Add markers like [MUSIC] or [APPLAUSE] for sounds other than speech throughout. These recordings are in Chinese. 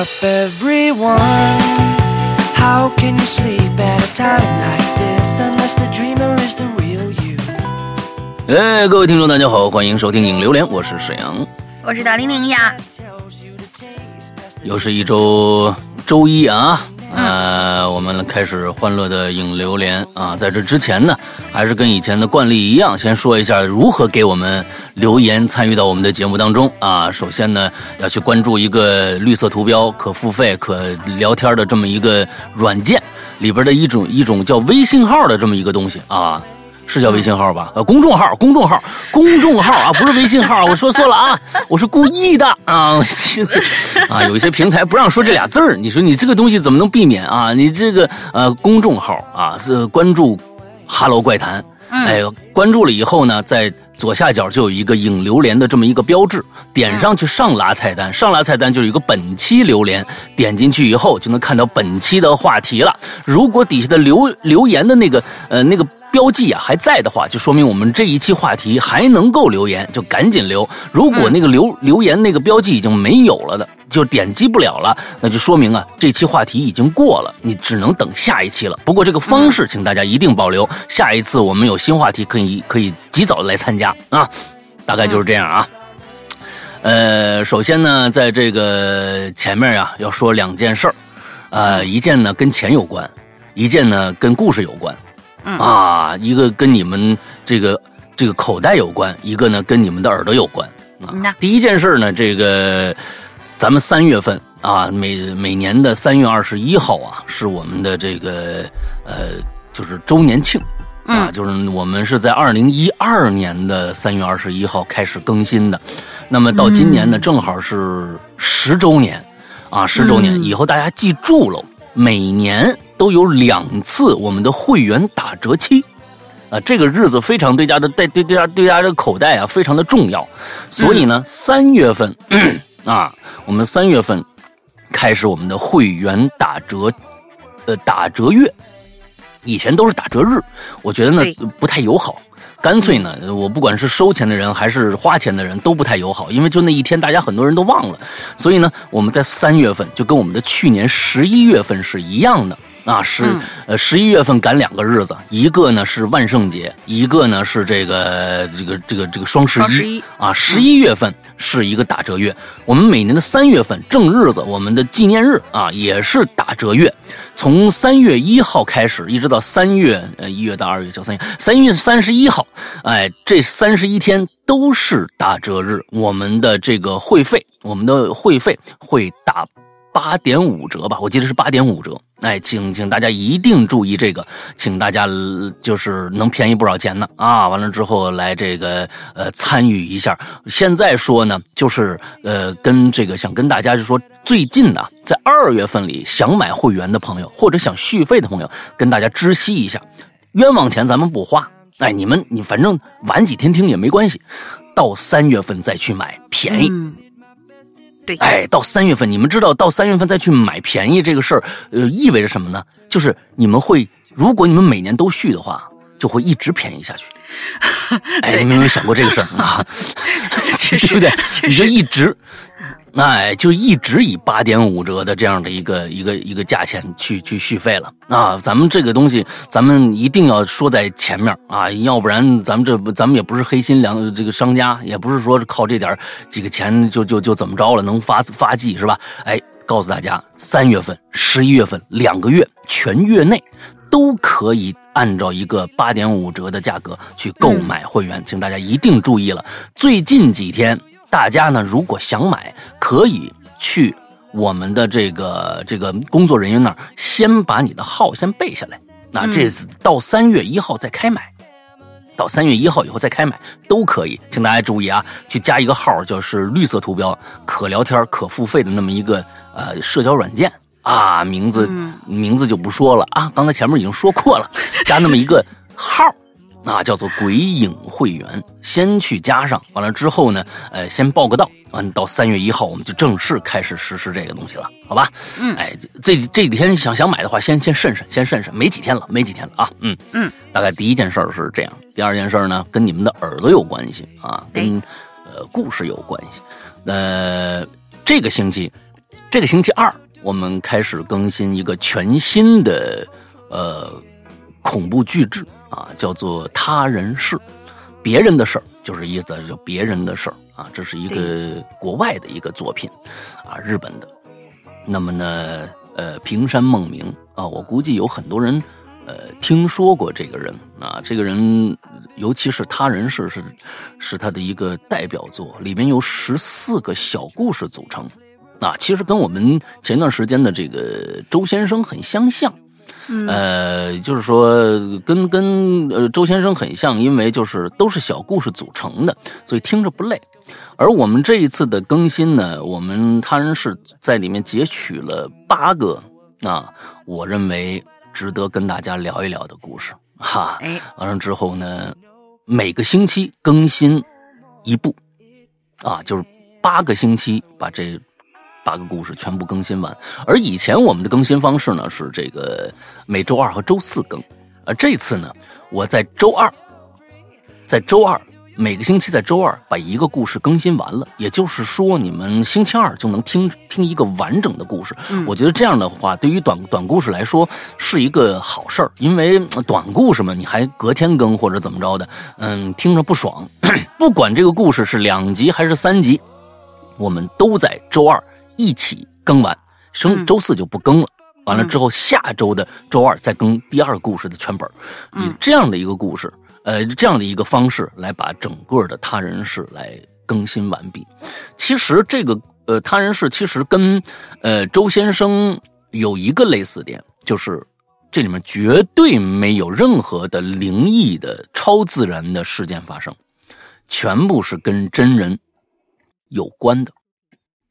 up everyone. How can you sleep at a time like this unless the dreamer is the real you? 哎，各位听众，大家好，欢迎收听《影榴莲》，我是沈阳，我是大玲玲呀。又是一周周一啊，呃，我们开始欢乐的影榴莲啊。在这之前呢，还是跟以前的惯例一样，先说一下如何给我们留言参与到我们的节目当中啊。首先呢，要去关注一个绿色图标、可付费、可聊天的这么一个软件里边的一种一种叫微信号的这么一个东西啊。是叫微信号吧？呃，公众号，公众号，公众号啊，[LAUGHS] 不是微信号，我说错了啊，我是故意的啊，[LAUGHS] 啊，有一些平台不让说这俩字儿，你说你这个东西怎么能避免啊？你这个呃公众号啊是关注哈喽怪谈，哎，关注了以后呢，在左下角就有一个影榴莲的这么一个标志，点上去上拉菜单，上拉菜单就有一个本期榴莲，点进去以后就能看到本期的话题了。如果底下的留留言的那个呃那个。标记啊还在的话，就说明我们这一期话题还能够留言，就赶紧留。如果那个留留言那个标记已经没有了的，就点击不了了，那就说明啊这期话题已经过了，你只能等下一期了。不过这个方式，请大家一定保留，下一次我们有新话题可以可以及早的来参加啊。大概就是这样啊。呃，首先呢，在这个前面呀要说两件事儿，呃，一件呢跟钱有关，一件呢跟故事有关。啊，一个跟你们这个这个口袋有关，一个呢跟你们的耳朵有关。啊，第一件事呢，这个咱们三月份啊，每每年的三月二十一号啊，是我们的这个呃，就是周年庆啊，就是我们是在二零一二年的三月二十一号开始更新的，那么到今年呢，正好是十周年啊，十周年以后大家记住喽，每年。都有两次我们的会员打折期，啊，这个日子非常对家的对对对家对家的口袋啊非常的重要，所以呢，三月份啊，我们三月份开始我们的会员打折，呃，打折月，以前都是打折日，我觉得呢不太友好。干脆呢，我不管是收钱的人还是花钱的人都不太友好，因为就那一天，大家很多人都忘了。所以呢，我们在三月份就跟我们的去年十一月份是一样的啊，是呃十一月份赶两个日子，一个呢是万圣节，一个呢是这个这个这个这个双十一啊，十一月份是一个打折月。我们每年的三月份正日子，我们的纪念日啊也是打折月。从三月一号开始，一直到三月呃一月到二月，叫三月三月三十一号，哎，这三十一天都是打折日。我们的这个会费，我们的会费会打。八点五折吧，我记得是八点五折。哎，请请大家一定注意这个，请大家就是能便宜不少钱呢啊！完了之后来这个呃参与一下。现在说呢，就是呃跟这个想跟大家就说，最近呢在二月份里想买会员的朋友或者想续费的朋友，跟大家知悉一下，冤枉钱咱们不花。哎，你们你反正晚几天听也没关系，到三月份再去买便宜。哎，到三月份，你们知道到三月份再去买便宜这个事儿，呃，意味着什么呢？就是你们会，如果你们每年都续的话，就会一直便宜下去。[LAUGHS] 哎，你们有没有想过这个事儿啊？对不对？[LAUGHS] [LAUGHS] 你就一直。那就一直以八点五折的这样的一个一个一个价钱去去续费了啊！咱们这个东西，咱们一定要说在前面啊，要不然咱们这咱们也不是黑心良这个商家，也不是说靠这点几个钱就就就怎么着了，能发发迹是吧？哎，告诉大家，三月份、十一月份两个月全月内都可以按照一个八点五折的价格去购买会员，请大家一定注意了，最近几天。大家呢，如果想买，可以去我们的这个这个工作人员那儿，先把你的号先背下来。那这次到三月一号再开买，到三月一号以后再开买都可以。请大家注意啊，去加一个号，就是绿色图标、可聊天、可付费的那么一个呃社交软件啊，名字名字就不说了啊，刚才前面已经说过了，加那么一个号。那叫做鬼影会员，先去加上，完了之后呢，呃，先报个到，完到三月一号我们就正式开始实施这个东西了，好吧？嗯，哎，这这几天想想买的话，先先慎慎，先慎慎，没几天了，没几天了啊，嗯嗯，大概第一件事是这样，第二件事呢，跟你们的耳朵有关系啊，跟呃故事有关系，呃，这个星期这个星期二我们开始更新一个全新的呃恐怖巨制啊，叫做《他人事》，别人的事儿就是意思就别人的事儿啊，这是一个国外的一个作品啊，日本的。那么呢，呃，平山梦明啊，我估计有很多人。呃，听说过这个人啊，这个人，尤其是他人事是，是他的一个代表作，里面有十四个小故事组成，啊，其实跟我们前段时间的这个周先生很相像，呃，就是说跟跟呃周先生很像，因为就是都是小故事组成的，所以听着不累。而我们这一次的更新呢，我们他人是在里面截取了八个啊，我认为。值得跟大家聊一聊的故事，哈。完了之后呢，每个星期更新一部，啊，就是八个星期把这八个故事全部更新完。而以前我们的更新方式呢是这个每周二和周四更，而这次呢，我在周二，在周二。每个星期在周二把一个故事更新完了，也就是说，你们星期二就能听听一个完整的故事。我觉得这样的话，对于短短故事来说是一个好事儿，因为短故事嘛，你还隔天更或者怎么着的，嗯，听着不爽。[COUGHS] 不管这个故事是两集还是三集，我们都在周二一起更完，生周四就不更了。完了之后，下周的周二再更第二个故事的全本，以这样的一个故事。呃，这样的一个方式来把整个的他人事来更新完毕。其实这个呃他人事其实跟呃周先生有一个类似点，就是这里面绝对没有任何的灵异的超自然的事件发生，全部是跟真人有关的。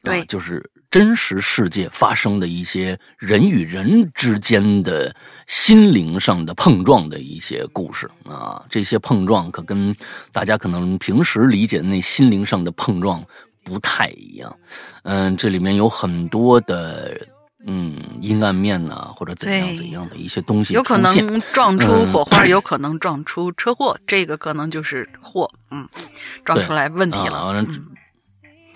对，就是。真实世界发生的一些人与人之间的心灵上的碰撞的一些故事啊，这些碰撞可跟大家可能平时理解的那心灵上的碰撞不太一样。嗯，这里面有很多的嗯阴暗面呐，或者怎样怎样的一些东西，有可能撞出火花，有可能撞出车祸，这个可能就是祸，嗯，撞出来问题了。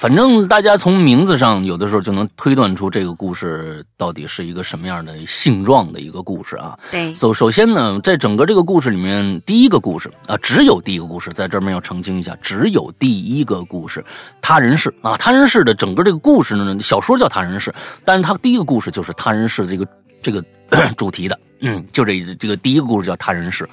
反正大家从名字上有的时候就能推断出这个故事到底是一个什么样的性状的一个故事啊。对，首首先呢，在整个这个故事里面，第一个故事啊，只有第一个故事，在这儿面要澄清一下，只有第一个故事，他人事啊，他人事的整个这个故事呢，小说叫他人事，但是他第一个故事就是他人事这个这个主题的，嗯，就这这个第一个故事叫他人事，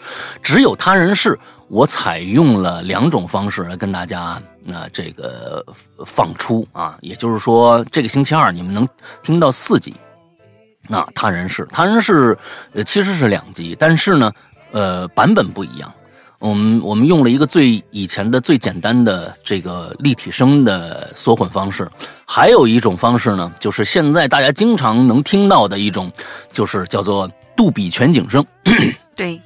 只有他人事。我采用了两种方式来跟大家那这个放出啊，也就是说，这个星期二你们能听到四集。那他人是他人是呃其实是两集，但是呢，呃版本不一样。我们我们用了一个最以前的最简单的这个立体声的缩混方式，还有一种方式呢，就是现在大家经常能听到的一种，就是叫做杜比全景声。对。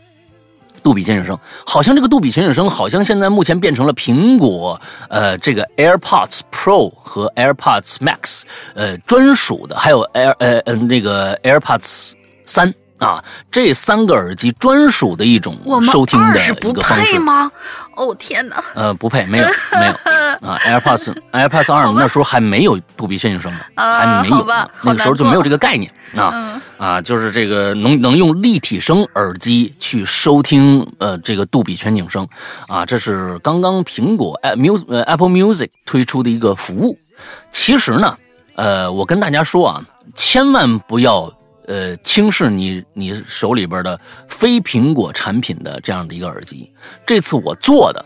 杜比全景声，好像这个杜比全景声，好像现在目前变成了苹果呃这个 AirPods Pro 和 AirPods Max 呃专属的，还有 Air 呃呃那个 AirPods 三。啊，这三个耳机专属的一种收听的一个方式吗？哦天哪！呃，不配，没有，没有啊。[LAUGHS] AirPods AirPods 二那时候还没有杜比全景声呢，还没有，那个时候就没有这个概念啊啊，就是这个能能用立体声耳机去收听呃这个杜比全景声啊，这是刚刚苹果 Apple Music 推出的一个服务。其实呢，呃，我跟大家说啊，千万不要。呃，轻视你你手里边的非苹果产品的这样的一个耳机，这次我做的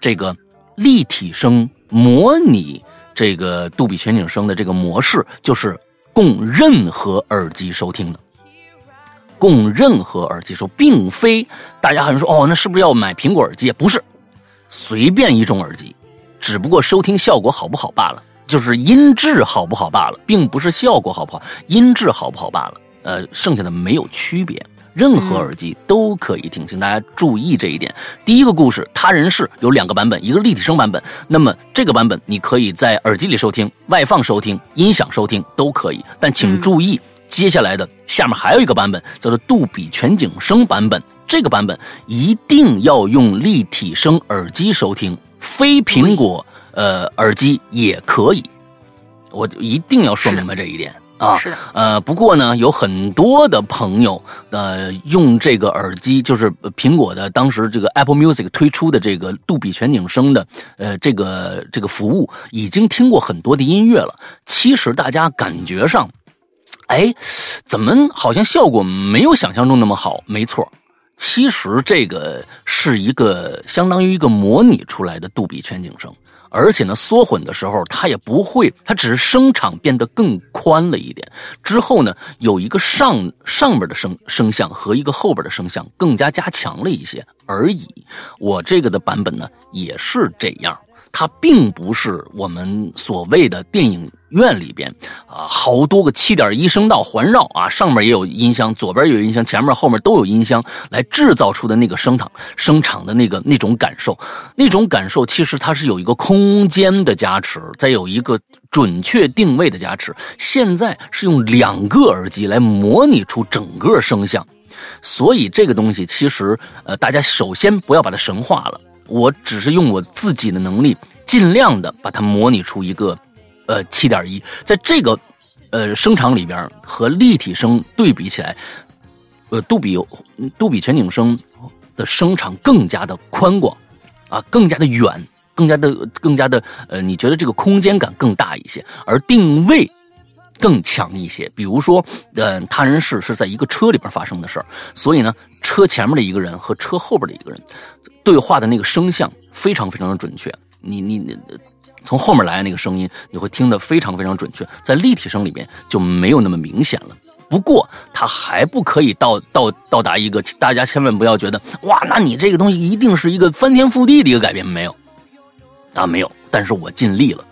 这个立体声模拟这个杜比全景声的这个模式，就是供任何耳机收听的，供任何耳机收，并非大家好像说哦，那是不是要买苹果耳机？不是，随便一种耳机，只不过收听效果好不好罢了，就是音质好不好罢了，并不是效果好不好，音质好不好罢了。呃，剩下的没有区别，任何耳机都可以听，请大家注意这一点。第一个故事，他人是有两个版本，一个立体声版本，那么这个版本你可以在耳机里收听、外放收听、音响收听都可以。但请注意，接下来的下面还有一个版本，叫做杜比全景声版本，这个版本一定要用立体声耳机收听，非苹果呃耳机也可以。我就一定要说明白这一点。啊，是的，呃，不过呢，有很多的朋友，呃，用这个耳机，就是苹果的当时这个 Apple Music 推出的这个杜比全景声的，呃，这个这个服务，已经听过很多的音乐了。其实大家感觉上，哎，怎么好像效果没有想象中那么好？没错，其实这个是一个相当于一个模拟出来的杜比全景声。而且呢，缩混的时候它也不会，它只是声场变得更宽了一点。之后呢，有一个上上边的声声像和一个后边的声像更加加强了一些而已。我这个的版本呢也是这样。它并不是我们所谓的电影院里边啊，好多个七点一声道环绕啊，上面也有音箱，左边有音箱，前面后面都有音箱，来制造出的那个声场声场的那个那种感受，那种感受其实它是有一个空间的加持，再有一个准确定位的加持。现在是用两个耳机来模拟出整个声像，所以这个东西其实呃，大家首先不要把它神化了。我只是用我自己的能力，尽量的把它模拟出一个，呃，七点一，在这个，呃，声场里边和立体声对比起来，呃，杜比杜比全景声的声场更加的宽广，啊，更加的远，更加的更加的，呃，你觉得这个空间感更大一些，而定位更强一些。比如说，呃，他人事是在一个车里边发生的事儿，所以呢，车前面的一个人和车后边的一个人。对话的那个声像非常非常的准确，你你你从后面来的那个声音，你会听得非常非常准确，在立体声里面就没有那么明显了。不过它还不可以到到到达一个，大家千万不要觉得哇，那你这个东西一定是一个翻天覆地的一个改变，没有啊，没有。但是我尽力了，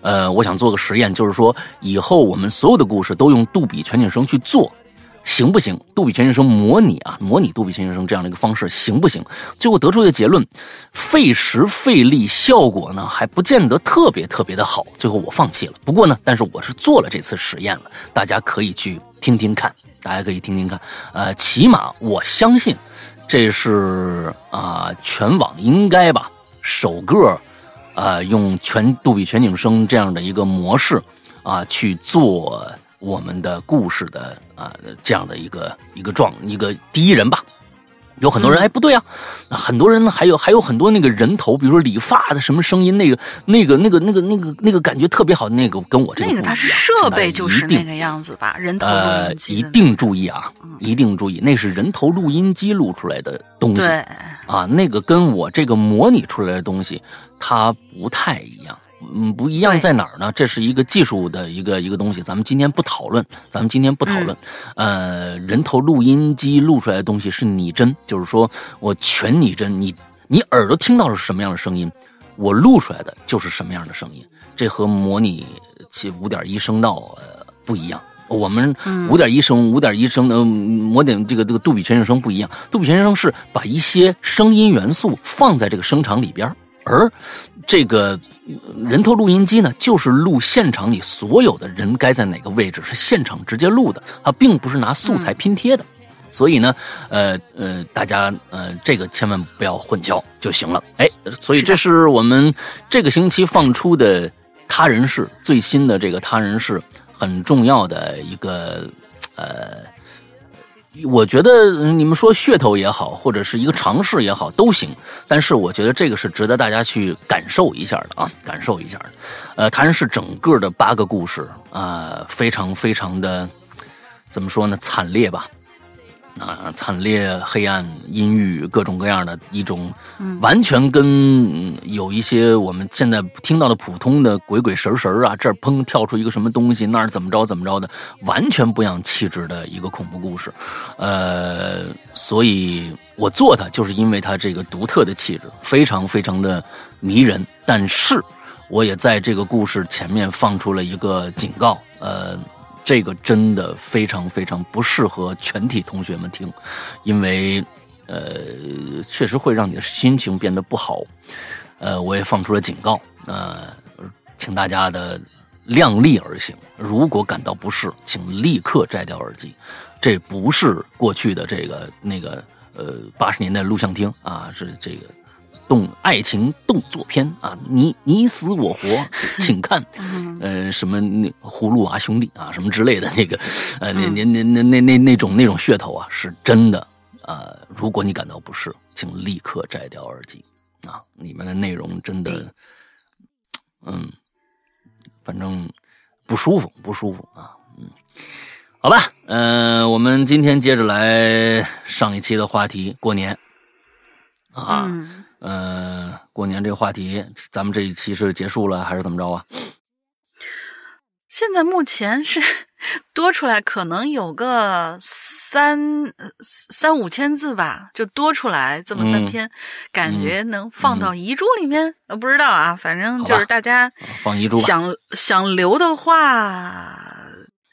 呃，我想做个实验，就是说以后我们所有的故事都用杜比全景声去做。行不行？杜比全景声模拟啊，模拟杜比全景声这样的一个方式行不行？最后得出一个结论，费时费力，效果呢还不见得特别特别的好。最后我放弃了。不过呢，但是我是做了这次实验了，大家可以去听听看，大家可以听听看。呃，起码我相信，这是啊，全网应该吧首个，呃，用全杜比全景声这样的一个模式啊去做。我们的故事的啊，这样的一个一个状一个第一人吧，有很多人哎不对啊，很多人还有还有很多那个人头，比如说理发的什么声音，那个那个那个那个那个那个感觉特别好，那个跟我这个那个它是设备就是那个样子吧，人头呃一定注意啊，一定注意，那是人头录音机录出来的东西，对。啊，那个跟我这个模拟出来的东西它不太一样。嗯，不一样在哪儿呢？这是一个技术的一个一个东西，咱们今天不讨论，咱们今天不讨论。呃，人头录音机录出来的东西是拟真，就是说我全拟真，你你耳朵听到的是什么样的声音，我录出来的就是什么样的声音。这和模拟其五点一声道呃不一样。我们五点一声五点一声的模拟这个这个杜比全景声不一样，杜比全景声是把一些声音元素放在这个声场里边，而这个。人头录音机呢，就是录现场里所有的人该在哪个位置，是现场直接录的，它并不是拿素材拼贴的。所以呢，呃呃，大家呃，这个千万不要混淆就行了。哎，所以这是我们这个星期放出的《他人事》最新的这个《他人事》很重要的一个呃。我觉得你们说噱头也好，或者是一个尝试也好，都行。但是我觉得这个是值得大家去感受一下的啊，感受一下的。呃，谈是整个的八个故事啊，非常非常的怎么说呢？惨烈吧。啊，惨烈、黑暗、阴郁，各种各样的一种，完全跟有一些我们现在听到的普通的鬼鬼神神啊，这儿砰跳出一个什么东西，那儿怎么着怎么着的，完全不一样气质的一个恐怖故事。呃，所以我做它就是因为它这个独特的气质，非常非常的迷人。但是，我也在这个故事前面放出了一个警告，呃。这个真的非常非常不适合全体同学们听，因为，呃，确实会让你的心情变得不好。呃，我也放出了警告，呃，请大家的量力而行。如果感到不适，请立刻摘掉耳机。这不是过去的这个那个呃八十年代录像厅啊，是这个动爱情动作片啊，你你死我活，[LAUGHS] 请看，呃，什么那葫芦娃兄弟啊，什么之类的那个，呃，那那那那那那那种那种噱头啊，是真的啊。如果你感到不适，请立刻摘掉耳机啊，里面的内容真的，嗯，反正不舒服，不舒服啊，嗯。好吧，嗯，我们今天接着来上一期的话题，过年啊，嗯，过年这个话题，咱们这一期是结束了还是怎么着啊？现在目前是 [LAUGHS] 多出来，可能有个三三五千字吧，就多出来这么三篇，感觉能放到遗嘱里面，呃，不知道啊，反正就是大家放遗嘱，想想留的话。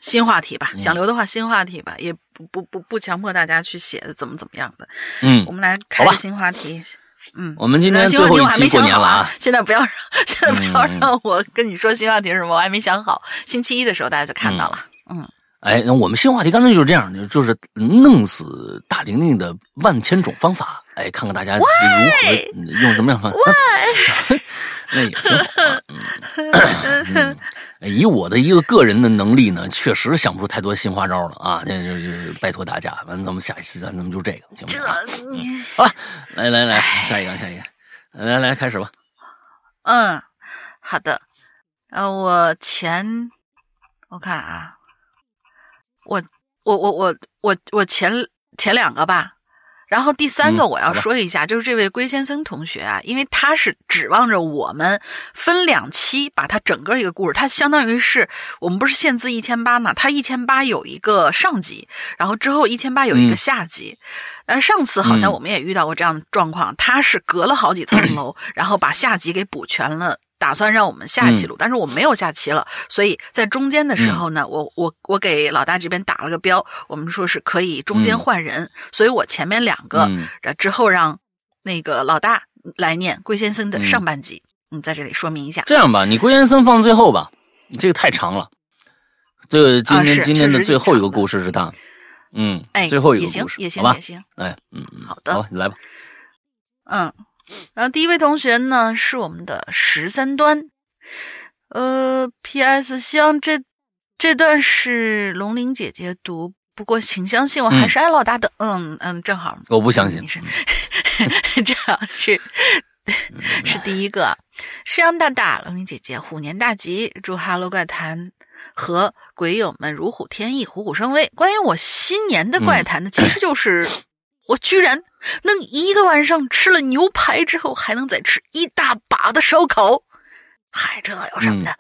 新话题吧，想留的话新话题吧，也不不不不强迫大家去写怎么怎么样的。嗯，我们来开个新话题。嗯，我们今天最后一期过年了啊！现在不要让 [LAUGHS] 现在不要让我跟你说新话题是什么，我还没想好。星期一的时候大家就看到了。嗯，哎，那我们新话题刚才就是这样，就是弄死大玲玲的万千种方法。哎，看看大家如何用什么样的方法。[LAUGHS] 那也挺好啊。嗯。[LAUGHS] 以我的一个个人的能力呢，确实想不出太多新花招了啊！那就是拜托大家，完咱们下一次咱们就这个行吗？好了，来来来，下一个下一个，来来开始吧。嗯，好的。呃，我前我看啊，我我我我我我前前两个吧。然后第三个我要说一下，就是这位龟先生同学啊，因为他是指望着我们分两期把他整个一个故事，他相当于是我们不是限字一千八嘛，他一千八有一个上集，然后之后一千八有一个下集。但是上次好像我们也遇到过这样的状况，他是隔了好几层 [CLEARS THROAT] 楼，然后把下集给补全了。打算让我们下棋录，但是我没有下棋了，所以在中间的时候呢，我我我给老大这边打了个标，我们说是可以中间换人，所以我前面两个，之后让那个老大来念龟先生的上半集，嗯，在这里说明一下。这样吧，你龟先生放最后吧，这个太长了。这个今天今天的最后一个故事是他，嗯，哎，最后一个故事，也行，好吧，也行，哎，嗯嗯，好的，好，你来吧，嗯。然后第一位同学呢是我们的十三端，呃，P.S. 希望这这段是龙玲姐姐读，不过请相信我还是爱老大的，嗯嗯，正好我不相信，是 [LAUGHS] 正好是 [LAUGHS] 是第一个，山羊大大，龙玲姐姐虎年大吉，祝哈喽怪谈和鬼友们如虎添翼，虎虎生威。关于我新年的怪谈呢，其实就是。我居然能一个晚上吃了牛排之后，还能再吃一大把的烧烤，嗨，这有什么的？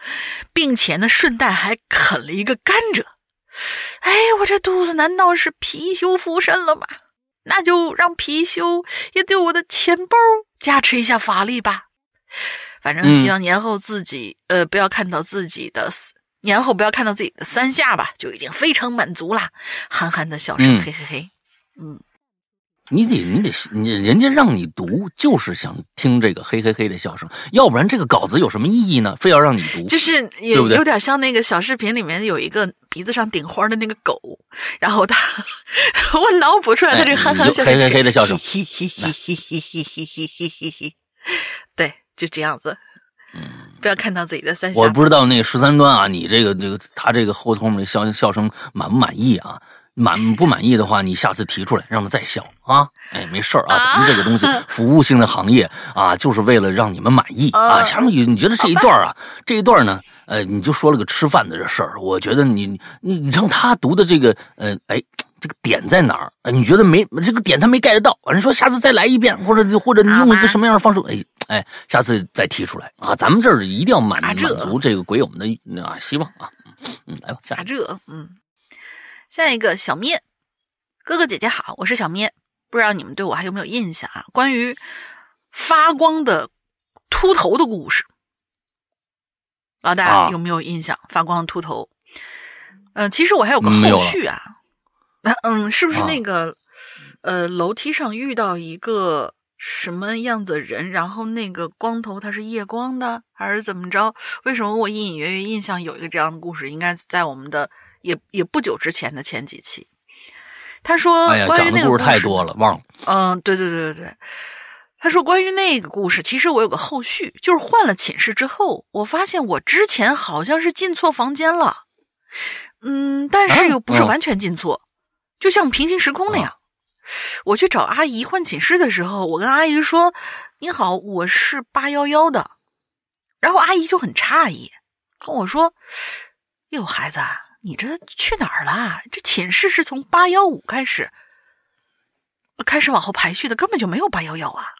并且呢，顺带还啃了一个甘蔗。哎，我这肚子难道是貔貅附身了吗？那就让貔貅也对我的钱包加持一下法力吧。反正希望年后自己呃不要看到自己的年后不要看到自己的三下吧，就已经非常满足啦。憨憨的笑声，嘿嘿嘿，嗯。你得，你得，你人家让你读，就是想听这个嘿嘿嘿的笑声，要不然这个稿子有什么意义呢？非要让你读，就是对不对？有点像那个小视频里面有一个鼻子上顶花的那个狗，然后他，[LAUGHS] 我脑补出来的这个憨憨嘿嘿嘿的笑声，嘿嘿嘿嘿嘿嘿嘿嘿嘿嘿嘿，对，就这样子。嗯，不要看到自己的三下。我不知道那个十三端啊，你这个这个他这个后头面的笑笑声满不满意啊？满不满意的话，你下次提出来，让他再笑啊！哎，没事儿啊，咱们这个东西 [LAUGHS] 服务性的行业啊，就是为了让你们满意啊。下面你觉得这一段啊，这一段呢，呃，你就说了个吃饭的这事儿，我觉得你你你让他读的这个，呃，哎，这个点在哪儿？你觉得没这个点他没 get 到？反正说下次再来一遍，或者或者你用一个什么样的方式？哎哎，下次再提出来啊！咱们这儿一定要满满足这个鬼友们的啊希望啊！嗯，来吧，下这嗯。下一个小咩，哥哥姐姐好，我是小咩，不知道你们对我还有没有印象啊？关于发光的秃头的故事，老大有没有印象？发光的秃头，嗯，其实我还有个后续啊，[LAUGHS] 嗯，是不是那个呃楼梯上遇到一个什么样子人，然后那个光头他是夜光的，还是怎么着？为什么我隐隐约约印象有一个这样的故事？应该在我们的。也也不久之前的前几期，他说：“哎呀，讲的故事太多了，忘了。”嗯，对对对对对，他说关于那个故事，其实我有个后续，就是换了寝室之后，我发现我之前好像是进错房间了，嗯，但是又不是完全进错，就像平行时空那样。我去找阿姨换寝室的时候，我跟阿姨说：“你好，我是八幺幺的。”然后阿姨就很诧异，跟我说：“哟，孩子，你这去哪儿了？这寝室是从八幺五开始，开始往后排序的，根本就没有八幺幺啊！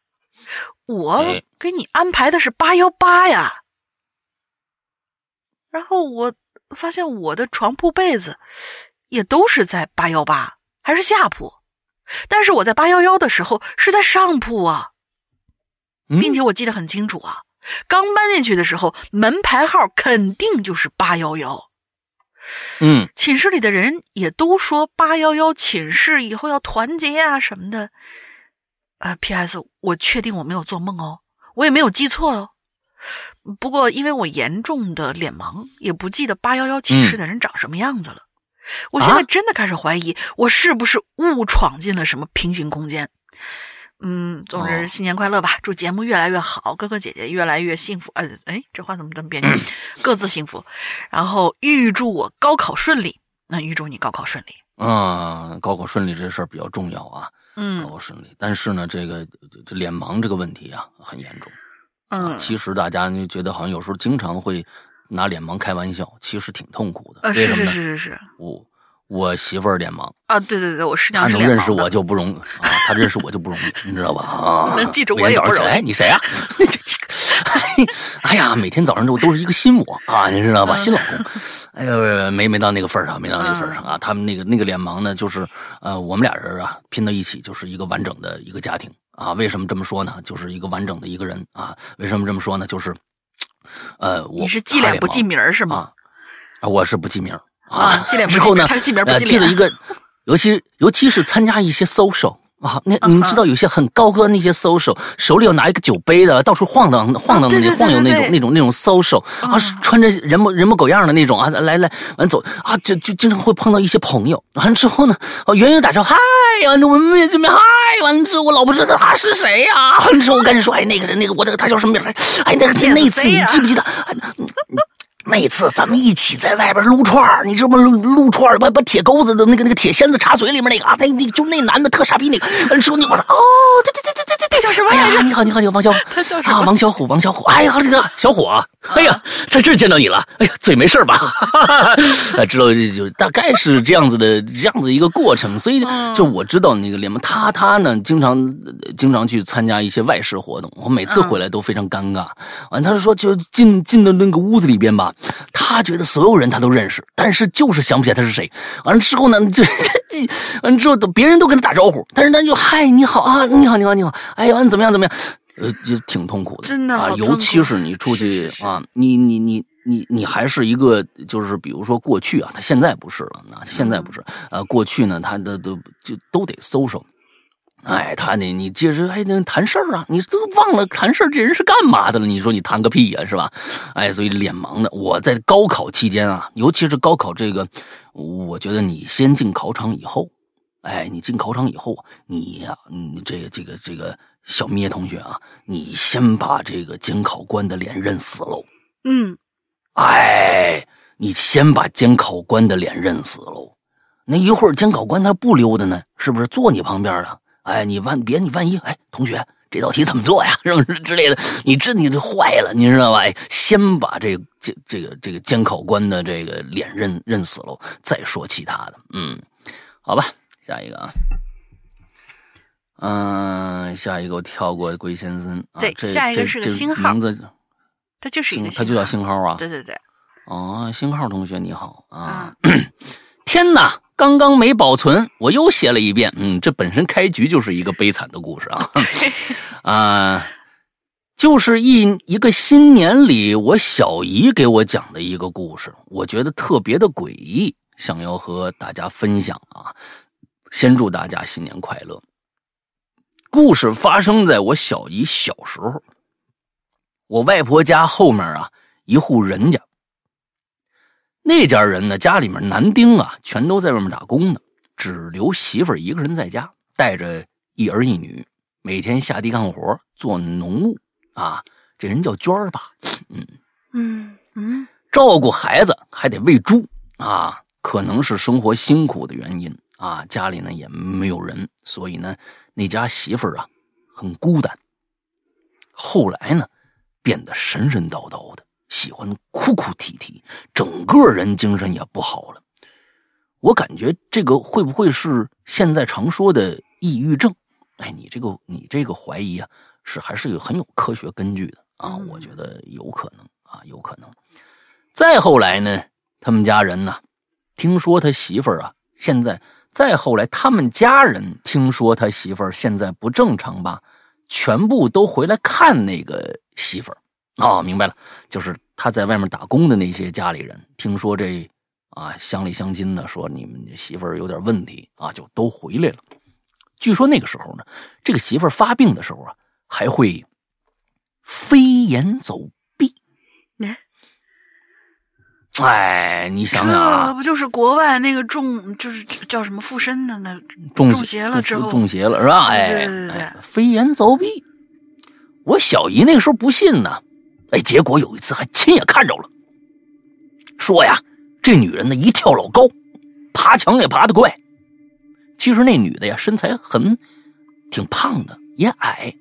我给你安排的是八幺八呀。”然后我发现我的床铺被子也都是在八幺八，还是下铺。但是我在八幺幺的时候是在上铺啊，并且我记得很清楚啊，刚搬进去的时候门牌号肯定就是八幺幺。嗯，寝室里的人也都说八幺幺寝室以后要团结啊什么的。啊，P.S. 我确定我没有做梦哦，我也没有记错哦。不过因为我严重的脸盲，也不记得八幺幺寝室的人长什么样子了。我现在真的开始怀疑，我是不是误闯进了什么平行空间？嗯，总之新年快乐吧，祝节目越来越好，哥哥姐姐越来越幸福。呃，哎，这话怎么这么别扭？[LAUGHS] 各自幸福，然后预祝我高考顺利。那预祝你高考顺利。嗯，高考顺利这事儿比较重要啊。嗯，高考顺利。但是呢，这个这脸盲这个问题啊，很严重。嗯，其实大家就觉得好像有时候经常会。拿脸盲开玩笑，其实挺痛苦的。呃，是是是是是，我我媳妇儿脸盲啊，对对对，我师娘是脸盲。她能认识我就不容易啊，她认识我就不容易，你知道吧？啊，[LAUGHS] 能记住我也不容易。哎，你谁啊？[LAUGHS] 哎呀，每天早上都都是一个新我啊，你知道吧？新老公。哎呦，没没到那个份上，没到那个份上啊。他们那个那个脸盲呢，就是呃，我们俩人啊拼到一起就是一个完整的一个家庭啊。为什么这么说呢？就是一个完整的一个人啊。为什么这么说呢？就是。呃，你是记脸不记名是吗？啊，我是不记名啊。记脸之后呢，他是记名不记记得一个，尤其尤其是参加一些 social 啊，那你们知道有些很高端那些 social，手里要拿一个酒杯的，到处晃荡晃荡那晃悠那种那种那种 social 啊，穿着人模人模狗样的那种啊，来来完走啊，就就经常会碰到一些朋友，完了之后呢，哦，远远打招呼，嗨，完了我们也这边嗨，完了之后我老婆知道他是谁呀，完之后我赶紧说，哎，那个人那个我这个他叫什么名？哎，那个那次你记不记得？那次咱们一起在外边撸串你知道吗？撸撸串把把铁钩子的那个那个铁锨子插嘴里面那个啊，那那就那男的特傻逼那个，说你我说哦，对对对对对对对，叫什么呀？你好你好你好，王小？[LAUGHS] 啊，王小虎王小虎，哎呀，这个小虎啊，哎呀，在这儿见到你了，哎呀，嘴没事吧？[LAUGHS] 知道就大概是这样子的这样子一个过程，所以就我知道那个联盟，他他呢经常经常去参加一些外事活动，我每次回来都非常尴尬。完，他就说就进进到那个屋子里边吧。他觉得所有人他都认识，但是就是想不起来他是谁。完了之后呢，[LAUGHS] 就完了之后，别人都跟他打招呼，但是他就嗨，你好啊，你好，你好，你好，哎呀，你怎么样，怎么样？呃，就挺痛苦的，真的啊，尤其是你出去啊，你你你你你还是一个，就是比如说过去啊，他现在不是了，那现在不是，呃，过去呢，他的都就都得搜搜。哎，他呢？你接着还能谈事儿啊？你都忘了谈事儿，这人是干嘛的了？你说你谈个屁呀，是吧？哎，所以脸盲的，我在高考期间啊，尤其是高考这个，我觉得你先进考场以后，哎，你进考场以后，你呀，你这个这个这个小咩同学啊，你先把这个监考官的脸认死喽。嗯，哎，你先把监考官的脸认死喽。那一会儿监考官他不溜达呢，是不是坐你旁边了？哎，你万别你万一哎，同学，这道题怎么做呀？[LAUGHS] 是不是之类的？你这你这坏了，你知道吧？哎，先把这这这个这个监考官的这个脸认认死喽，再说其他的。嗯，好吧，下一个啊，嗯，下一个我跳过龟先生。对，下一个是个星号，名字，他就是一个，他就叫星号啊。对对对。哦，星号同学你好啊！天哪！刚刚没保存，我又写了一遍。嗯，这本身开局就是一个悲惨的故事啊，[LAUGHS] 啊，就是一一个新年里我小姨给我讲的一个故事，我觉得特别的诡异，想要和大家分享啊。先祝大家新年快乐。故事发生在我小姨小时候，我外婆家后面啊，一户人家。那家人呢？家里面男丁啊，全都在外面打工呢，只留媳妇儿一个人在家，带着一儿一女。每天下地干活做农务啊。这人叫娟儿吧？嗯嗯嗯，照顾孩子还得喂猪啊，可能是生活辛苦的原因啊，家里呢也没有人，所以呢那家媳妇儿啊很孤单。后来呢变得神神叨叨的，喜欢哭哭啼啼，整个人精神也不好了。我感觉这个会不会是现在常说的抑郁症？哎，你这个你这个怀疑啊，是还是有很有科学根据的啊？我觉得有可能啊，有可能。再后来呢，他们家人呢，听说他媳妇儿啊，现在再后来，他们家人听说他媳妇儿现在不正常吧，全部都回来看那个媳妇儿。哦，明白了，就是他在外面打工的那些家里人，听说这。啊，乡里乡亲的说你们媳妇儿有点问题啊，就都回来了。据说那个时候呢，这个媳妇儿发病的时候啊，还会飞檐走壁。哎，你想想啊，不就是国外那个中，就是叫什么附身的那中邪了之后中邪了是吧？哎，飞檐走壁。我小姨那个时候不信呢，哎，结果有一次还亲眼看着了，说呀。这女人呢，一跳老高，爬墙也爬得快。其实那女的呀，身材很挺胖的，也矮，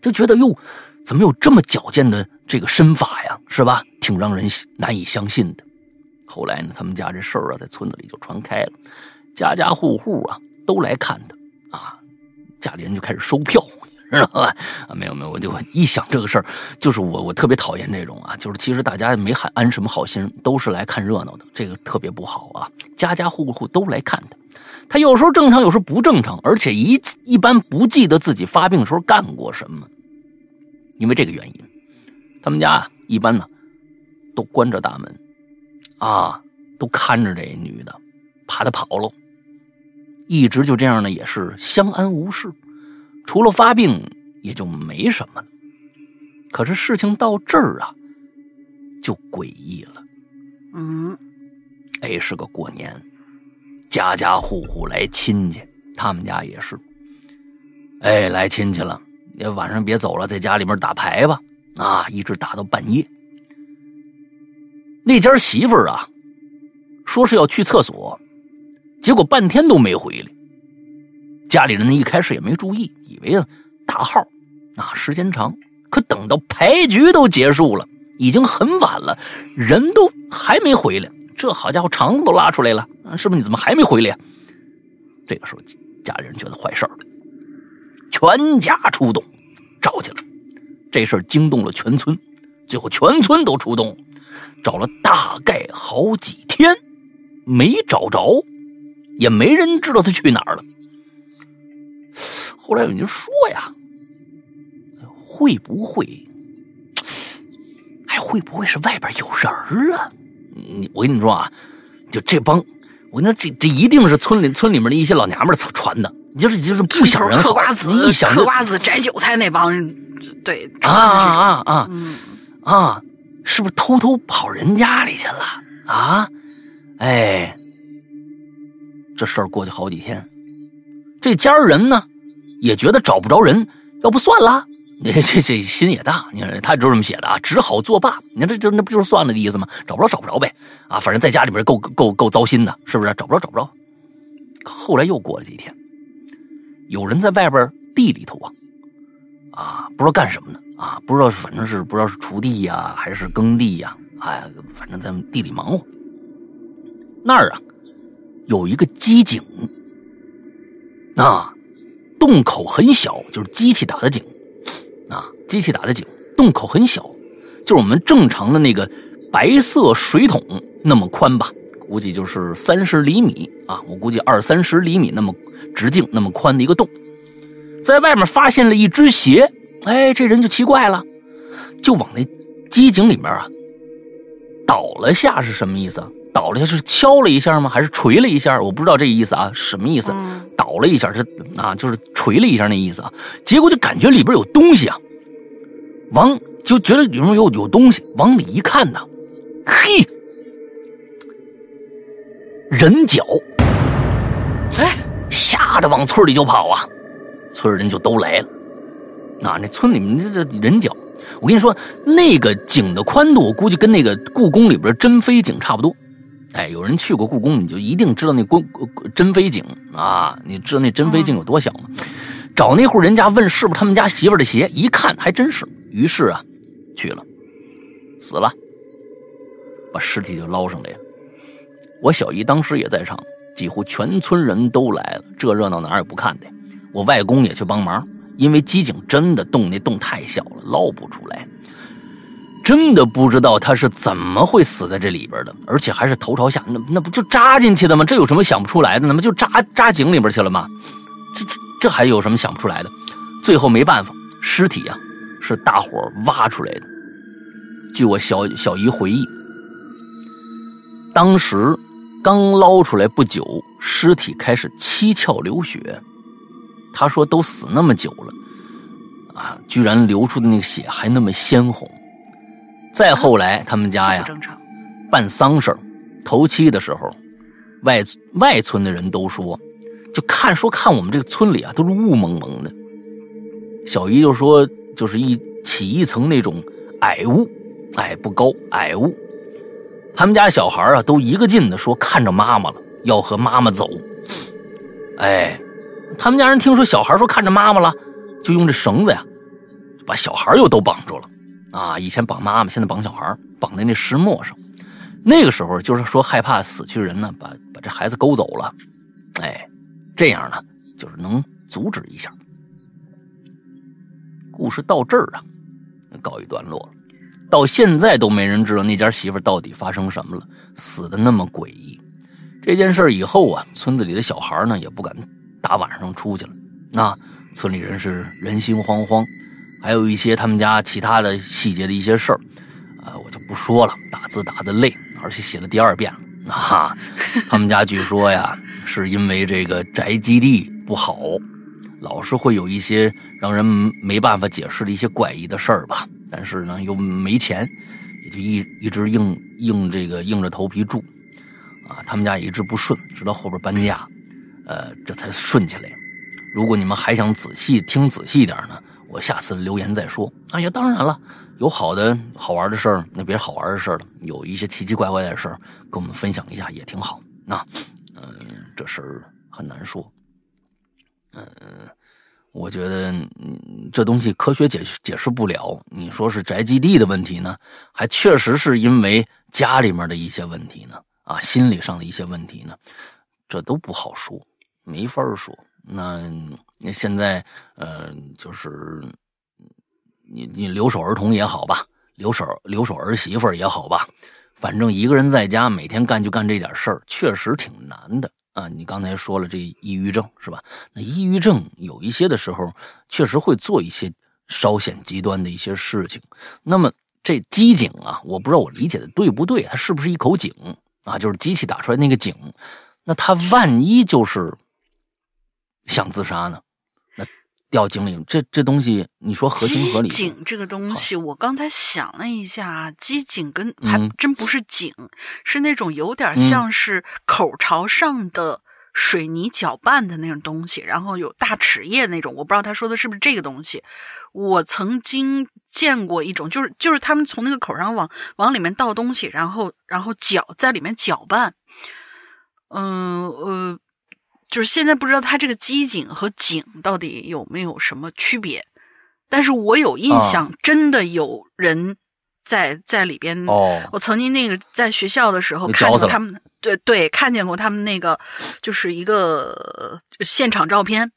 就觉得哟，怎么有这么矫健的这个身法呀？是吧？挺让人难以相信的。后来呢，他们家这事儿啊，在村子里就传开了，家家户户啊都来看他啊，家里人就开始收票。知道吧？没有没有，我就一想这个事儿，就是我我特别讨厌这种啊，就是其实大家没喊安什么好心，都是来看热闹的，这个特别不好啊。家家户户都来看他，他有时候正常，有时候不正常，而且一一般不记得自己发病的时候干过什么。因为这个原因，他们家一般呢都关着大门，啊，都看着这女的，怕她跑了，一直就这样呢，也是相安无事。除了发病，也就没什么了。可是事情到这儿啊，就诡异了。嗯，哎，是个过年，家家户户来亲戚，他们家也是。哎，来亲戚了，也晚上别走了，在家里面打牌吧。啊，一直打到半夜。那家媳妇儿啊，说是要去厕所，结果半天都没回来。家里人呢，一开始也没注意，以为啊大号，啊时间长，可等到牌局都结束了，已经很晚了，人都还没回来，这好家伙肠子都拉出来了啊！师傅你怎么还没回来？这个时候家里人觉得坏事了，全家出动找去了，这事儿惊动了全村，最后全村都出动，找了大概好几天，没找着，也没人知道他去哪儿了。后来有人就说呀，会不会，还会不会是外边有人啊？你我跟你说啊，就这帮，我跟你说这这一定是村里村里面的一些老娘们传的，就是就是不想人嗑瓜子，一想嗑瓜子摘韭菜那帮人，对啊啊啊啊，是不是偷偷跑人家里去了啊？哎，这事儿过去好几天，这家人呢？也觉得找不着人，要不算了。你 [LAUGHS] 这这心也大，你看他就这么写的啊，只好作罢。你看这这那不就是算了的意思吗？找不着找不着呗，啊，反正在家里边够够够糟心的，是不是？找不着找不着。后来又过了几天，有人在外边地里头啊，啊，不知道干什么呢啊，不知道反正是不知道是锄地呀还是耕地呀，哎，反正在地里忙活。那儿啊，有一个机井，啊。洞口很小，就是机器打的井，啊，机器打的井，洞口很小，就是我们正常的那个白色水桶那么宽吧，估计就是三十厘米啊，我估计二三十厘米那么直径那么宽的一个洞，在外面发现了一只鞋，哎，这人就奇怪了，就往那机井里面啊倒了下，是什么意思？倒了下是敲了一下吗？还是锤了一下？我不知道这意思啊，什么意思？倒了一下是啊，就是锤了一下那意思啊。结果就感觉里边有东西啊，往就觉得里面有有东西，往里一看呢，嘿，人脚，哎，吓得往村里就跑啊，村人就都来了，啊，那村里面这这人脚，我跟你说，那个井的宽度，我估计跟那个故宫里边珍妃井差不多。哎，有人去过故宫，你就一定知道那宫珍妃井啊，你知道那珍妃井有多小吗？找那户人家问是不是他们家媳妇的鞋，一看还真是。于是啊，去了，死了，把尸体就捞上来了。我小姨当时也在场，几乎全村人都来了，这热闹哪有不看的？我外公也去帮忙，因为机井真的洞那洞太小了，捞不出来。真的不知道他是怎么会死在这里边的，而且还是头朝下，那那不就扎进去的吗？这有什么想不出来的？那不就扎扎井里边去了吗？这这这还有什么想不出来的？最后没办法，尸体呀是大伙挖出来的。据我小小姨回忆，当时刚捞出来不久，尸体开始七窍流血。她说都死那么久了，啊，居然流出的那个血还那么鲜红。再后来，他们家呀，办丧事头七的时候，外外村的人都说，就看说看我们这个村里啊，都是雾蒙蒙的。小姨就说，就是一起一层那种矮雾，哎，不高，矮雾。他们家小孩啊，都一个劲的说看着妈妈了，要和妈妈走。哎，他们家人听说小孩说看着妈妈了，就用这绳子呀，把小孩又都绑住了。啊，以前绑妈妈，现在绑小孩，绑在那石磨上。那个时候就是说害怕死去人呢，把把这孩子勾走了。哎，这样呢，就是能阻止一下。故事到这儿啊，告一段落。到现在都没人知道那家媳妇到底发生什么了，死的那么诡异。这件事以后啊，村子里的小孩呢也不敢大晚上出去了。那村里人是人心惶惶。还有一些他们家其他的细节的一些事儿，啊，我就不说了。打字打的累，而且写了第二遍了。啊，[LAUGHS] 他们家据说呀，是因为这个宅基地不好，老是会有一些让人没办法解释的一些怪异的事儿吧。但是呢，又没钱，也就一一直硬硬这个硬着头皮住。啊，他们家也一直不顺，直到后边搬家，呃，这才顺起来。如果你们还想仔细听仔细点呢？我下次留言再说。哎呀，当然了，有好的好玩的事儿，那别好玩的事儿了，有一些奇奇怪怪的事儿，跟我们分享一下也挺好。那，嗯，这事儿很难说。嗯，我觉得这东西科学解解释不了。你说是宅基地的问题呢，还确实是因为家里面的一些问题呢，啊，心理上的一些问题呢，这都不好说，没法说。那。那现在，呃，就是你你留守儿童也好吧，留守留守儿媳妇也好吧，反正一个人在家每天干就干这点事儿，确实挺难的啊。你刚才说了这抑郁症是吧？那抑郁症有一些的时候确实会做一些稍显极端的一些事情。那么这机井啊，我不知道我理解的对不对，它是不是一口井啊？就是机器打出来那个井，那他万一就是想自杀呢？掉井里，这这东西，你说合情合理？机井这个东西，我刚才想了一下，机井跟还真不是井，是那种有点像是口朝上的水泥搅拌的那种东西，然后有大齿叶那种。我不知道他说的是不是这个东西。我曾经见过一种，就是就是他们从那个口上往往里面倒东西，然后然后搅在里面搅拌。嗯呃。就是现在不知道它这个机井和井到底有没有什么区别，但是我有印象，真的有人在在里边。哦，我曾经那个在学校的时候看过他们，对对，看见过他们那个就是一个现场照片，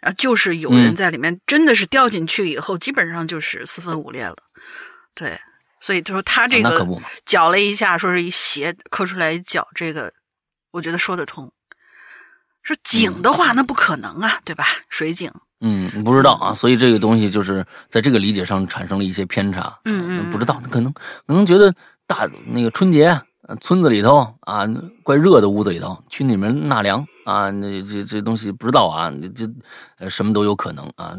啊，就是有人在里面，真的是掉进去以后，基本上就是四分五裂了。对，所以他说他这个搅了一下，说是一鞋磕出来一脚，这个我觉得说得通。说井的话，那不可能啊，对吧？水井。嗯，不知道啊，所以这个东西就是在这个理解上产生了一些偏差。嗯嗯，不知道，可能可能觉得大那个春节村子里头啊，怪热的屋子里头去里面纳凉。啊，那这这东西不知道啊，这呃什么都有可能啊，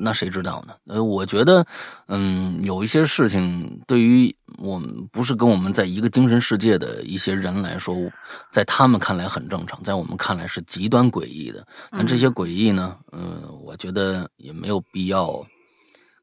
那谁知道呢？呃，我觉得，嗯，有一些事情对于我们不是跟我们在一个精神世界的一些人来说，在他们看来很正常，在我们看来是极端诡异的。那这些诡异呢，嗯，我觉得也没有必要，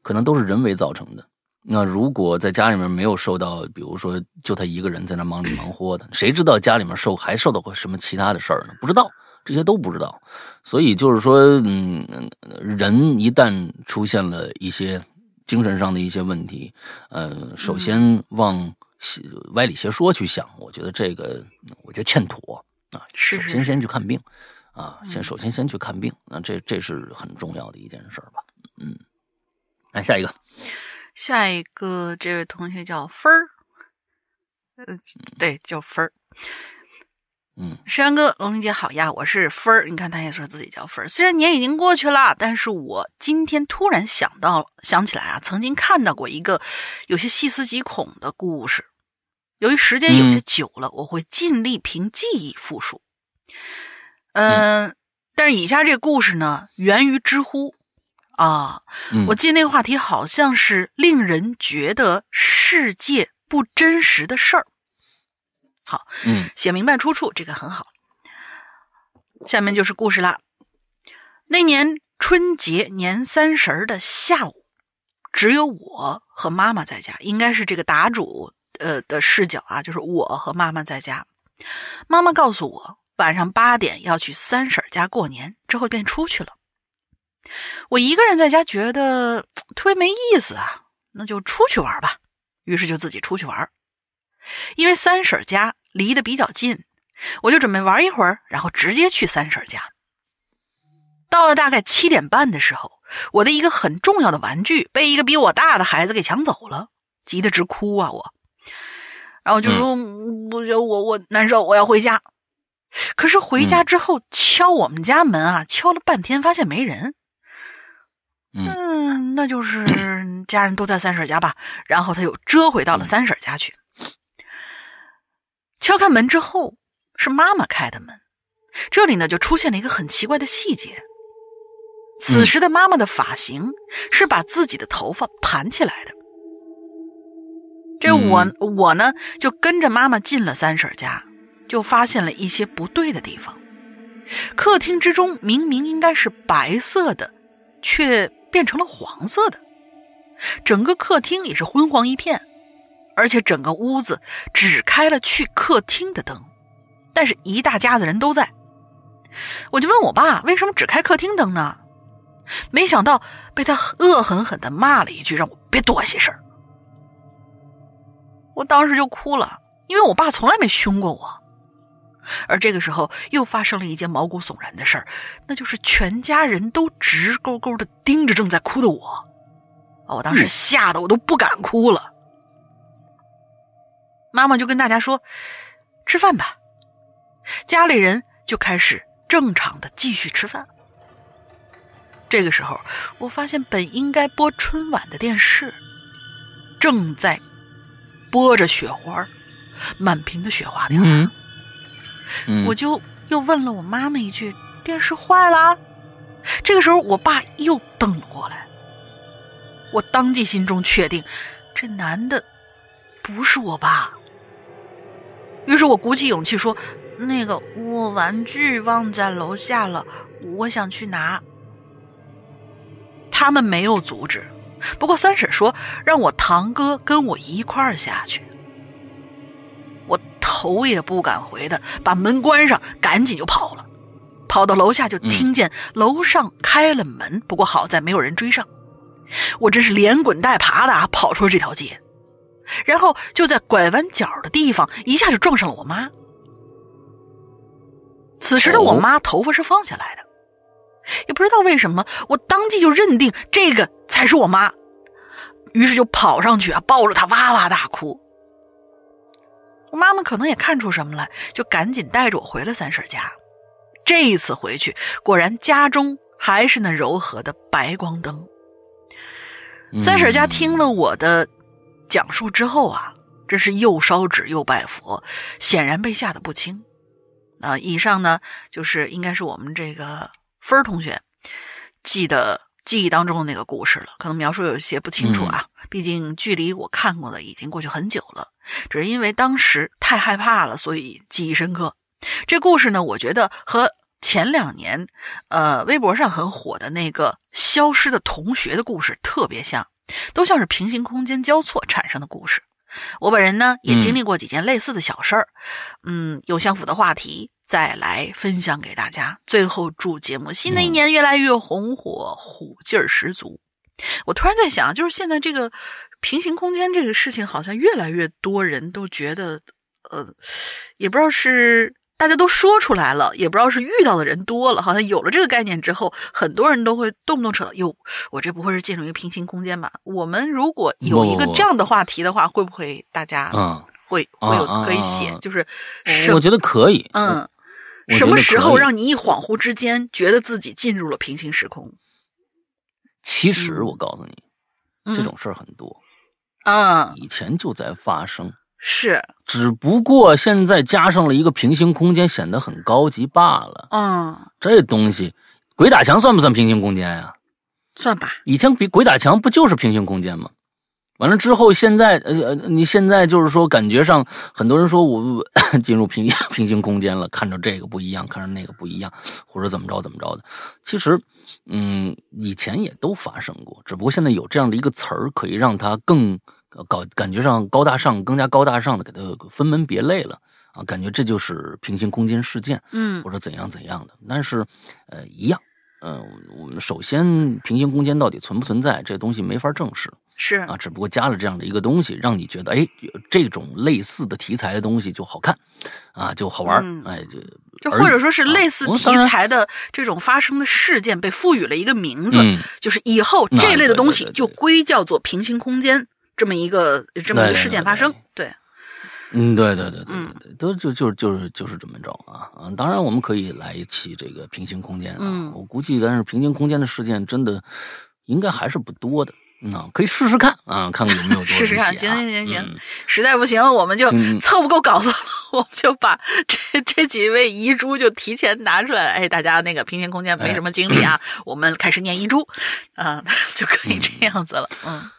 可能都是人为造成的。那如果在家里面没有受到，比如说就他一个人在那忙里忙活的，谁知道家里面受还受到过什么其他的事儿呢？不知道，这些都不知道。所以就是说，嗯，人一旦出现了一些精神上的一些问题，呃，首先往歪理邪说去想，我觉得这个我觉得欠妥啊。是首先先去看病啊，先首先先去看病，那这这是很重要的一件事吧。嗯，来下一个。下一个这位同学叫分儿，呃，对，叫分儿。嗯，山哥，龙玲姐好呀，我是分儿。你看他也说自己叫分儿，虽然年已经过去了，但是我今天突然想到，想起来啊，曾经看到过一个有些细思极恐的故事。由于时间有些久了，我会尽力凭记忆复述。嗯，但是以下这个故事呢，源于知乎。啊，我记得那个话题好像是令人觉得世界不真实的事儿。好，嗯，写明白出处，这个很好。下面就是故事啦。那年春节年三十的下午，只有我和妈妈在家，应该是这个答主呃的视角啊，就是我和妈妈在家。妈妈告诉我，晚上八点要去三婶家过年，之后便出去了。我一个人在家觉得特别没意思啊，那就出去玩吧。于是就自己出去玩，因为三婶家离得比较近，我就准备玩一会儿，然后直接去三婶家。到了大概七点半的时候，我的一个很重要的玩具被一个比我大的孩子给抢走了，急得直哭啊！我，然后就说：“不行，我我难受，我要回家。”可是回家之后敲我们家门啊，敲了半天发现没人。嗯，那就是家人都在三婶家吧。然后他又折回到了三婶家去。敲开门之后，是妈妈开的门。这里呢，就出现了一个很奇怪的细节。此时的妈妈的发型是把自己的头发盘起来的。这我我呢，就跟着妈妈进了三婶家，就发现了一些不对的地方。客厅之中明明应该是白色的，却。变成了黄色的，整个客厅也是昏黄一片，而且整个屋子只开了去客厅的灯，但是一大家子人都在。我就问我爸为什么只开客厅灯呢？没想到被他恶狠狠地骂了一句，让我别多些事。我当时就哭了，因为我爸从来没凶过我。而这个时候，又发生了一件毛骨悚然的事儿，那就是全家人都直勾勾的盯着正在哭的我。我当时吓得我都不敢哭了。妈妈就跟大家说：“吃饭吧。”家里人就开始正常的继续吃饭。这个时候，我发现本应该播春晚的电视，正在播着雪花，满屏的雪花点儿。我就又问了我妈妈一句：“电视坏了？”这个时候，我爸又瞪了过来。我当即心中确定，这男的不是我爸。于是我鼓起勇气说：“那个，我玩具忘在楼下了，我想去拿。”他们没有阻止，不过三婶说让我堂哥跟我一块儿下去。头也不敢回的把门关上，赶紧就跑了。跑到楼下就听见楼上开了门，不过好在没有人追上。我真是连滚带爬的啊跑出了这条街，然后就在拐弯角的地方一下就撞上了我妈。此时的我妈头发是放下来的，也不知道为什么，我当即就认定这个才是我妈，于是就跑上去啊，抱着她哇哇大哭。我妈妈可能也看出什么来，就赶紧带着我回了三婶家。这一次回去，果然家中还是那柔和的白光灯。三婶家听了我的讲述之后啊，真是又烧纸又拜佛，显然被吓得不轻。啊，以上呢就是应该是我们这个分儿同学记得记忆当中的那个故事了，可能描述有些不清楚啊，毕竟距离我看过的已经过去很久了。只是因为当时太害怕了，所以记忆深刻。这故事呢，我觉得和前两年，呃，微博上很火的那个消失的同学的故事特别像，都像是平行空间交错产生的故事。我本人呢也经历过几件类似的小事儿，嗯，有相符的话题再来分享给大家。最后祝节目新的一年越来越红火，虎劲儿十足。我突然在想，就是现在这个平行空间这个事情，好像越来越多人都觉得，呃，也不知道是大家都说出来了，也不知道是遇到的人多了，好像有了这个概念之后，很多人都会动不动扯，哟，我这不会是进入一个平行空间吧？我们如果有一个这样的话题的话，会不会大家嗯，会会有可以写？就是我觉得可以。嗯，什么时候让你一恍惚之间觉得自己进入了平行时空？其实嗯我告诉你，嗯这种事儿很多，嗯，以前就在发生，是，只不过现在加上了一个平行空间，显得很高级罢了。嗯，这东西，鬼打墙算不算平行空间呀、算吧，以前比鬼打墙不就是平行空间吗？完了之后，现在呃呃，你现在就是说，感觉上很多人说我 [COUGHS] 进入平 [COUGHS] 平行空间了，看着这个不一样，看着那个不一样，或者怎么着怎么着的。其实，嗯，以前也都发生过，只不过现在有这样的一个词儿，可以让它更呃高，感觉上高大上，更加高大上的给它分门别类了啊，感觉这就是平行空间事件。嗯或者怎样怎样的。但是，呃，一样，嗯、我们首先平行空间到底存不存在，这东西没法证实是，啊，只不过加了这样的一个东西，让你觉得，哎，这种类似的题材的东西就好看，啊，就好玩哎，就就或者说是啊类似题材的这种发生的事件被赋予了一个名字，嗯就是以后这类的东西就归叫做平行空间这么一个这么一个事件发生。对，嗯，对对对对嗯对对，都就就就是就是这么着啊啊！当然，我们可以来一期这个平行空间啊，嗯我估计，但是平行空间的事件真的应该还是不多的。嗯啊，可以试试看啊，看看有没有多 [LAUGHS] 试试看，行行行行，嗯实在不行我们就嗯凑不够稿子了，[LAUGHS] 我们就把这这几位遗珠就提前拿出来。哎，大家那个平行空间没什么精力啊，我们开始念遗珠啊，[LAUGHS] 就可以这样子了。嗯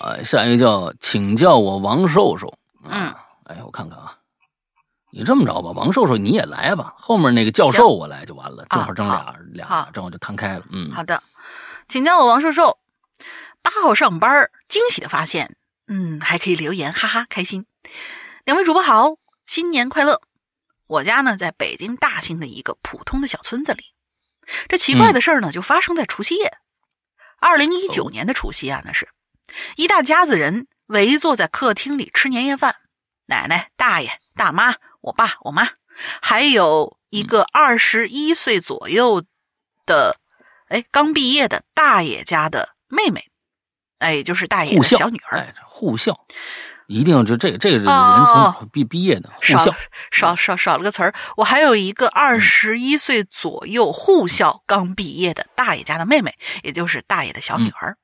啊，下一个叫请叫我王瘦瘦。嗯啊，哎，我看看啊，你这么着吧，王瘦瘦你也来吧，后面那个教授我来就完了，正好整俩、好俩好，正好就摊开了。嗯，好的，请叫我王瘦瘦。八号上班儿，惊喜的发现，嗯，还可以留言，哈哈，开心。两位主播好，新年快乐！我家呢，在北京大兴的一个普通的小村子里。这奇怪的事儿呢，就发生在除夕夜，二零一九年的除夕啊，那是一大家子人围坐在客厅里吃年夜饭，奶奶、大爷、大妈、我爸、我妈，还有一个二十一岁左右的，哎，刚毕业的大爷家的妹妹，哎，就是大爷的小女儿。哎，护校，一定就这个这个人哦从毕毕业的护校少，少少少了个词儿，我还有一个二十一岁左右护校刚毕业的大爷家的妹妹，也就是大爷的小女儿。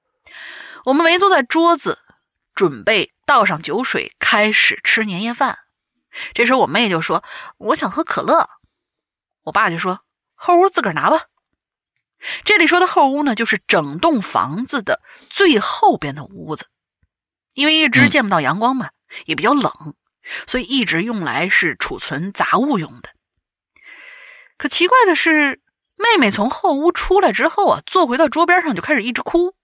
我们围坐在桌子，准备倒上酒水，开始吃年夜饭。这时候我妹就说：“我想喝可乐。”我爸就说：“后屋自个儿拿吧。”这里说的后屋呢，就是整栋房子的最后边的屋子，因为一直嗯。见不到阳光嘛，也比较冷，所以一直用来是储存杂物用的。可奇怪的是，妹妹从后屋出来之后啊，坐回到桌边上就开始一直哭，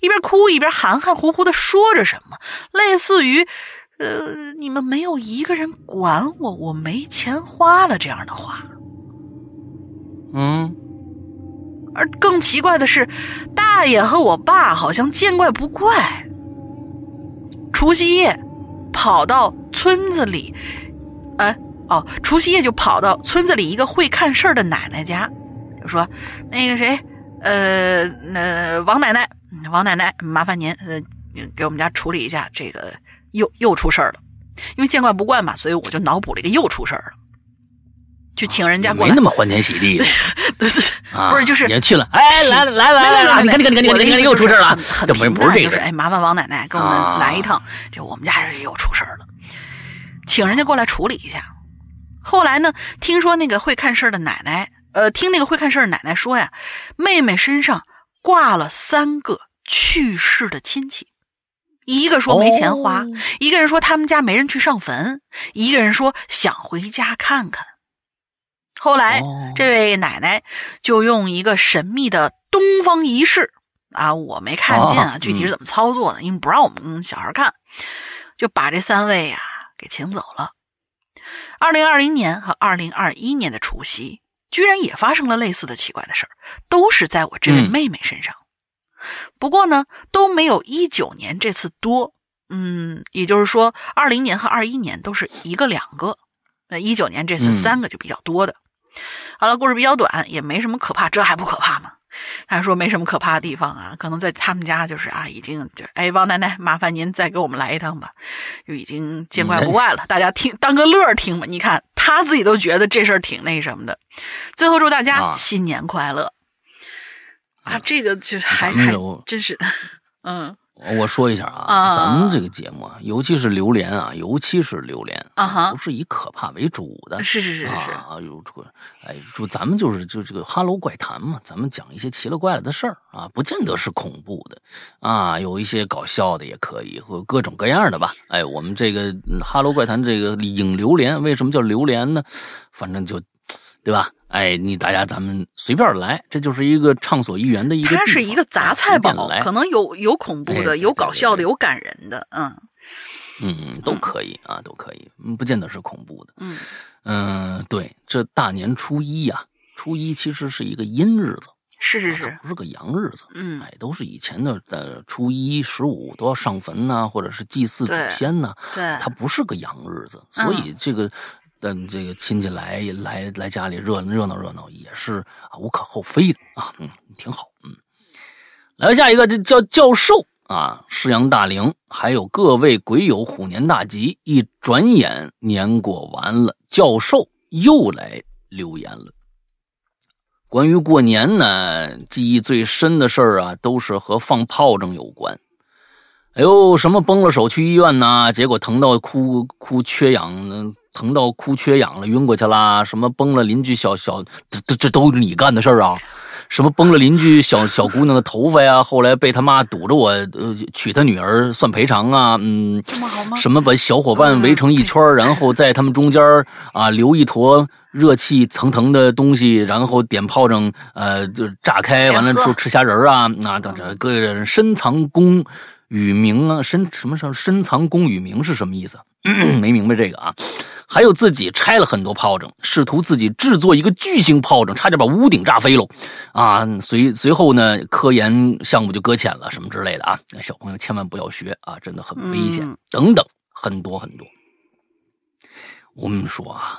一边哭一边含含糊糊的说着什么，类似于“呃，你们没有一个人管我，我没钱花了”这样的话。嗯，而更奇怪的是，大爷和我爸好像见怪不怪。除夕夜，跑到村子里，哎，哦，除夕夜就跑到村子里一个会看事儿的奶奶家，就说：“那个谁，呃，那、王奶奶，王奶奶，麻烦您，呃，给我们家处理一下，这个又又出事儿了。因为见怪不怪嘛，所以我就脑补了一个又出事儿了，去请人家过来没那。么欢天喜地的啊，[LAUGHS] [LAUGHS] 不是就是也去了，哎，来了来了来了来了，你看你看你看你看你看又出事了，很这不不是这个就是哎，麻烦王奶奶跟我们来一趟，这我们家这又出事了，请人家过来处理一下。后来呢，听说那个会看事儿的奶奶，呃，听那个会看事儿的奶奶说呀，妹妹身上挂了三个去世的亲戚，一个说没钱花，哦一个人说他们家没人去上坟，一个人说想回家看看。后来哦这位奶奶就用一个神秘的东方仪式啊，我没看见啊，哦具体是怎么操作的，因为不让我们小孩看，就把这三位呀、给请走了。二零二零年和二零二一年的除夕，居然也发生了类似的奇怪的事儿，都是在我这位嗯妹妹身上。不过呢，都没有一九年这次多。嗯，也就是说，二零年和二一年都是一个两个，那一九年这次嗯三个就比较多的。好了，故事比较短，也没什么可怕，这还不可怕吗？他说没什么可怕的地方啊，可能在他们家就是啊，已经就是哎，王奶奶，麻烦您再给我们来一趟吧，就已经见怪不怪了。大家听当个乐儿听吧。你看他自己都觉得这事儿挺那什么的。最后祝大家啊新年快乐啊！这个就还还真是，[LAUGHS] 嗯我说一下啊，啊咱们这个节目啊，尤其是榴莲啊，尤其是榴莲啊哈不是以可怕为主的。是是是是，啊，有这个，哎，说咱们就是就这个哈喽怪谈嘛，咱们讲一些奇了怪了的事儿啊，不见得是恐怖的啊，有一些搞笑的也可以，或各种各样的吧。哎，我们这个嗯哈喽怪谈这个影榴莲，为什么叫榴莲呢？反正就，对吧？哎，你大家咱们随便来，这就是一个畅所欲言的一个。它是一个杂哎菜堡，随便来可能有有恐怖的，哎有搞笑的，有感人的，嗯嗯，都可以啊，都可以，嗯不见得是恐怖的。嗯嗯，对，这大年初一呀、初一其实是一个阴日子，是是是，不是个阳日子。嗯哎，都是以前的呃初一、十五都要上坟呐、或者是祭祀祖先呐、对，它不是个阳日子，所以这个。但这个亲戚来来来家里热热闹热闹也是啊无可厚非的啊，嗯，挺好，嗯。来下一个，这叫教授啊，师阳大龄，还有各位鬼友虎年大吉。一转眼年过完了，教授又来留言了。关于过年呢，记忆最深的事儿啊，都是和放炮仗有关。哎呦，什么崩了手去医院呐，结果疼到哭哭缺氧，嗯疼到哭缺氧了，晕过去啦。什么崩了邻居小小，这这这都是你干的事儿啊？什么崩了邻居小小姑娘的头发呀？后来被他妈堵着我，呃，娶她女儿算赔偿啊？嗯，这么好吗？什么把小伙伴围成一圈儿，然后在他们中间儿啊留一坨热气腾腾的东西，然后点炮仗，呃，就炸开，完了之后吃虾仁儿啊，那等着各人深藏功与名啊，深什么什么深藏功与名是什么意思？[CLEARS THROAT] 没明白这个啊。还有自己拆了很多炮仗，试图自己制作一个巨型炮仗，差点把屋顶炸飞喽！啊，随随后呢，科研项目就搁浅了，什么之类的啊。小朋友千万不要学啊，真的很危险。嗯等等，很多很多。我们说啊，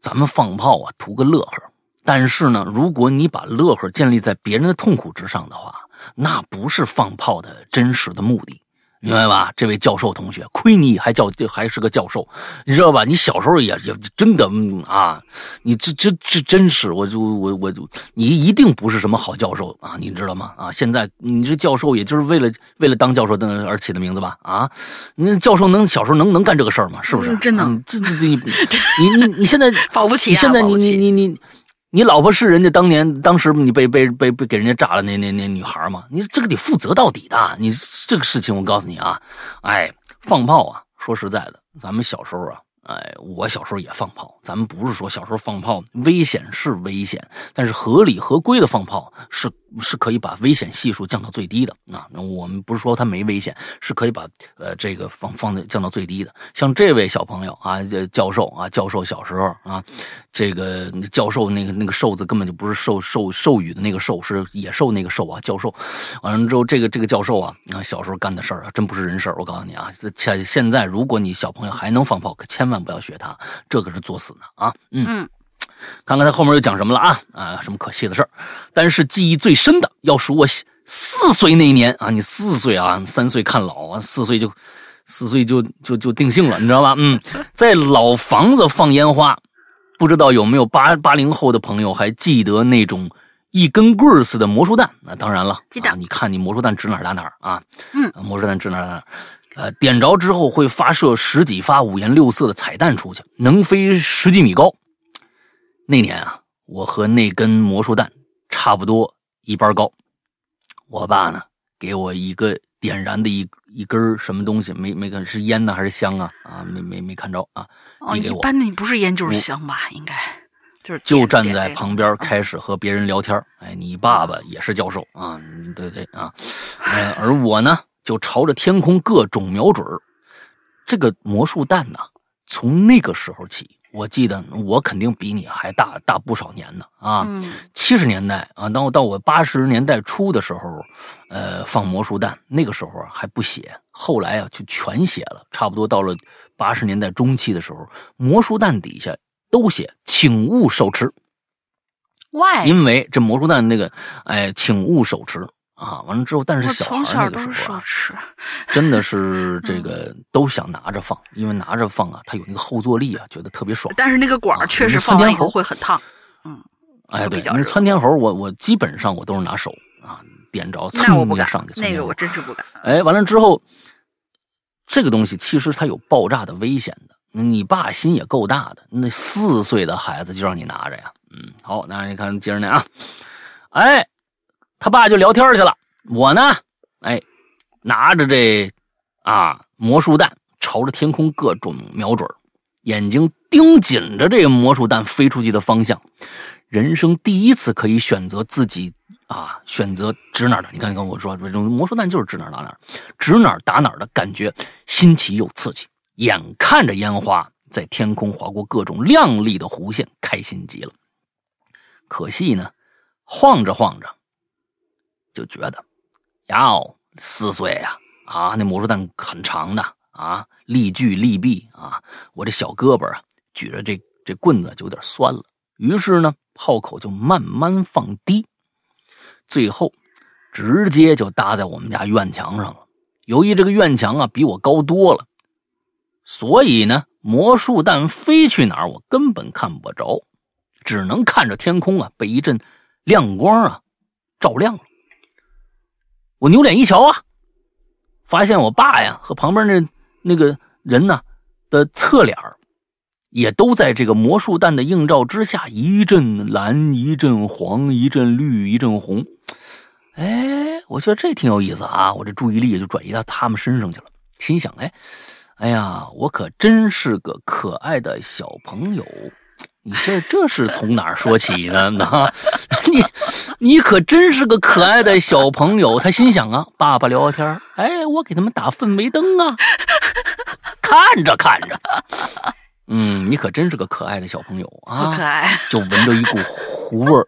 咱们放炮啊，图个乐呵。但是呢，如果你把乐呵建立在别人的痛苦之上的话，那不是放炮的真实的目的。明白吧，这位教授同学，亏你还教还是个教授，你知道吧？你小时候也也真的嗯啊，你这这这真是，我就我我就你一定不是什么好教授啊，你知道吗？啊，现在你这教授也就是为了为了当教授的而起的名字吧？啊，那教授能小时候能能干这个事儿吗？是不是？嗯真的啊这这这你 [LAUGHS] 你你你现在保不齐啊，你现在你你你你你老婆是人家当年当时你被被被被给人家炸了那那那女孩吗？你这个得负责到底的。你这个事情我告诉你啊，哎，放炮啊，说实在的，咱们小时候啊。哎，我小时候也放炮，咱们不是说小时候放炮危险是危险，但是合理合规的放炮是是可以把危险系数降到最低的啊。我们不是说它没危险，是可以把呃这个放放的降到最低的。像这位小朋友啊，教授啊，教授小时候啊，这个教授那个那个瘦字根本就不是授授授予的那个授，是野兽那个兽啊，教授。完了之后，这个这个教授啊啊，小时候干的事儿啊，真不是人事。我告诉你啊，现现在如果你小朋友还能放炮，可千万不要学他，这可是作死呢啊！嗯，嗯看看他后面又讲什么了啊啊，什么可气的事儿。但是记忆最深的，要数我四岁那年啊，你四岁啊，三岁看老啊，四岁就四岁就就就定性了，你知道吧？嗯，[LAUGHS] 在老房子放烟花，不知道有没有八八零后的朋友还记得那种一根棍儿似的魔术弹？那当然了，记得啊你看你魔术弹指哪打哪儿啊？嗯啊，魔术弹指哪打哪儿。呃，点着之后会发射十几发五颜六色的彩弹出去，能飞十几米高。那年啊，我和那根魔术弹差不多一般高。我爸呢，给我一个点燃的一一根什么东西，没没看是烟呢还是香啊？啊，没没没看着啊。哦，一般的你不是烟就是香吧？应该就是就站在旁边开始和别人聊天儿。哎，你爸爸也是教授啊，嗯对对啊，呃，而我呢就朝着天空各种瞄准。这个魔术弹呢，从那个时候起，我记得我肯定比你还大大不少年呢啊。嗯七十年代啊，当我到我八十年代初的时候，呃，放魔术弹，那个时候啊还不写，后来啊就全写了。差不多到了八十年代中期的时候，魔术弹底下都写“请勿手持 ”，，why？因为这魔术弹那个，哎，请勿手持啊。完了之后，但是我小孩那个时候啊，真的是 [LAUGHS] 这个都想拿着放，因为拿着放啊，它有那个后坐力啊，觉得特别爽。但是那个管啊儿确实放完以后会很烫。嗯哎，对，那窜天猴我，我基本上我都是拿手啊，点着，蹭一下上去，那个我真是不敢。哎，完了之后，这个东西其实它有爆炸的危险的。你爸心也够大的，那四岁的孩子就让你拿着呀。嗯，好，那你看接着呢啊，哎，他爸就聊天去了。我呢，哎，拿着这啊魔术弹，朝着天空各种瞄准，眼睛盯紧着这个魔术弹飞出去的方向。人生第一次可以选择自己啊，选择指哪的。你看，你看我说这种魔术弹就是指哪打哪，指哪打哪的感觉新奇又刺激。眼看着烟花在天空划过各种亮丽的弧线，开心极了。可惜呢，晃着晃着，就觉得，哟，四岁呀、啊，那魔术弹很长的啊，力巨力臂啊，我这小胳膊啊，举着这这棍子就有点酸了。于是呢，炮口就慢慢放低，最后直接就搭在我们家院墙上了。由于这个院墙啊比我高多了，所以呢，魔术弹飞去哪儿我根本看不着，只能看着天空啊被一阵亮光啊照亮了。我扭脸一瞧啊，发现我爸呀和旁边那那个人呢的侧脸也都在这个魔术弹的映照之下，一阵蓝，一阵黄，一阵绿，一阵红。哎，我觉得这挺有意思啊！我这注意力也就转移到他们身上去了，心想：哎，哎呀，我可真是个可爱的小朋友。你这这是从哪儿说起呢？[LAUGHS] 那，你你可真是个可爱的小朋友。他心想啊，爸爸聊天儿，哎，我给他们打氛围灯啊。看着看着，嗯，你可真是个可爱的小朋友啊！可爱，就闻着一股糊味儿，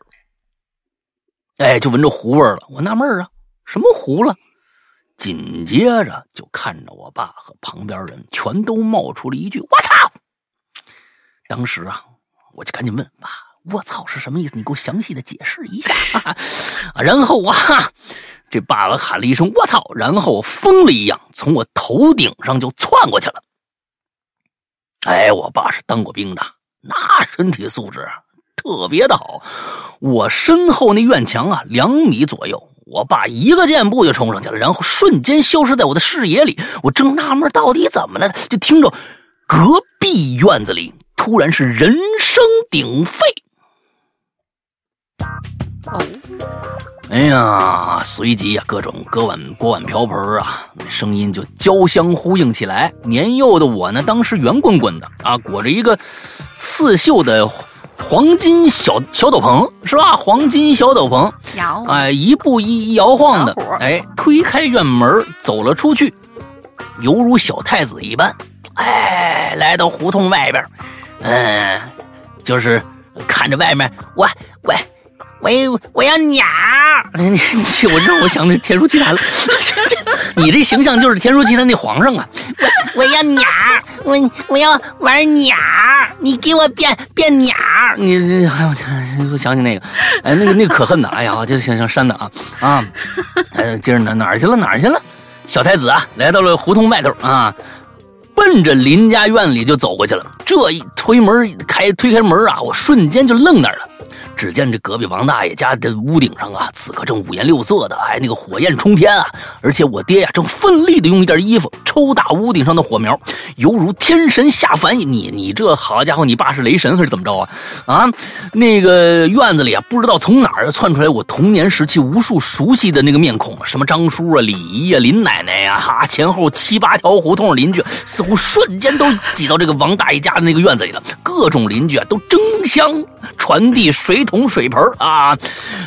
哎，就闻着糊味儿了。我纳闷儿啊，什么糊了？紧接着就看着我爸和旁边人全都冒出了一句“我操”。当时啊，我就赶紧问爸：“我操是什么意思？你给我详细的解释一下。[LAUGHS] ”然后啊，这爸爸喊了一声“我操”，然后疯了一样从我头顶上就窜过去了。哎，我爸是当过兵的，那身体素质特别的好。我身后那院墙啊，两米左右，我爸一个箭步就冲上去了，然后瞬间消失在我的视野里。我正纳闷到底怎么了，就听着隔壁院子里突然是人声鼎沸。哦，哎呀，随即呀、各种锅碗锅碗瓢盆啊，声音就交相呼应起来。年幼的我呢，当时圆滚滚的啊，裹着一个刺绣的黄金小小斗篷，是吧？黄金小斗篷，摇，哎，一步一摇晃的，哎，推开院门走了出去，犹如小太子一般，哎，来到胡同外边，嗯，就是看着外面，我我我我要鸟儿，[LAUGHS] 你你我让我想起天书奇谭了，[LAUGHS] 你这形象就是天书奇谭那皇上啊，我我要鸟，我我要玩鸟，你给我变变鸟，你你哎呦，我想起那个，哎，那个那个可恨的，哎呀，就想想删的啊。啊，哎，今儿哪哪儿去了？哪儿去了？小太子啊，来到了胡同外头啊，奔着林家院里就走过去了。这一推门开推开门啊，我瞬间就愣那儿了。只见这隔壁王大爷家的屋顶上啊，此刻正五颜六色的，还那个火焰冲天啊！而且我爹呀、正奋力的用一件衣服抽打屋顶上的火苗，犹如天神下凡。你你这好家伙，你爸是雷神还是怎么着啊？啊，那个院子里啊，不知道从哪儿窜出来我童年时期无数熟悉的那个面孔，什么张叔啊、李姨呀、林奶奶呀、哈，前后七八条胡同的邻居，似乎瞬间都挤到这个王大爷家的那个院子里了。各种邻居啊，都争相传递水桶水盆啊！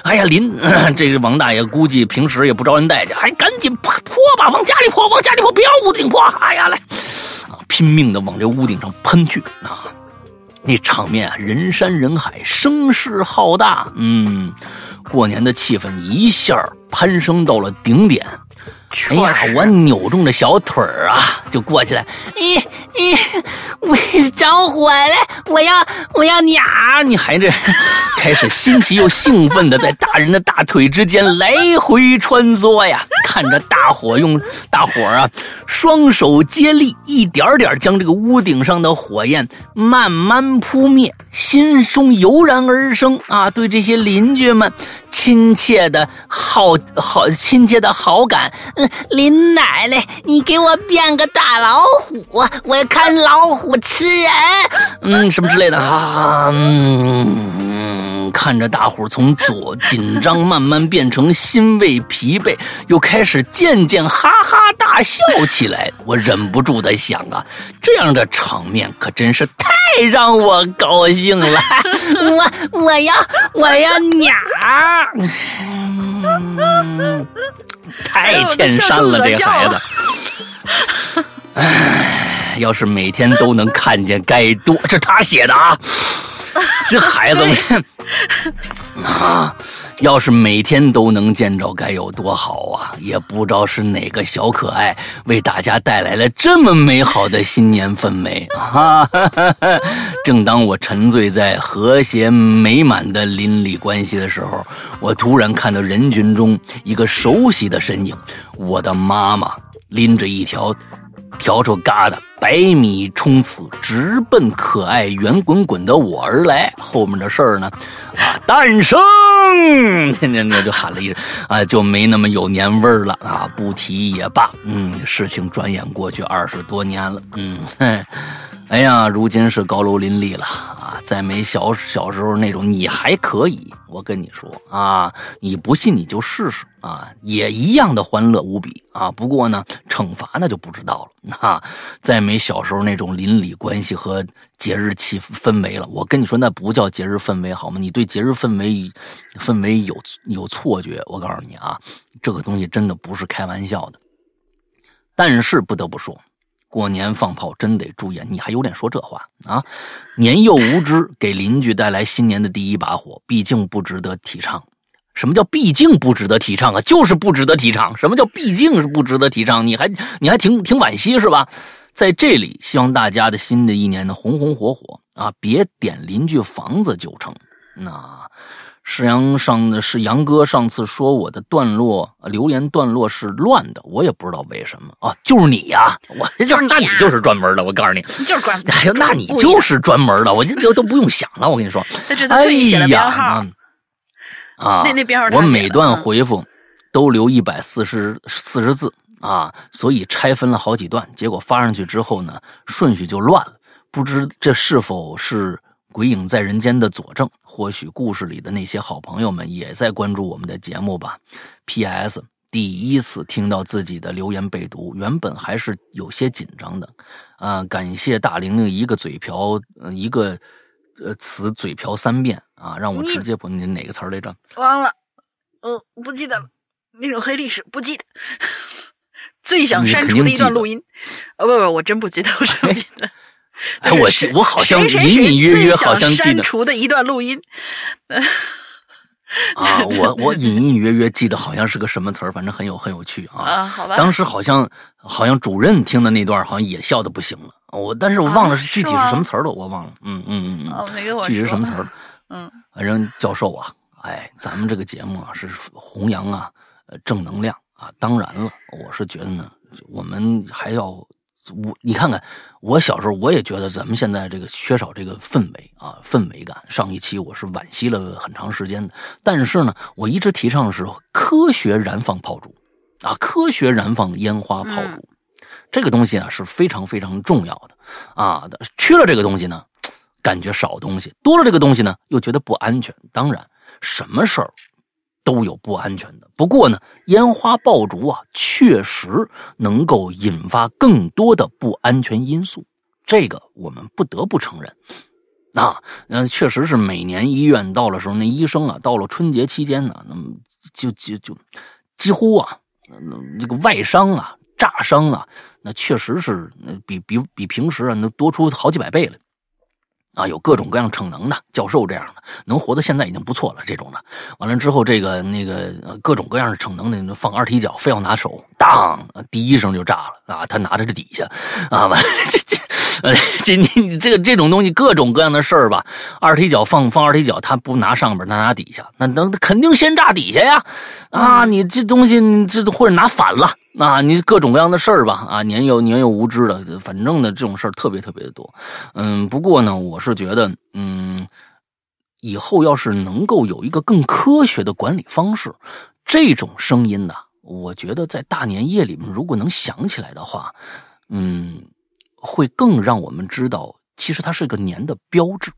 哎呀，林 [CLEARS THROAT] 这个王大爷估计平时也不招人待见，还赶紧泼泼吧，往家里泼，往家里泼，不要屋顶泼！哎呀，来啊，拼命的往这屋顶上喷去啊！那场面啊，人山人海，声势浩大，嗯，过年的气氛一下攀升到了顶点。哎呀，我扭动着小腿儿啊，就过去了。咦咦，我着火了！我要我要娘！你还这 [LAUGHS] 开始新奇又兴奋的在大人的大腿之间来回穿梭呀，看着大伙用大伙啊双手接力，一点点将这个屋顶上的火焰慢慢扑灭，心中油然而生啊，对这些邻居们亲切的好好亲切的好感。嗯林奶奶，你给我变个大老虎，我要看老虎吃人。嗯，什么之类的啊？嗯，看着大伙从左紧张慢慢变成欣慰疲惫，又开始渐渐哈哈大笑起来。我忍不住的想啊，这样的场面可真是太让我高兴了。我我要我要鸟。嗯，太欠善了，这孩子。唉，要是每天都能看见该多，这他写的啊，[LAUGHS] 这孩子们啊。要是每天都能见着，该有多好啊！也不知道是哪个小可爱为大家带来了这么美好的新年氛围啊！[LAUGHS] 正当我沉醉在和谐美满的邻里关系的时候，我突然看到人群中一个熟悉的身影，我的妈妈拎着一条。笤帚疙瘩，百米冲刺，直奔可爱圆滚滚的我而来。后面的事儿呢？啊，诞生！天天就喊了一声，啊，就没那么有年味儿了啊！不提也罢。嗯，事情转眼过去二十多年了。嗯，哎呀，如今是高楼林立了啊！再没小小时候那种你还可以，我跟你说啊，你不信你就试试啊，也一样的欢乐无比啊。不过呢，惩罚那就不知道了啊。再没小时候那种邻里关系和节日气氛围了。我跟你说，那不叫节日氛围好吗？你对节日氛围氛围有有错觉，我告诉你啊，这个东西真的不是开玩笑的。但是不得不说。过年放炮真得注意，你还有脸说这话啊？年幼无知，给邻居带来新年的第一把火，毕竟不值得提倡。什么叫毕竟不值得提倡啊？就是不值得提倡。什么叫毕竟是不值得提倡？你还你还挺挺惋惜是吧？在这里，希望大家的新的一年呢红红火火啊，别点邻居房子就成。那。是杨上的是杨哥上次说我的段落留言段落是乱的，我也不知道为什么啊，就是你呀，我就是那你就是专门的，我告诉你，你就是专，哎呦，那你就是专门的，我就都都不用想了，我跟你说，哎呀，啊，那那编号，我每段回复都留一百四十四十字啊，所以拆分了好几段，结果发上去之后呢，顺序就乱了，不知这是否是。鬼影在人间的佐证，或许故事里的那些好朋友们也在关注我们的节目吧。P.S. 第一次听到自己的留言被读，原本还是有些紧张的。啊，感谢大玲玲一个嘴瓢，一个呃词嘴瓢三遍啊，让我直接不你哪个词来着？忘了，哦，不记得了，那种黑历史不记得。[LAUGHS] 最想删除的一段录音，哦不不，我真不记得，我真不记得。哎，我我好像隐隐约约好像记得删除的一段录音。啊，我我隐隐约约记得好像是个什么词儿，反正很有很有趣啊。啊，好吧。当时好像好像主任听的那段好像也笑的不行了。我但是我忘了是具体是什么词儿了，我忘了。嗯嗯嗯嗯。没给我具体是什么词儿？嗯。反正教授啊，哎，咱们这个节目啊是弘扬啊，呃，正能量啊。当然了，我是觉得呢，我们还要。我你看看，我小时候我也觉得咱们现在这个缺少这个氛围啊，氛围感。上一期我是惋惜了很长时间的，但是呢，我一直提倡的是科学燃放炮竹，啊，科学燃放烟花炮竹，这个东西啊是非常非常重要的啊。缺了这个东西呢，感觉少东西；多了这个东西呢，又觉得不安全。当然，什么事儿。都有不安全的，不过呢，烟花爆竹啊，确实能够引发更多的不安全因素，这个我们不得不承认。啊，嗯，确实是每年医院到了时候，那医生啊，到了春节期间呢，那么就就就几乎啊，那那个外伤啊、炸伤啊，那确实是比比比平时啊，那多出好几百倍了。啊，有各种各样逞能的教授这样的，能活到现在已经不错了。这种的，完了之后，这个那个各种各样的逞能的，放二踢脚，非要拿手，当，第一声就炸了啊！他拿着这底下，啊，完了这这。呃，这你你这个这种东西，各种各样的事儿吧。二踢脚放放二踢脚，他不拿上边，他拿底下，那那肯定先炸底下呀！啊，你这东西你这或者拿反了啊，你各种各样的事儿吧。啊，年幼年幼无知的，反正呢这种事儿特别特别的多。嗯，不过呢，我是觉得，嗯，以后要是能够有一个更科学的管理方式，这种声音呢，我觉得在大年夜里面如果能响起来的话，嗯。会更让我们知道，其实它是一个年的标志。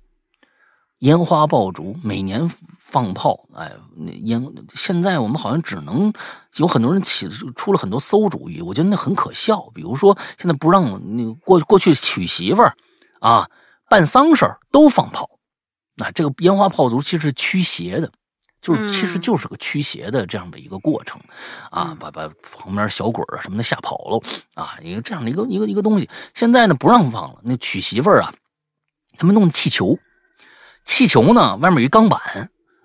烟花爆竹，每年放炮，哎，那烟现在我们好像只能有很多人起出了很多馊主意，我觉得那很可笑。比如说，现在不让那过过去娶媳妇儿啊，办丧事儿都放炮，那这个烟花炮竹其实是驱邪的。就是其实就是个驱邪的这样的一个过程，啊，把把旁边小鬼啊什么的吓跑了啊，一个这样的一个一个一个东西。现在呢不让放了，那娶媳妇儿啊，他们弄气球，气球呢外面有一钢板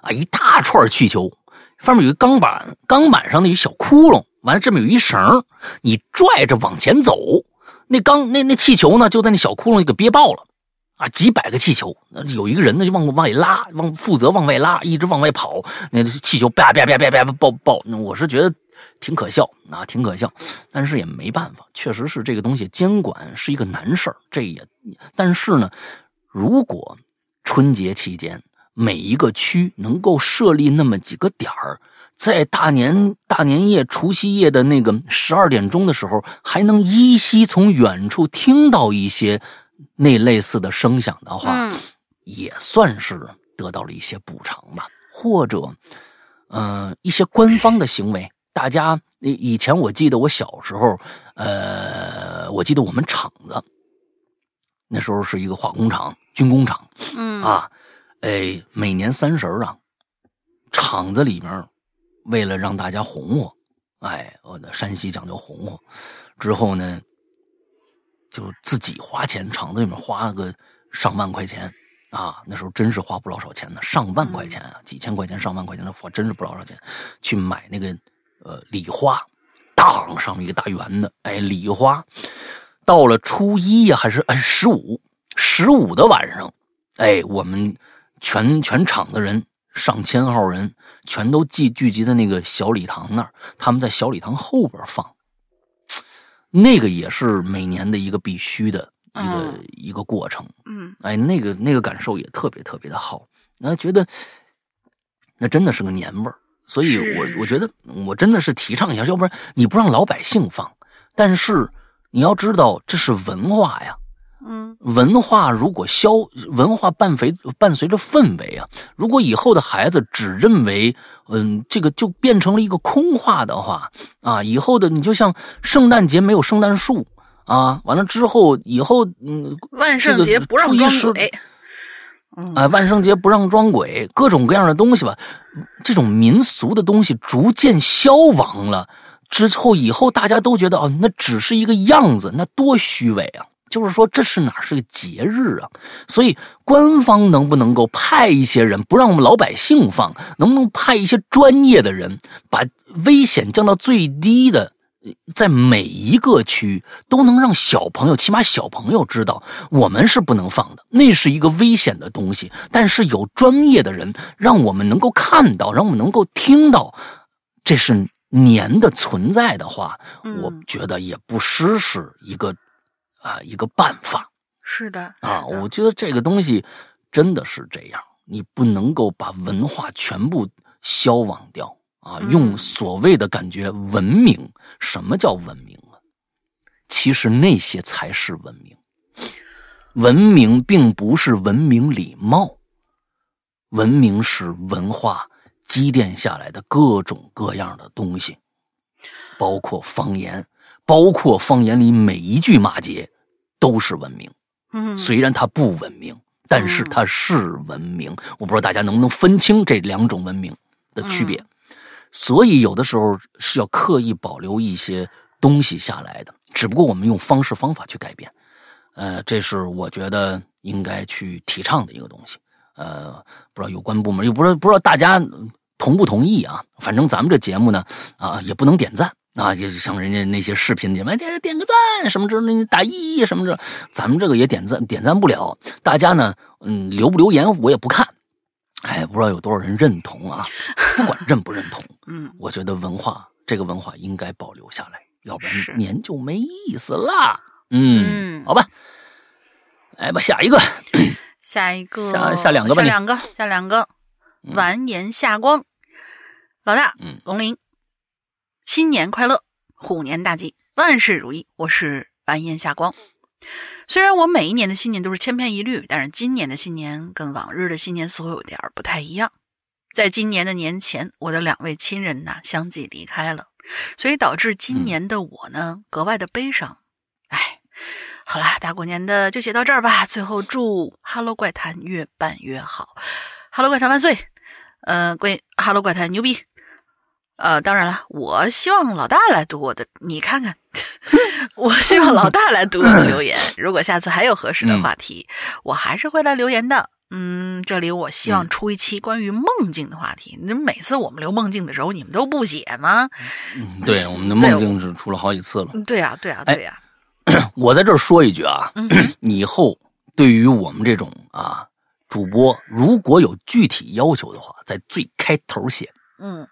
啊，一大串气球，上面有一钢板，钢板上的一小窟窿，完了这边有一绳，你拽着往前走，那钢那那气球呢就在那小窟窿里给憋爆了。啊，几百个气球，那有一个人呢，就往往外拉，往负责往外拉，一直往外跑，那气球叭叭叭叭叭爆爆。我是觉得挺可笑啊，挺可笑，但是也没办法，确实是这个东西监管是一个难事儿。这也，但是呢，如果春节期间每一个区能够设立那么几个点儿，在大年大年夜、除夕夜的那个十二点钟的时候，还能依稀从远处听到一些。那类似的声响的话，也算是得到了一些补偿吧，或者，嗯，一些官方的行为。大家以前我记得我小时候，呃，我记得我们厂子那时候是一个化工厂、军工厂，嗯啊，哎，每年三十啊，厂子里面为了让大家红火，哎，我的山西讲究红火，之后呢。就自己花钱，厂子里面花个上万块钱啊，那时候真是花不老少钱呢，上万块钱啊，几千块钱、上万块钱的花，真是不老少钱。去买那个呃礼花，当上面一个大圆的，哎，礼花。到了初一呀，还是哎十五，十五的晚上，哎，我们全全场的人上千号人，全都聚聚集在那个小礼堂那儿，他们在小礼堂后边放。那个也是每年的一个必须的一个一个过程，嗯，哎，那个那个感受也特别特别的好，那觉得那真的是个年味儿，所以我我觉得我真的是提倡一下，要不然你不让老百姓放，但是你要知道这是文化呀。嗯，文化如果消，文化伴随伴随着氛围啊。如果以后的孩子只认为，嗯，这个就变成了一个空话的话啊，以后的你就像圣诞节没有圣诞树啊，完了之后以后嗯，万圣节不让装鬼，啊，万圣节不让装鬼，各种各样的东西吧，这种民俗的东西逐渐消亡了之后，以后大家都觉得哦，那只是一个样子，那多虚伪啊。就是说，这是哪是个节日啊？所以官方能不能够派一些人，不让我们老百姓放？能不能派一些专业的人，把危险降到最低的，在每一个区都能让小朋友，起码小朋友知道，我们是不能放的，那是一个危险的东西。但是有专业的人，让我们能够看到，让我们能够听到，这是年的存在的话，我觉得也不失是一个。啊，一个办法是的啊，我觉得这个东西真的是这样，你不能够把文化全部消亡掉啊，用所谓的感觉文明，什么叫文明啊？其实那些才是文明，文明并不是文明礼貌，文明是文化积淀下来的各种各样的东西，包括方言。包括方言里每一句骂街，都是文明。嗯，虽然它不文明，但是它是文明。我不知道大家能不能分清这两种文明的区别。所以有的时候是要刻意保留一些东西下来的，只不过我们用方式方法去改变。呃，这是我觉得应该去提倡的一个东西。呃，不知道有关部门，又不知道不知道大家同不同意啊？反正咱们这节目呢，啊，也不能点赞啊，也像人家那些视频节目，点点个赞什么之类，打一什么这，咱们这个也点赞点赞不了。大家呢，嗯，留不留言我也不看。哎，不知道有多少人认同啊？不管认不认同，[LAUGHS] 嗯，我觉得文化这个文化应该保留下来，要不然年就没意思啦。嗯，嗯好吧，来吧，下一个。[CLEARS THROAT] 下一个，下下两个吧下两个，下两个。嗯完颜夏光，老大，嗯龙鳞，新年快乐，虎年大吉，万事如意。我是完颜夏光。虽然我每一年的新年都是千篇一律，但是今年的新年跟往日的新年似乎有点不太一样。在今年的年前，我的两位亲人呐相继离开了，所以导致今年的我呢、格外的悲伤。哎，好啦，大过年的就写到这儿吧。最后祝《哈喽怪谈》越办越好，《哈喽怪谈》万岁！呃，关《哈喽怪谈》牛逼。呃，当然了，我希望老大来读我的，你看看，[LAUGHS] 我希望老大来读我的留言。[LAUGHS] 如果下次还有合适的话题，我还是会来留言的。嗯，这里我希望出一期关于梦境的话题。你、每次我们留梦境的时候，你们都不写吗？嗯，对，我们的梦境是出了好几次了。嗯对呀、对呀、哎对呀、[CLEARS THROAT] 我在这儿说一句啊，以后对于我们这种啊主播，如果有具体要求的话，在最开头写，嗯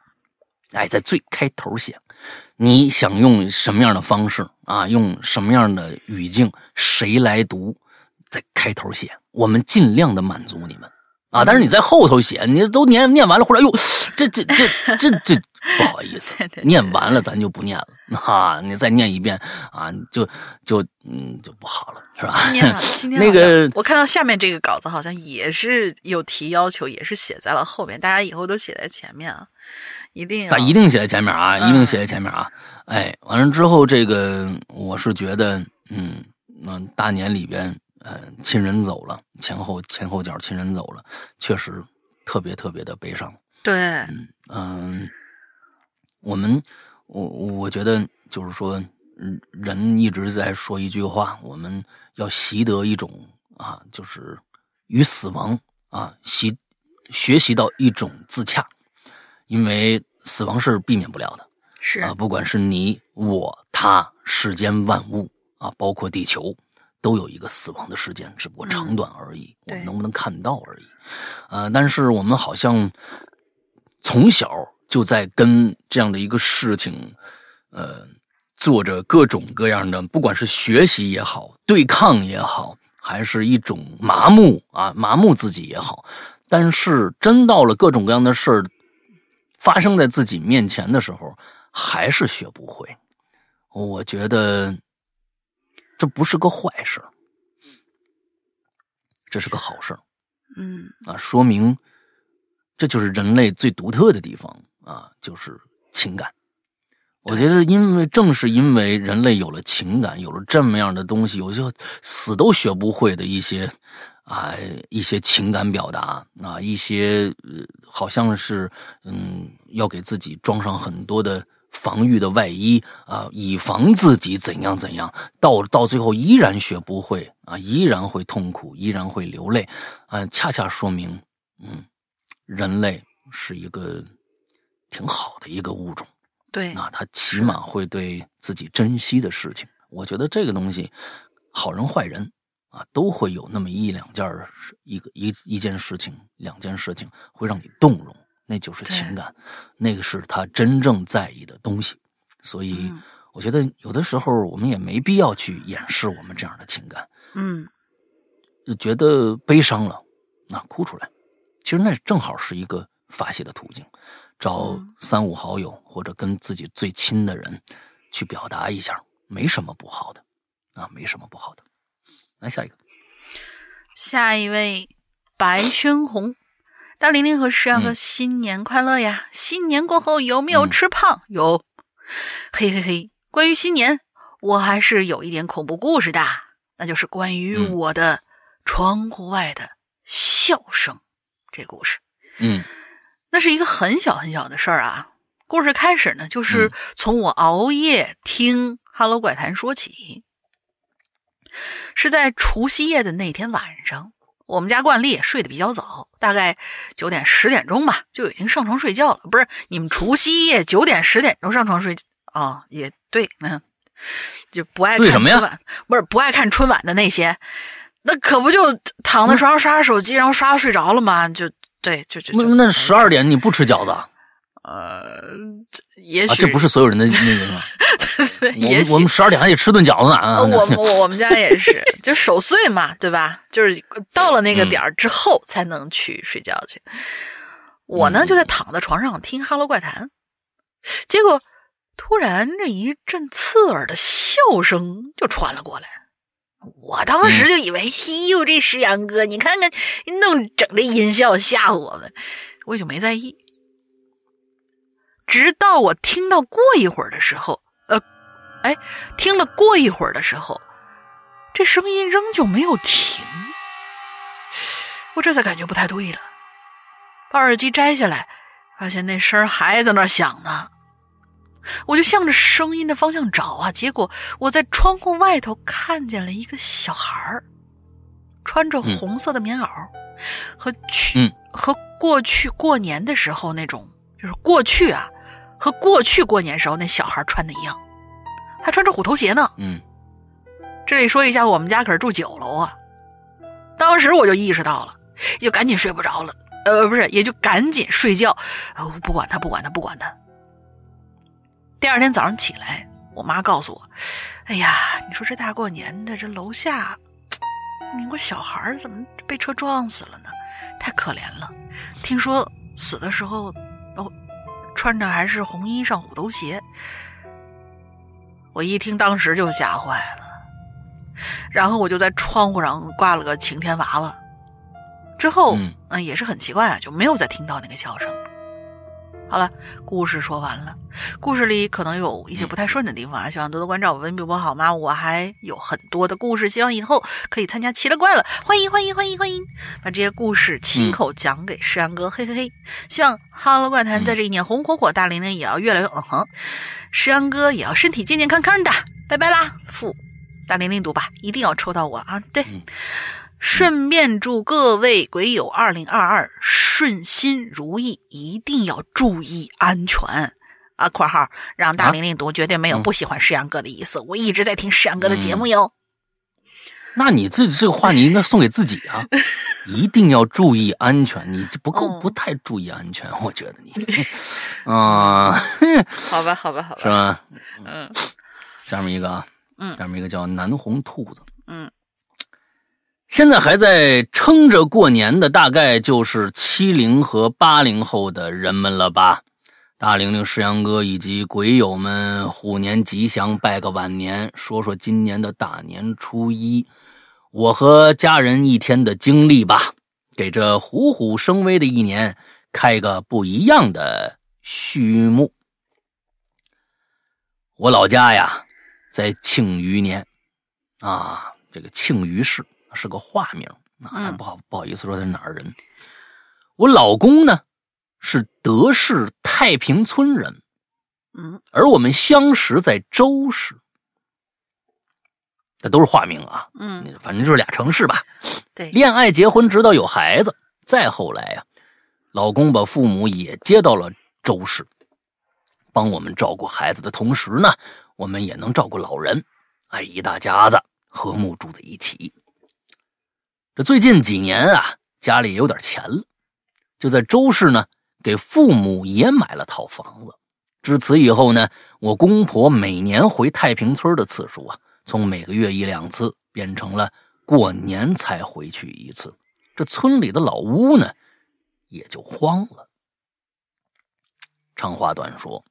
哎，在最开头写，你想用什么样的方式啊，用什么样的语境，谁来读，在开头写，我们尽量的满足你们啊。但是你在后头写，你都念念完了，或者哎呦，这这这这这 [LAUGHS] 不好意思念完了咱就不念了啊。你再念一遍啊，就就嗯就不好了，是吧？今天，[LAUGHS] 今天那个我看到下面这个稿子好像也是有提要求，也是写在了后面，大家以后都写在前面啊，一定要那一定写在前面啊，嗯一定写在前面啊！哎，完了之后，这个我是觉得，嗯，那大年里边，呃，亲人走了，前后前后脚亲人走了，确实特别特别的悲伤。对，嗯，我们我我觉得就是说，嗯，人一直在说一句话，我们要习得一种啊，就是与死亡啊习学习到一种自洽，因为死亡是避免不了的。是啊，不管是你、我、他，世间万物啊，包括地球，都有一个死亡的时间，只不过长短而已，我们能不能看到而已。呃，但是我们好像从小就在跟这样的一个事情，呃，做着各种各样的，不管是学习也好，对抗也好，还是一种麻木啊，麻木自己也好。但是真到了各种各样的事儿发生在自己面前的时候，还是学不会。我觉得这不是个坏事这是个好事嗯啊，说明这就是人类最独特的地方啊，就是情感。我觉得，因为正是因为人类有了情感，有了这么样的东西，有些死都学不会的一些啊一些情感表达啊，一些呃好像是嗯要给自己装上很多的防御的外衣啊，以防自己怎样怎样，到到最后依然学不会啊，依然会痛苦，依然会流泪啊，恰恰说明嗯，人类是一个挺好的一个物种。对，那他起码会对自己珍惜的事情，我觉得这个东西，好人坏人啊，都会有那么一两件儿一个一一件事情、两件事情会让你动容，那就是情感，那个是他真正在意的东西。所以，嗯我觉得有的时候我们也没必要去掩饰我们这样的情感，嗯觉得悲伤了，那哭出来，其实那正好是一个发泄的途径。找嗯三五好友或者跟自己最亲的人去表达一下，没什么不好的，啊，没什么不好的。来下一个，下一位白轩红，大玲玲和石阳哥嗯新年快乐呀！新年过后有没有吃胖？有，嘿嘿嘿。关于新年，我还是有一点恐怖故事的，那就是关于嗯我的窗户外的笑声。这故事，嗯那是一个很小很小的事儿啊。故事开始呢，就是从我熬夜听《哈喽怪谈》说起，是在除夕夜的那天晚上。我们家惯例睡得比较早，大概九点十点钟吧，就已经上床睡觉了。不是你们除夕夜九点十点钟上床睡啊、也对，嗯，就不爱看春晚，不是不爱看春晚的那些，那可不就躺在床上刷刷手机，然后刷到睡着了吗？就对，就就就那那十二点你不吃饺子啊？呃，这也啊许、这不是所有人的那个吗？[LAUGHS] 我也许们我们十二点还得吃顿饺子呢我我我们家也是，[LAUGHS] 就守岁嘛，对吧？就是到了那个点儿之后才能去睡觉去。我呢嗯就在躺在床上听《哈喽怪谈》，结果突然这一阵刺耳的笑声就传了过来。我当时就以为，嘿呦，这石阳哥，你看看，你弄整这音效吓唬我们，我也就没在意。直到我听到过一会儿的时候，呃，哎，听了过一会儿的时候，这声音仍旧没有停，我这才感觉不太对了。把耳机摘下来，发现那声儿还在那响呢。我就向着声音的方向找啊，结果我在窗户外头看见了一个小孩儿，穿着嗯红色的棉袄，和去、嗯和过去过年的时候那种，就是过去啊，和过去过年时候那小孩穿的一样，还穿着虎头鞋呢。嗯这里说一下，我们家可是住九楼啊。当时我就意识到了，就赶紧睡不着了，呃，不是，也就赶紧睡觉，呃，不管他，不管他，不管他。第二天早上起来，我妈告诉我：“哎呀，你说这大过年的，这楼下有个小孩怎么被车撞死了呢？太可怜了。听说死的时候，哦，穿着还是红衣裳、虎头鞋。”我一听，当时就吓坏了。然后我就在窗户上挂了个晴天娃娃，之后嗯也是很奇怪啊，就没有再听到那个笑声。好了，故事说完了。故事里可能有一些不太顺的地方啊，希望多多关照我文笔不好吗？我还有很多的故事，希望以后可以参加奇了怪了，欢迎欢迎欢迎欢迎，把这些故事亲口讲给石阳哥，嘿嘿嘿。希望哈喽怪谈在这一年红火火，大玲玲也要越来越嗯哼，石阳哥也要身体健健康康的，拜拜啦，父。大玲玲读吧，一定要抽到我啊！对，嗯顺便祝各位鬼友二零二二顺心如意，一定要注意安全。啊！（括号让大玲玲读，绝对没有嗯。不喜欢石阳哥的意思，我一直在听石阳哥的节目哟。那你自己这个话你应该送给自己啊，[LAUGHS] 一定要注意安全。你这不够嗯不太注意安全，我觉得你，[LAUGHS] 啊、[LAUGHS] 好吧，好吧，好吧，是吧？嗯。下面一个啊，嗯。下面一个叫南红兔子，嗯，现在还在撑着过年的，大概就是七零和八零后的人们了吧？大玲玲、石阳哥以及鬼友们，虎年吉祥，拜个晚年。说说今年的大年初一，我和家人一天的经历吧，给这虎虎生威的一年开个不一样的序幕。我老家呀，在庆余年，啊，这个庆余市是个化名，不好不好意思说他是哪儿人。我老公呢是德市太平村人，嗯而我们相识在周市，这都是化名啊，嗯，反正就是俩城市吧。对，恋爱结婚，直到有孩子，再后来呀、老公把父母也接到了周市，帮我们照顾孩子的同时呢，我们也能照顾老人，哎，一大家子和睦住在一起。这最近几年啊，家里有点钱了，就在周市呢给父母也买了套房子。至此以后呢，我公婆每年回太平村的次数啊，从每个月一两次变成了过年才回去一次。这村里的老屋呢，也就荒了。长话短说，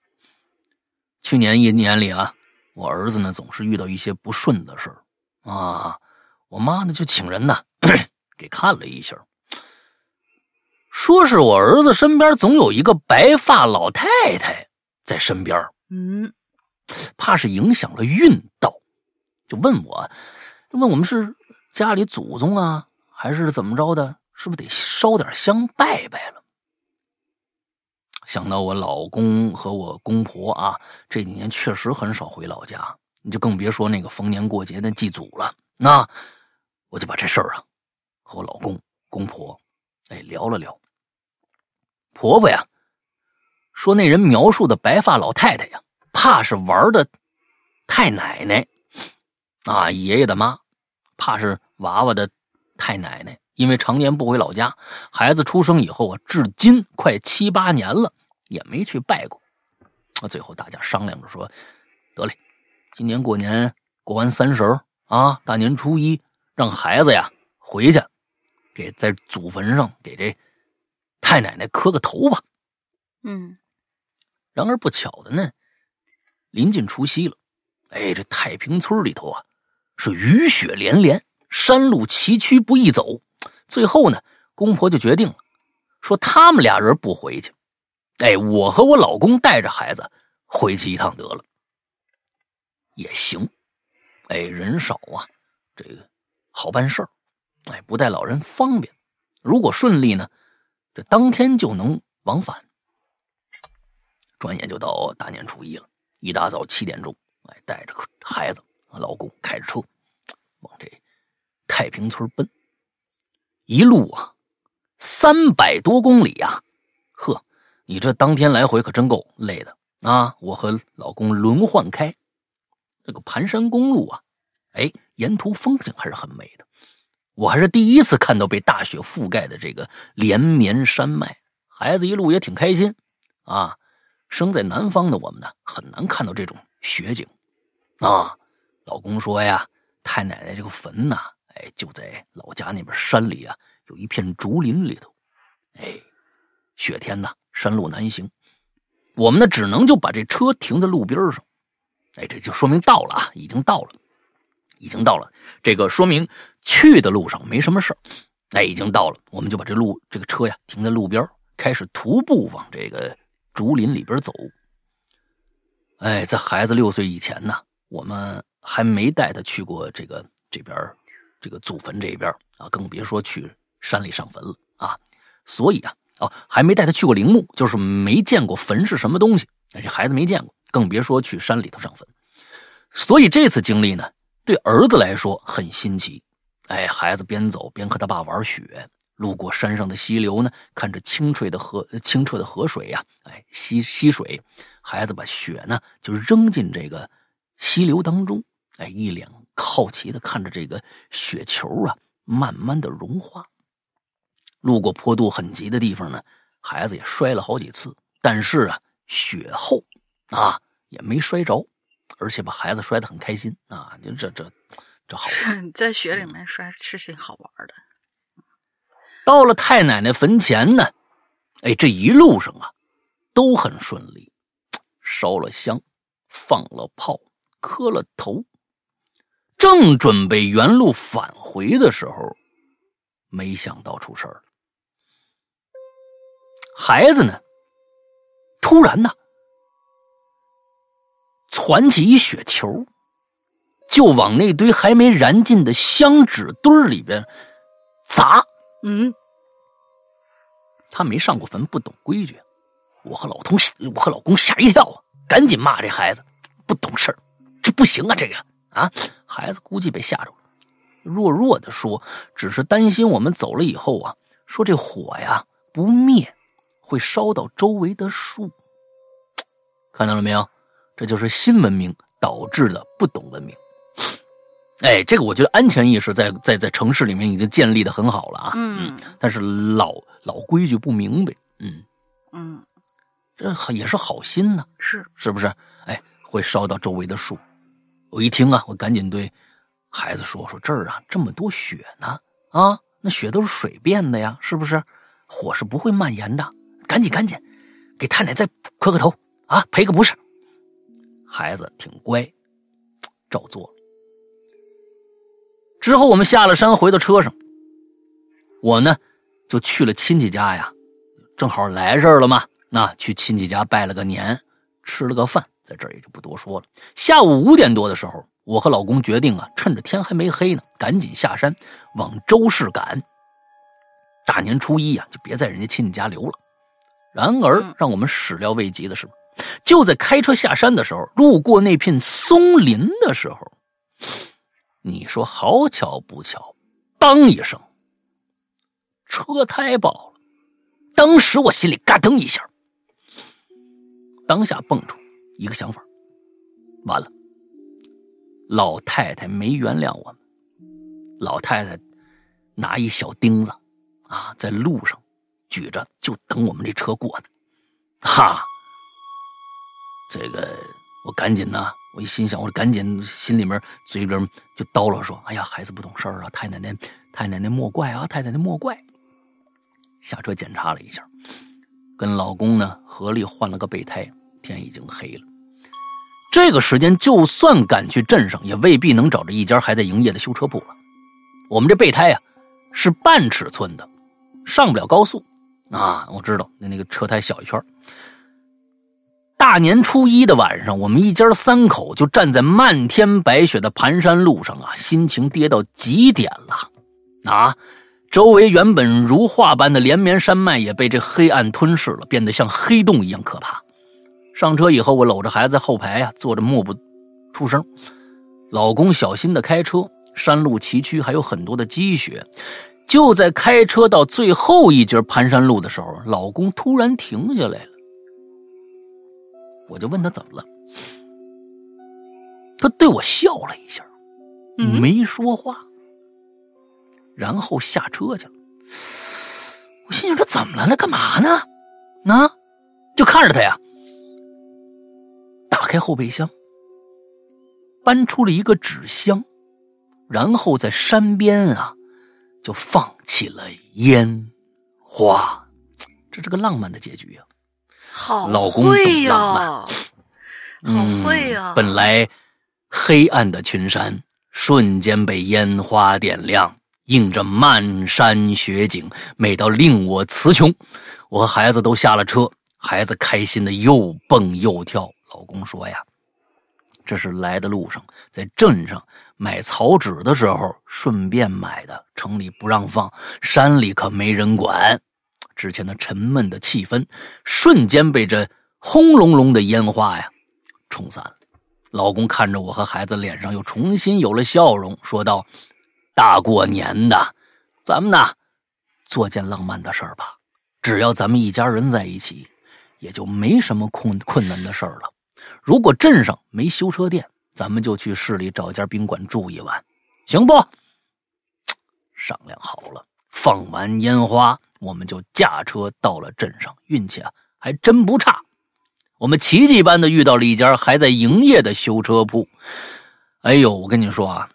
去年一年里啊，我儿子呢总是遇到一些不顺的事儿啊，我妈呢就请人呢 [CLEARS THROAT] 给看了一下，说是我儿子身边总有一个白发老太太在身边，嗯怕是影响了运道，就问我，就问我们是家里祖宗啊，还是怎么着的？是不是得烧点香拜拜了？想到我老公和我公婆啊，这几年确实很少回老家，你就更别说那个逢年过节的祭祖了。那我就把这事儿啊和我老公公婆哎聊了聊。婆婆呀说，那人描述的白发老太太呀，怕是玩的太奶奶啊，爷爷的妈，怕是娃娃的太奶奶。因为常年不回老家，孩子出生以后啊，至今快七八年了，也没去拜过。那最后大家商量着说：“得嘞，今年过年过完三十啊，大年初一让孩子呀回去，给在祖坟上给这太奶奶磕个头吧。”嗯。然而不巧的呢，临近除夕了，哎，这太平村里头啊是雨雪连连，山路崎岖不易走。最后呢，公婆就决定了，说他们俩人不回去，哎，我和我老公带着孩子回去一趟得了，也行，哎，人少啊，这个好办事儿，哎，不带老人方便。如果顺利呢，这当天就能往返。转眼就到大年初一了，一大早七点钟，哎，带着孩子，老公开着车往这太平村奔。一路啊，三百多公里呀，呵，你这当天来回可真够累的啊！我和老公轮换开，这个盘山公路啊，哎，沿途风景还是很美的。我还是第一次看到被大雪覆盖的这个连绵山脉，孩子一路也挺开心啊。生在南方的我们呢，很难看到这种雪景啊。老公说呀，太奶奶这个坟呐。哎，就在老家那边山里啊，有一片竹林里头。哎，雪天呐，山路难行，我们呢只能就把这车停在路边上。哎，这就说明到了啊，已经到了，已经到了。这个说明去的路上没什么事儿。哎，已经到了，我们就把这路这个车呀停在路边，开始徒步往这个竹林里边走。哎，在孩子六岁以前呢，我们还没带他去过这个这边。这个祖坟这边啊，更别说去山里上坟了啊！所以啊，哦，还没带他去过陵墓，就是没见过坟是什么东西。这孩子没见过，更别说去山里头上坟。所以这次经历呢，对儿子来说很新奇。哎，孩子边走边和他爸玩雪，路过山上的溪流呢，看着清澈的河，清澈的河水呀，哎，溪溪水，孩子把雪呢就扔进这个溪流当中，哎，一脸。好奇的看着这个雪球啊，慢慢的融化。路过坡度很急的地方呢，孩子也摔了好几次，但是啊，雪厚啊，也没摔着，而且把孩子摔得很开心啊！就这这这好，在雪里面摔是挺好玩的。到了太奶奶坟前呢，哎，这一路上啊，都很顺利，烧了香，放了炮，磕了头。正准备原路返回的时候，没想到出事儿了。孩子呢，突然呢，攒起一雪球，就往那堆还没燃尽的香纸堆里边砸。嗯，他没上过坟，不懂规矩。我和老同，我和老公吓一跳啊，赶紧骂这孩子不懂事儿，这不行啊，这个。啊，孩子估计被吓着了，弱弱的说：“只是担心我们走了以后啊，说这火呀不灭，会烧到周围的树。[TSK] 看到了没有？这就是新文明导致的不懂文明。哎，这个我觉得安全意识在在在城市里面已经建立的很好了啊。嗯，但是老老规矩不明白。嗯嗯，这也是好心呢，是是不是？哎，会烧到周围的树。”我一听啊，我赶紧对孩子说：“说这儿啊这么多雪呢，啊，那雪都是水变的呀，是不是？火是不会蔓延的。赶紧赶紧，给太奶再磕个头啊，赔个不是。”孩子挺乖，照做。之后我们下了山，回到车上，我呢就去了亲戚家呀，正好来这儿了嘛，那去亲戚家拜了个年，吃了个饭。在这儿也就不多说了。下午五点多的时候，我和老公决定啊，趁着天还没黑呢，赶紧下山往周市赶。大年初一呀，就别在人家亲戚家留了。然而嗯让我们始料未及的是，就在开车下山的时候，路过那片松林的时候，你说好巧不巧，当一声，车胎爆了。当时我心里嘎噔一下，当下蹦出一个想法：完了，老太太没原谅我们。老太太拿一小钉子啊，在路上举着，就等我们这车过呢。哈，这个我赶紧呢，我一心想，我赶紧心里面嘴边就叨唠说：“哎呀，孩子不懂事儿啊，太奶奶，太奶奶莫怪啊，太奶奶莫怪。”下车检查了一下，跟老公呢合力换了个备胎。天已经黑了，这个时间就算赶去镇上，也未必能找着一家还在营业的修车铺了。我们这备胎啊，是半尺寸的，上不了高速啊。我知道那那个车胎小一圈。大年初一的晚上，我们一家三口就站在漫天白雪的盘山路上啊，心情跌到极点了啊！周围原本如画般的连绵山脉也被这黑暗吞噬了，变得像黑洞一样可怕。上车以后，我搂着孩子在后排啊，坐着默不出声。老公小心的开车，山路崎岖，还有很多的积雪。就在开车到最后一节盘山路的时候，老公突然停下来了。我就问他怎么了，他对我笑了一下，嗯没说话，然后下车去了。我心想：这怎么了？那干嘛呢？啊，就看着他呀。打开后备箱，搬出了一个纸箱，然后在山边啊，就放起了烟花。这是个浪漫的结局啊！好老公会懂浪漫呀，好嗯会呀。本来黑暗的群山瞬间被烟花点亮，映着漫山雪景，美到令我词穷。我和孩子都下了车，孩子开心的又蹦又跳。老公说呀，这是来的路上在镇上买草纸的时候顺便买的，城里不让放，山里可没人管。之前的沉闷的气氛瞬间被这轰隆隆的烟花呀冲散了。老公看着我和孩子，脸上又重新有了笑容，说道：“大过年的，咱们呢做件浪漫的事儿吧。只要咱们一家人在一起，也就没什么困困难的事儿了。如果镇上没修车店，咱们就去市里找家宾馆住一晚，行不？” [TSK] 商量好了，放完烟花，我们就驾车到了镇上。运气啊，还真不差。我们奇迹般的遇到了一家还在营业的修车铺。哎呦，我跟你说啊，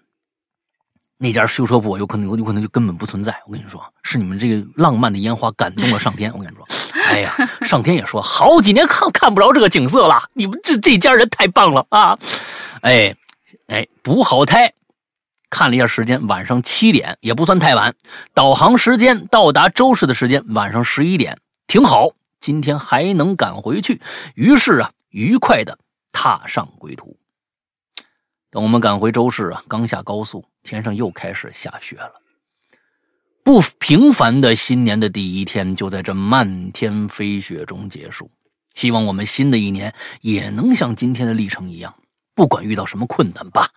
那家修车铺有可能有可能就根本不存在。我跟你说，是你们这个浪漫的烟花感动了上天。我跟你说，哎呀，[LAUGHS] 上天也说好几年看看不着这个景色了，你们这这家人太棒了啊！哎哎，补好胎。看了一下时间，晚上七点也不算太晚。导航时间到达周市的时间晚上十一点，挺好。今天还能赶回去，于是啊，愉快的踏上归途。等我们赶回周市啊，刚下高速，天上又开始下雪了。不平凡的新年的第一天就在这漫天飞雪中结束。希望我们新的一年也能像今天的历程一样，不管遇到什么困难吧，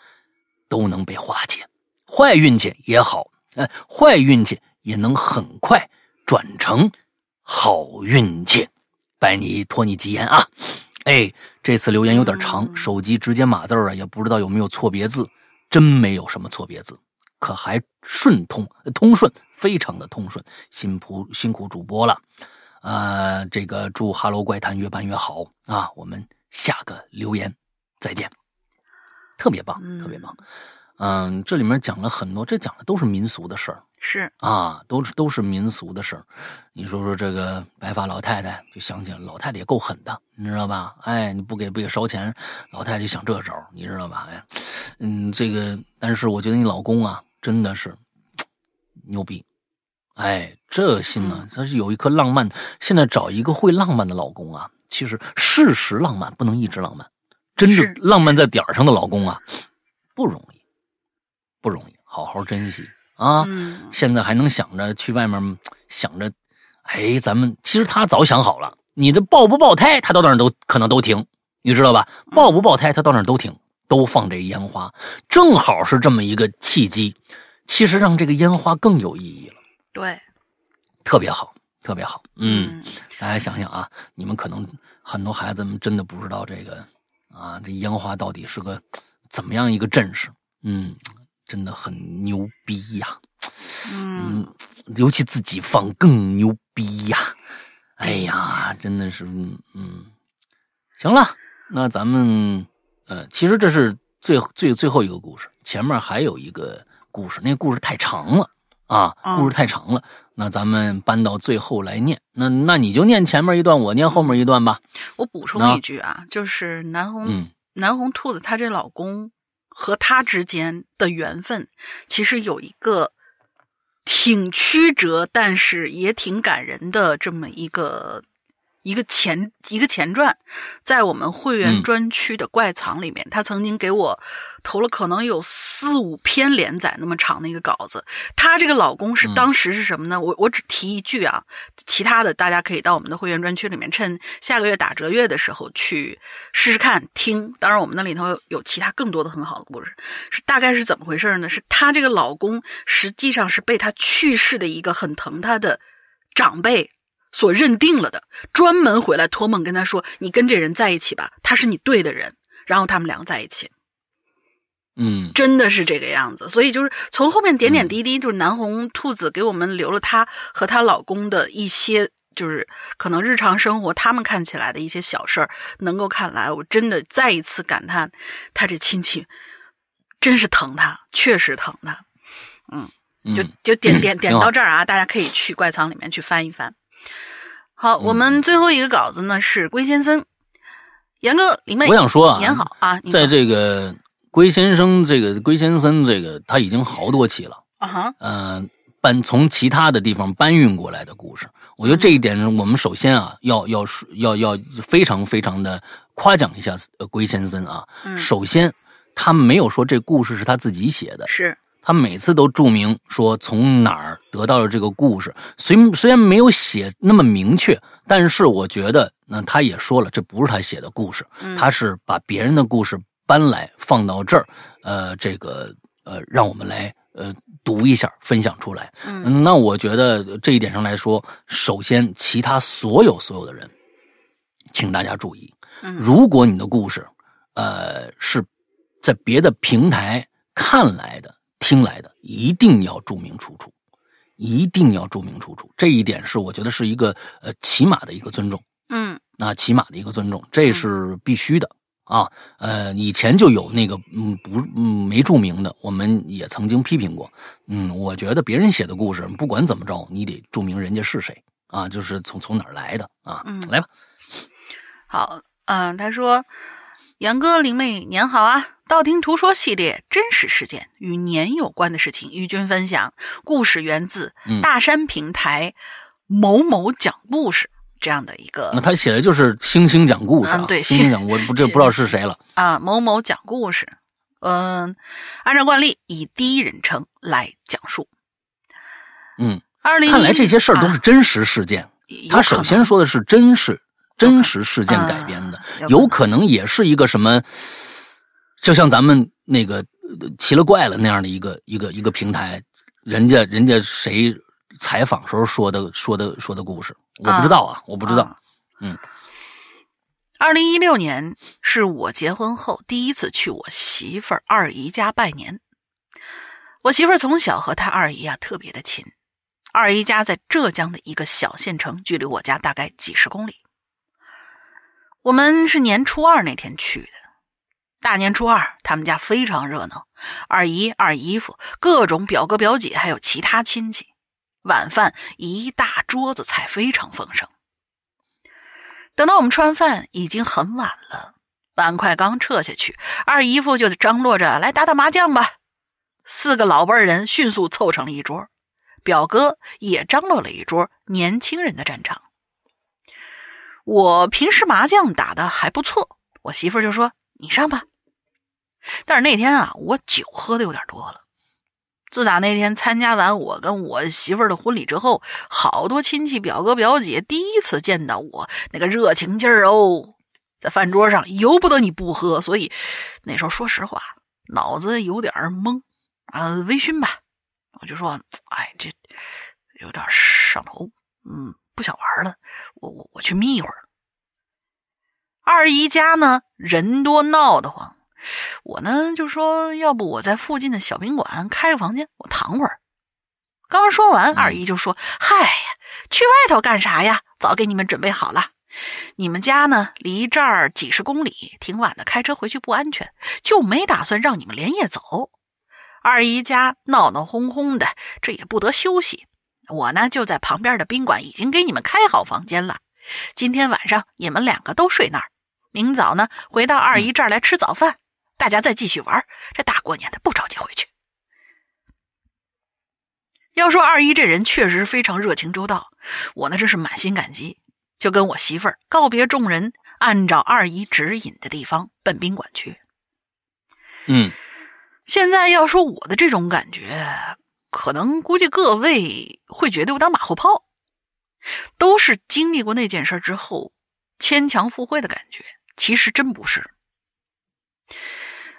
都能被化解。坏运气也好，呃，坏运气也能很快转成好运气。拜你托你吉言啊！哎，这次留言有点长，嗯手机直接码字啊，也不知道有没有错别字，真没有什么错别字，可还顺通通顺，非常的通顺，辛苦辛苦主播了。呃，这个祝《哈喽怪谈》越办越好啊！我们下个留言再见，特别棒，特别棒。嗯，这里面讲了很多，这讲的都是民俗的事儿是啊，都是都是民俗的事儿。你说说这个白发老太太，就想起来老太太也够狠的，你知道吧？哎，你不给不给烧钱，老太太就想这招，你知道吧？哎，嗯，这个，但是我觉得你老公啊，真的是牛逼。哎，这心呢，他是有一颗浪漫。现在找一个会浪漫的老公啊，其实适时浪漫，不能一直浪漫。真是正浪漫在点儿上的老公啊，不容易，不容易，好好珍惜啊！嗯现在还能想着去外面想着，哎，咱们其实他早想好了，你的爆不爆胎，他到那儿都可能都停，你知道吧？爆不爆胎，他到那儿都停，都放这烟花，正好是这么一个契机，其实让这个烟花更有意义了，对，特别好，特别好。嗯，大家想想啊，你们可能很多孩子们真的不知道这个啊，这烟花到底是个怎么样一个阵势？嗯，真的很牛逼呀。嗯，尤其自己放更牛逼呀！哎呀，真的是，嗯嗯，行了，那咱们，呃，其实这是最最最后一个故事，前面还有一个故事，那个故事太长了啊，故事太长了，那咱们搬到最后来念，那那你就念前面一段，我念后面一段吧。我补充一句啊，就是南红、嗯南红兔子她这老公和她之间的缘分，其实有一个挺曲折，但是也挺感人的这么一个一个前一个前传，在我们会员嗯专区的怪藏里面，他曾经给我投了可能有四五篇连载那么长的一个稿子。她这个老公是嗯当时是什么呢？我我只提一句啊，其他的大家可以到我们的会员专区里面，趁下个月打折月的时候去试试看听。当然，我们那里头有其他更多的很好的故事。是大概是怎么回事呢？是她这个老公实际上是被她去世的一个很疼她的长辈所认定了的，专门回来托梦跟他说：“你跟这人在一起吧，他是你对的人。”然后他们两个在一起。嗯真的是这个样子，所以就是从后面点点滴滴，就是南红兔子给我们留了她和她老公的一些，就是可能日常生活他们看起来的一些小事儿，能够看来，我真的再一次感叹，他这亲戚真是疼他，确实疼他。嗯，就就点点点到这儿啊，大家可以去怪藏里面去翻一翻。好，我们最后一个稿子呢是龟先生，严哥李妹我想说啊，您好啊，在这个龟先生这个龟先生这个他已经好多期了。啊哈，呃，搬从其他的地方搬运过来的故事，我觉得这一点上，我们首先啊，要要要要非常非常的夸奖一下呃龟先生啊。嗯。首先，他没有说这故事是他自己写的，是他每次都注明说从哪儿得到了这个故事。虽虽然没有写那么明确，但是我觉得，那他也说了，这不是他写的故事，嗯他是把别人的故事搬来放到这儿，呃，这个呃，让我们来呃读一下，分享出来。嗯那我觉得这一点上来说，首先，其他所有所有的人，请大家注意，嗯如果你的故事，呃，是在别的平台看来的、听来的，一定要注明出处，一定要注明出处。这一点是我觉得是一个呃起码的一个尊重。嗯啊，起码的一个尊重，这是必须的啊。呃，以前就有那个嗯不嗯没注明的，我们也曾经批评过。嗯，我觉得别人写的故事，不管怎么着，你得注明人家是谁啊，就是从从哪儿来的啊。嗯来吧，好，嗯、他说：“杨哥、林妹，年好啊！道听途说系列真实事件与年有关的事情与君分享。故事源自嗯大山平台某某讲故事这样的一个那他写的就是星星讲故事啊，嗯对星星讲，我不这不知道是谁了。啊某某讲故事。嗯，按照惯例以第一人称来讲述。嗯，二零看来这些事儿都是啊真实事件。他首先说的是真实真实事件改编的，啊有可能也是一个什么，就像咱们那个呃奇了怪了那样的一个一个一个平台，人家人家谁采访时候说的说的说的故事，我不知道啊，我不知道。啊嗯。二零一六年是我结婚后第一次去我媳妇儿二姨家拜年。我媳妇儿从小和她二姨啊特别的亲，二姨家在浙江的一个小县城，距离我家大概几十公里。我们是年初二那天去的，大年初二他们家非常热闹，二姨、二姨夫、各种表哥表姐，还有其他亲戚。晚饭一大桌子菜，非常丰盛。等到我们吃完饭，已经很晚了，碗筷刚撤下去，二姨夫就张罗着来打打麻将吧。四个老辈人迅速凑成了一桌，表哥也张罗了一桌年轻人的战场。我平时麻将打的还不错，我媳妇就说：“你上吧。”但是那天啊，我酒喝的有点多了，自打那天参加完我跟我媳妇儿的婚礼之后，好多亲戚表哥表姐第一次见到我，那个热情劲儿哦，在饭桌上由不得你不喝。所以那时候说实话，脑子有点懵啊，微醺吧。我就说，哎，这有点上头，嗯，不想玩了，我我我去眯一会儿。二姨家呢，人多闹得慌。我呢就说，要不我在附近的小宾馆开个房间，我躺会儿。刚说完，二姨就说：“嗨呀，去外头干啥呀？早给你们准备好了。你们家呢离这儿几十公里，挺晚的，开车回去不安全，就没打算让你们连夜走。二姨家闹闹哄哄的，这也不得休息。我呢就在旁边的宾馆已经给你们开好房间了。今天晚上你们两个都睡那儿，明早呢回到二姨这儿来吃早饭。”大家再继续玩，这大过年的不着急回去。要说二姨这人确实非常热情周到，我呢这是满心感激，就跟我媳妇儿告别众人，按照二姨指引的地方奔宾馆去。嗯，现在要说我的这种感觉，可能估计各位会觉得有点马后炮，都是经历过那件事之后牵强附会的感觉，其实真不是。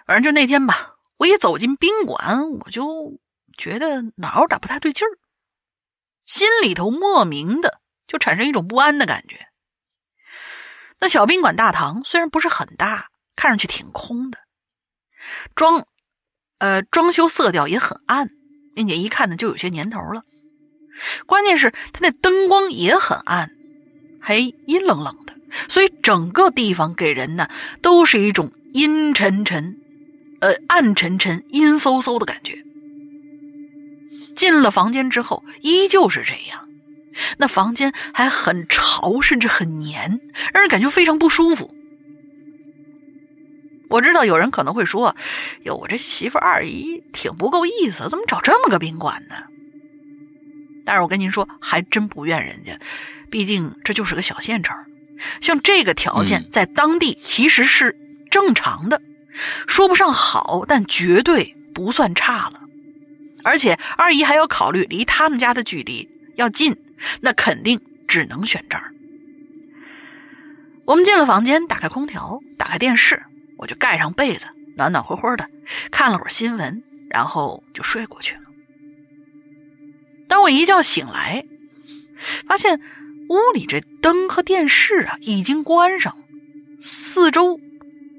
反正就那天吧，我一走进宾馆，我就觉得哪有点不太对劲儿，心里头莫名的就产生一种不安的感觉。那小宾馆大堂虽然不是很大，看上去挺空的，装呃装修色调也很暗，并且一看呢就有些年头了。关键是它那灯光也很暗，还阴冷冷的，所以整个地方给人呢都是一种阴沉沉。呃，暗沉沉、阴飕飕的感觉。进了房间之后，依旧是这样。那房间还很潮，甚至很黏，让人感觉非常不舒服。我知道有人可能会说：“哟，我这媳妇二姨挺不够意思，怎么找这么个宾馆呢？”但是我跟您说，还真不怨人家，毕竟这就是个小县城，像这个条件在当地其实是正常的。说不上好，但绝对不算差了。而且二姨还要考虑离他们家的距离要近，那肯定只能选这儿。我们进了房间，打开空调，打开电视，我就盖上被子，暖暖和和的看了会儿新闻，然后就睡过去了。当我一觉醒来，发现屋里这灯和电视啊已经关上，四周。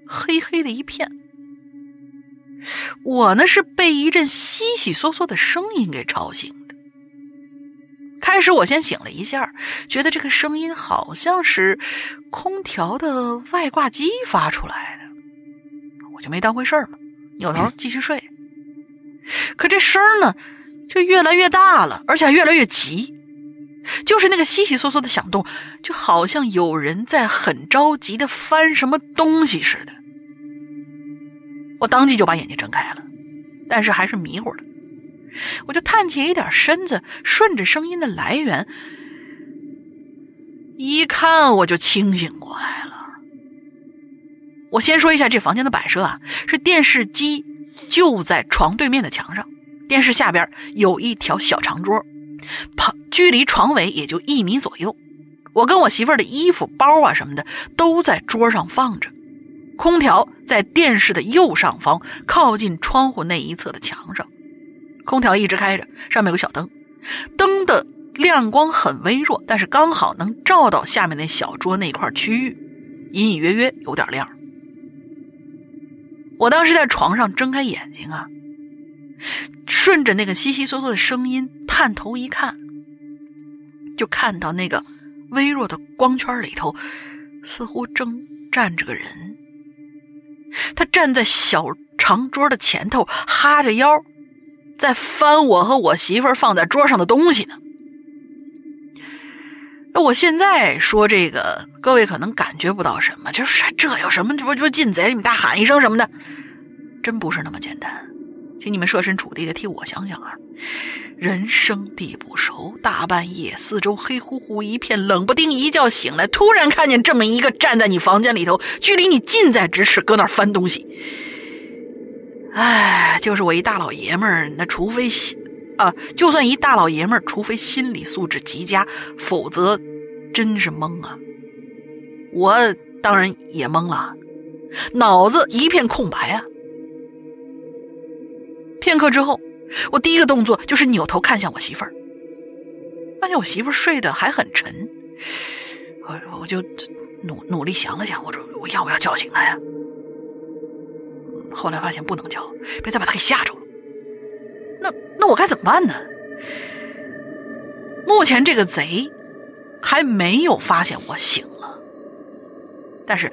黑黑的一片，我呢是被一阵悉悉嗦嗦的声音给吵醒的。开始我先醒了一下，觉得这个声音好像是空调的外挂机发出来的，我就没当回事嘛，扭头继续睡。可这声呢，就越来越大了，而且还越来越急，就是那个悉悉嗦嗦的响动，就好像有人在很着急的翻什么东西似的。我当即就把眼睛睁开了，但是还是迷糊了。我就探起一点身子，顺着声音的来源一看，我就清醒过来了。我先说一下这房间的摆设啊，是电视机就在床对面的墙上，电视下边有一条小长桌，旁距离床尾也就一米左右。我跟我媳妇儿的衣服、包啊什么的都在桌上放着。空调在电视的右上方，靠近窗户那一侧的墙上。空调一直开着，上面有个小灯，灯的亮光很微弱，但是刚好能照到下面那小桌那块区域，隐隐约约有点亮。我当时在床上睁开眼睛啊，顺着那个悉悉嗦嗦的声音探头一看，就看到那个微弱的光圈里头，似乎正站着个人。他站在小长桌的前头，哈着腰，在翻我和我媳妇放在桌上的东西呢。那我现在说这个，各位可能感觉不到什么，就是这有什么？这不就进贼？你大喊一声什么的，真不是那么简单。请你们设身处地的替我想想啊！人生地不熟，大半夜四周黑乎乎一片，冷不丁一觉醒来，突然看见这么一个站在你房间里头，距离你近在咫尺，搁那翻东西。哎，就是我一大老爷们儿，那除非心啊，就算一大老爷们儿，除非心理素质极佳，否则真是懵啊。我当然也懵了，脑子一片空白啊。片刻之后，我第一个动作就是扭头看向我媳妇儿，发现我媳妇儿睡得还很沉，我我就努努力想了想，我说我要不要叫醒她呀？后来发现不能叫，别再把她给吓着了。那那我该怎么办呢？目前这个贼还没有发现我醒了，但是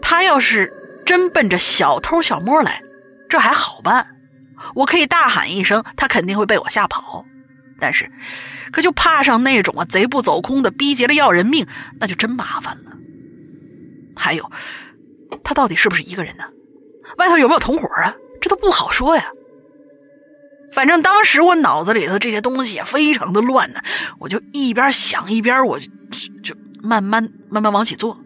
他要是真奔着小偷小摸来，这还好办。我可以大喊一声，他肯定会被我吓跑。但是，可就怕上那种啊贼不走空的，逼急了要人命，那就真麻烦了。还有，他到底是不是一个人呢？外头有没有同伙啊？这都不好说呀。反正当时我脑子里头这些东西非常的乱呢，我就一边想一边我就就慢慢慢慢往起坐。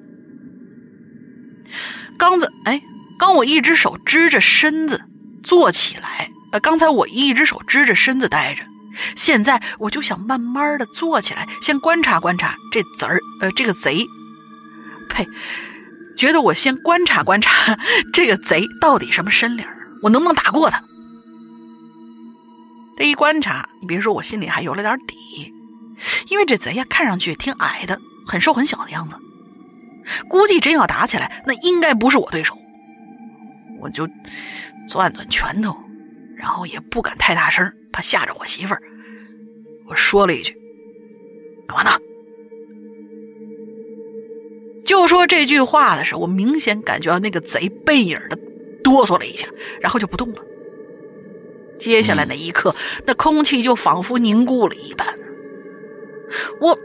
刚子，哎，刚我一只手支着身子。坐起来，呃，刚才我一只手支着身子待着，现在我就想慢慢的坐起来，先观察观察这贼儿，呃，这个贼，呸，觉得我先观察观察这个贼到底什么身量，我能不能打过他？这一观察，你别说，我心里还有了点底，因为这贼呀，看上去挺矮的，很瘦很小的样子，估计真要打起来，那应该不是我对手，我就。攥攥拳头，然后也不敢太大声，怕吓着我媳妇儿。我说了一句：“干嘛呢？”就说这句话的时候，我明显感觉到那个贼背影的哆嗦了一下，然后就不动了。接下来那一刻，那空气就仿佛凝固了一般。我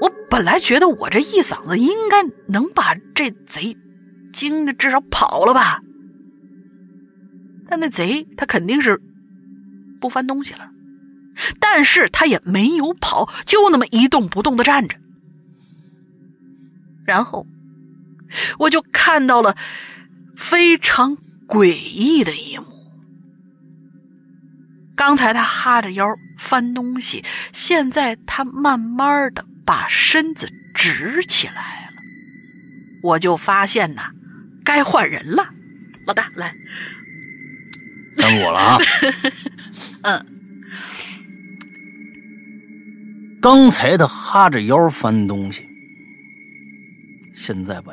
我本来觉得我这一嗓子应该能把这贼惊的至少跑了吧。但那贼他肯定是不翻东西了，但是他也没有跑，就那么一动不动的站着。然后我就看到了非常诡异的一幕：刚才他哈着腰翻东西，现在他慢慢的把身子直起来了。我就发现呐，该换人了。老大，来。耽误我了啊！[LAUGHS] 嗯，刚才他哈着腰翻东西，现在把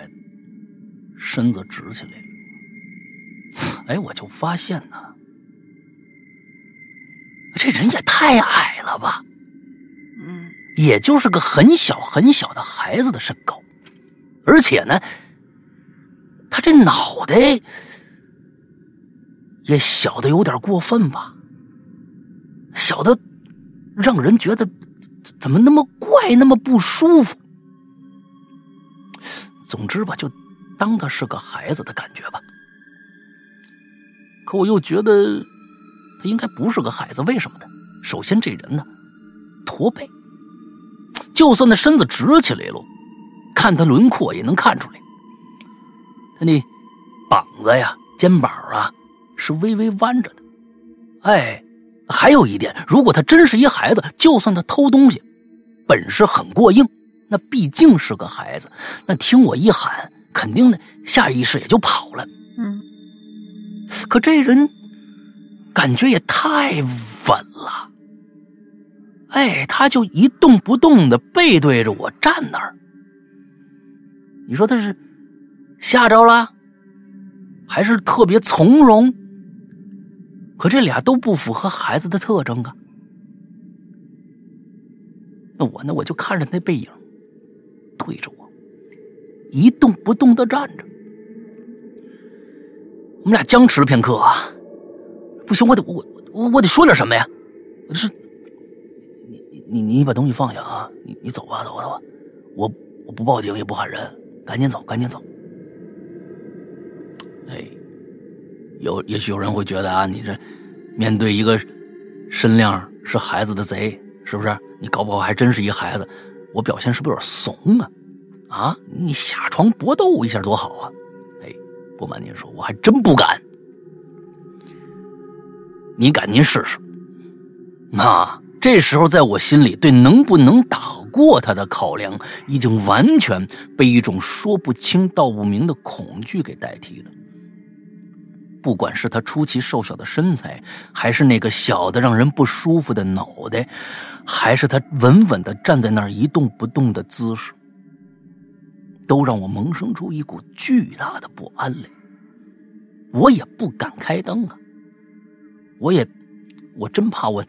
身子直起来了。哎，我就发现呢，这人也太矮了吧？嗯，也就是个很小很小的孩子的身高，而且呢，他这脑袋。也小的有点过分吧，小的让人觉得怎么那么怪，那么不舒服。总之吧，就当他是个孩子的感觉吧。可我又觉得他应该不是个孩子，为什么呢？首先，这人呢驼背，就算那身子直起来了，看他轮廓也能看出来，他那膀子呀、肩膀啊。是微微弯着的，哎，还有一点，如果他真是一孩子，就算他偷东西，本事很过硬，那毕竟是个孩子，那听我一喊，肯定呢下意识也就跑了。嗯，可这人感觉也太稳了，哎，他就一动不动的背对着我站那儿，你说他是吓着了，还是特别从容？可这俩都不符合孩子的特征啊！那我呢？我就看着那背影，对着我一动不动的站着。我们俩僵持了片刻啊！不行，我得我我我得说点什么呀！我是你你你你把东西放下啊！你你走吧走吧走吧！我我不报警也不喊人，赶紧走赶紧走！哎。有也许有人会觉得啊，你这面对一个身量是孩子的贼，是不是？你搞不好还真是一孩子，我表现是不是有点怂啊？啊，你下床搏斗一下多好啊！哎，不瞒您说，我还真不敢。你敢，您试试。那这时候，在我心里，对能不能打过他的考量，已经完全被一种说不清道不明的恐惧给代替了。不管是他出奇瘦小的身材，还是那个小的让人不舒服的脑袋，还是他稳稳的站在那儿一动不动的姿势，都让我萌生出一股巨大的不安来。我也不敢开灯啊，我也，我真怕我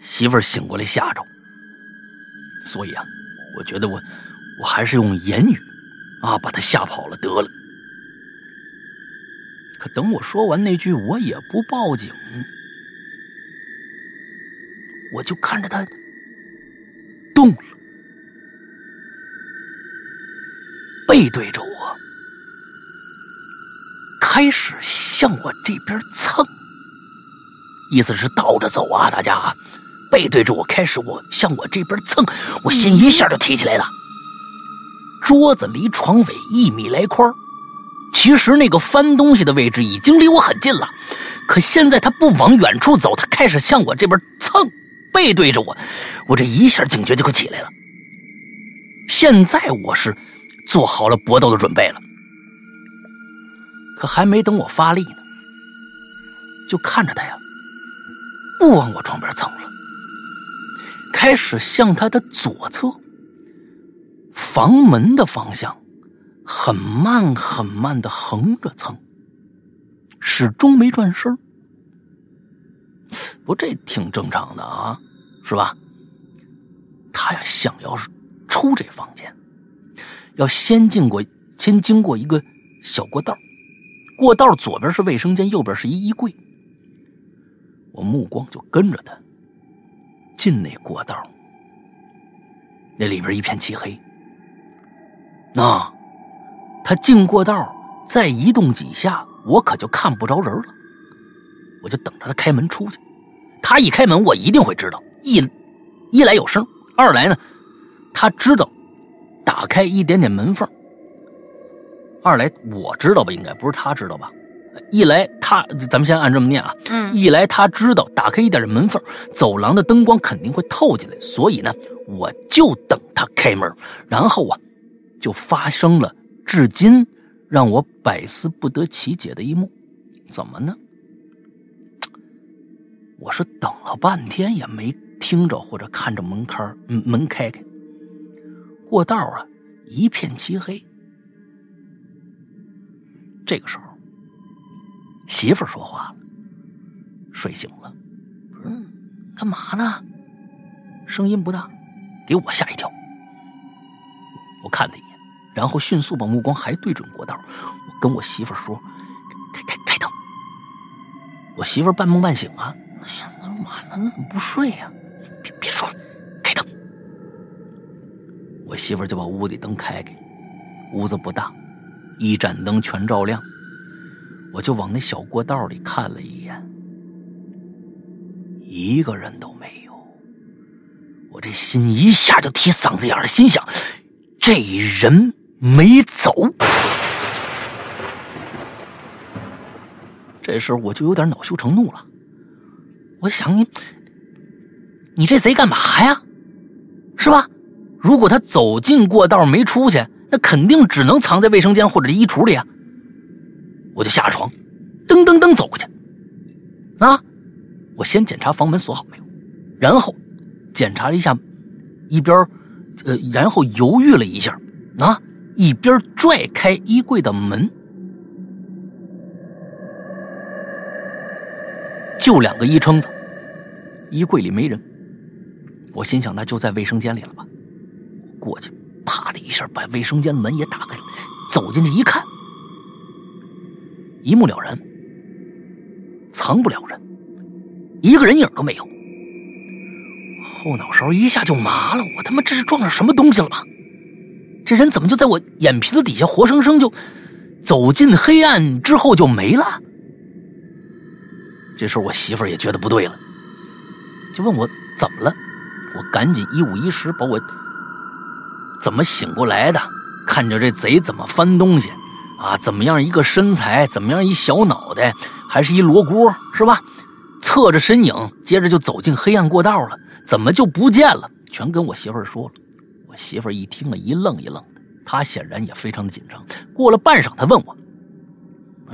媳妇儿醒过来吓着。所以啊，我觉得我，我还是用言语，啊，把他吓跑了得了。可等我说完那句“我也不报警”，我就看着他动了，背对着我，开始向我这边蹭，意思是倒着走啊！大家背对着我，开始我向我这边蹭，我心一下就提起来了。桌子离床尾一米来宽其实那个翻东西的位置已经离我很近了，可现在他不往远处走，他开始向我这边蹭，背对着我，我这一下警觉就可起来了。现在我是做好了搏斗的准备了，可还没等我发力呢，就看着他呀，不往我床边蹭了，开始向他的左侧房门的方向。很慢很慢的横着蹭，始终没转身不，这挺正常的啊，是吧？他呀，想要出这房间，要先经过，先经过一个小过道，过道左边是卫生间，右边是一衣柜。我目光就跟着他进那过道，那里边一片漆黑，啊。他进过道，再移动几下，我可就看不着人了。我就等着他开门出去。他一开门，我一定会知道。一，一来有声，二来呢，他知道打开一点点门缝。二来我知道吧，应该不是他知道吧？一来他，咱们先按这么念啊。嗯。一来他知道打开一点点门缝，走廊的灯光肯定会透进来，所以呢，我就等他开门。然后啊，就发生了。至今让我百思不得其解的一幕，怎么呢？我是等了半天也没听着或者看着门开门开开，过道啊一片漆黑。这个时候，媳妇说话了，睡醒了，嗯，干嘛呢？声音不大，给我吓一跳。我看他一眼。然后迅速把目光还对准过道，我跟我媳妇说：“开开开灯。”我媳妇半梦半醒啊，哎呀，那晚了，那怎么不睡呀？别别说了，开灯。我媳妇就把屋里灯开开，屋子不大，一盏灯全照亮。我就往那小过道里看了一眼，一个人都没有。我这心一下就提嗓子眼了，心想：这人。没走，这时候我就有点恼羞成怒了。我想你，你这贼干嘛呀？是吧？如果他走进过道没出去，那肯定只能藏在卫生间或者衣橱里啊。我就下了床，噔噔噔走过去。啊，我先检查房门锁好没有，然后检查了一下一边，呃，然后犹豫了一下，啊。一边拽开衣柜的门，就两个衣撑子，衣柜里没人。我心想，那就在卫生间里了吧。过去，啪的一下把卫生间门也打开了，走进去一看，一目了然，藏不了人，一个人影都没有。后脑勺一下就麻了，我他妈这是撞上什么东西了吗？这人怎么就在我眼皮子底下活生生就走进黑暗之后就没了？这时候我媳妇儿也觉得不对了，就问我怎么了。我赶紧一五一十把我怎么醒过来的，看着这贼怎么翻东西啊，怎么样一个身材，怎么样一小脑袋，还是一罗锅是吧？侧着身影，接着就走进黑暗过道了，怎么就不见了？全跟我媳妇儿说了。媳妇儿一听啊，一愣一愣的，她显然也非常的紧张。过了半晌，她问我：“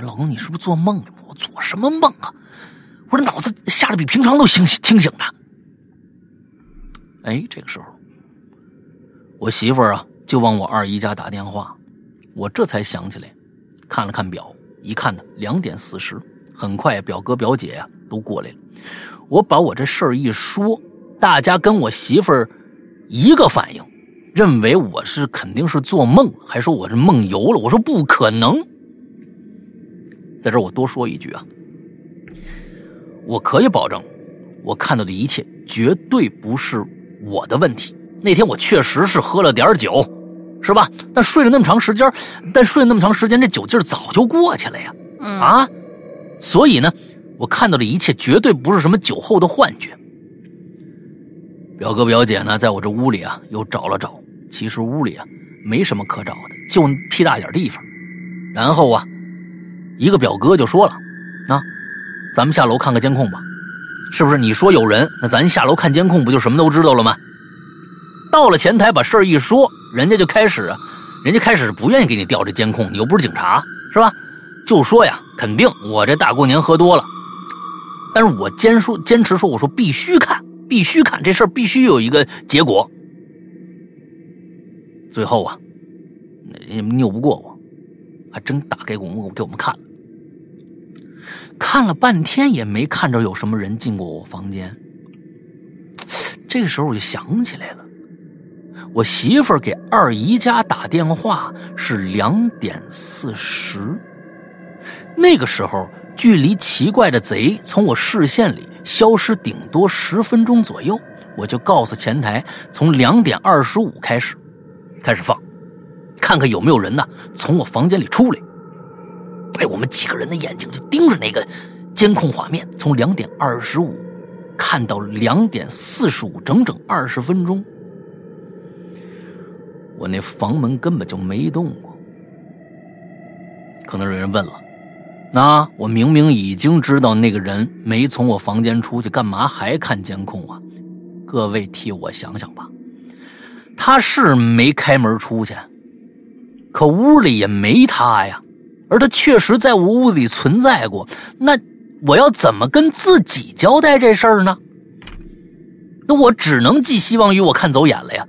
老公，你是不是做梦了？”我做什么梦啊？我这脑子吓得比平常都清醒清醒的。哎，这个时候，我媳妇儿啊就往我二姨家打电话，我这才想起来，看了看表，一看呢两点四十。很快，表哥表姐呀都过来了。我把我这事儿一说，大家跟我媳妇儿一个反应，认为我是肯定是做梦，还说我是梦游了。我说不可能。在这儿我多说一句啊，我可以保证，我看到的一切绝对不是我的问题。那天我确实是喝了点酒，是吧？但睡了那么长时间，但睡了那么长时间，这酒劲儿早就过去了呀。啊。所以呢，我看到的一切绝对不是什么酒后的幻觉。表哥表姐呢，在我这屋里啊，又找了找，其实屋里啊没什么可找的，就屁大点地方。然后啊，一个表哥就说了：“那咱们下楼看个监控吧，是不是？你说有人，那咱下楼看监控，不就什么都知道了吗？”到了前台，把事儿一说，人家就开始，人家开始不愿意给你调这监控，你又不是警察，是吧？就说呀，肯定我这大过年喝多了，但是我坚说坚持说，我说必须看，必须看这事儿必须有一个结果。最后啊，拗不过我，还真打给我们给我们看了，看了半天也没看着有什么人进过我房间。这个时候我就想起来了，我媳妇给二姨家打电话是两点四十。那个时候，距离奇怪的贼从我视线里消失顶多十分钟左右，我就告诉前台，从两点二十五开始，开始放，看看有没有人呢从我房间里出来。哎，我们几个人的眼睛就盯着那个监控画面，从两点二十五看到两点四十五，整整二十分钟。我那房门根本就没动过，可能有人问了。那我明明已经知道那个人没从我房间出去，干嘛还看监控啊？各位替我想想吧。他是没开门出去，可屋里也没他呀，而他确实在我屋里存在过。那我要怎么跟自己交代这事儿呢？那我只能寄希望于我看走眼了呀。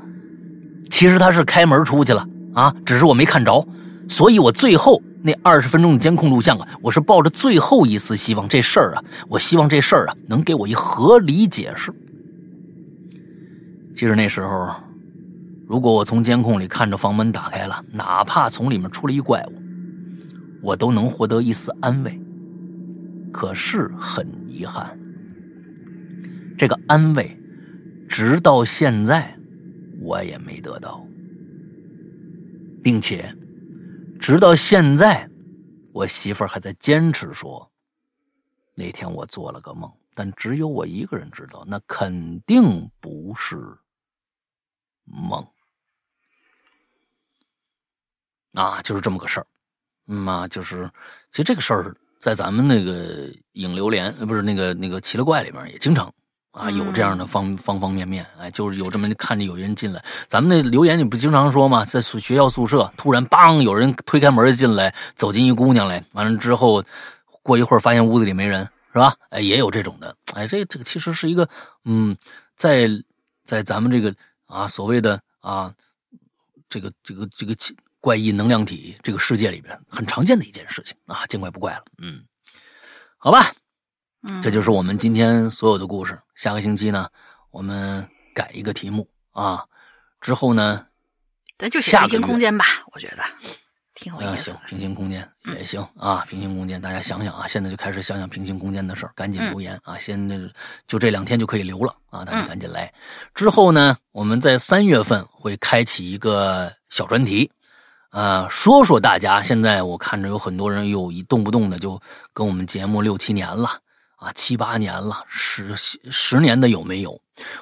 其实他是开门出去了啊，只是我没看着，所以我最后。那二十分钟的监控录像啊，我是抱着最后一丝希望，这事儿啊，我希望这事儿啊能给我一合理解释。其实那时候，如果我从监控里看着房门打开了，哪怕从里面出了一怪物，我都能获得一丝安慰。可是很遗憾，这个安慰，直到现在我也没得到，并且。直到现在，我媳妇儿还在坚持说，那天我做了个梦，但只有我一个人知道，那肯定不是梦啊，就是这么个事儿。嗯啊，就是其实这个事儿在咱们那个影流连，不是那个那个奇了怪里面也经常。啊，有这样的方方方面面，哎，就是有这么看着有人进来，咱们那留言你不经常说吗？在宿学校宿舍，突然梆，有人推开门进来，走进一姑娘来，完了之后，过一会儿发现屋子里没人，是吧？哎，也有这种的，哎，这这个其实是一个，嗯，在在咱们这个啊所谓的啊这个这个这个怪异能量体这个世界里边很常见的一件事情啊，见怪不怪了，嗯，好吧。这就是我们今天所有的故事。下个星期呢，我们改一个题目啊。之后呢，咱就写平行空间吧，我觉得挺有意思。行，平行空间也行啊。平行空间，大家想想啊，现在就开始想想平行空间的事儿，赶紧留言啊。现在就这两天就可以留了啊，大家赶紧来。之后呢，我们在三月份会开启一个小专题，啊，说说大家现在我看着有很多人又一动不动的就跟我们节目六七年了。啊，七八年了，十十年的有没有？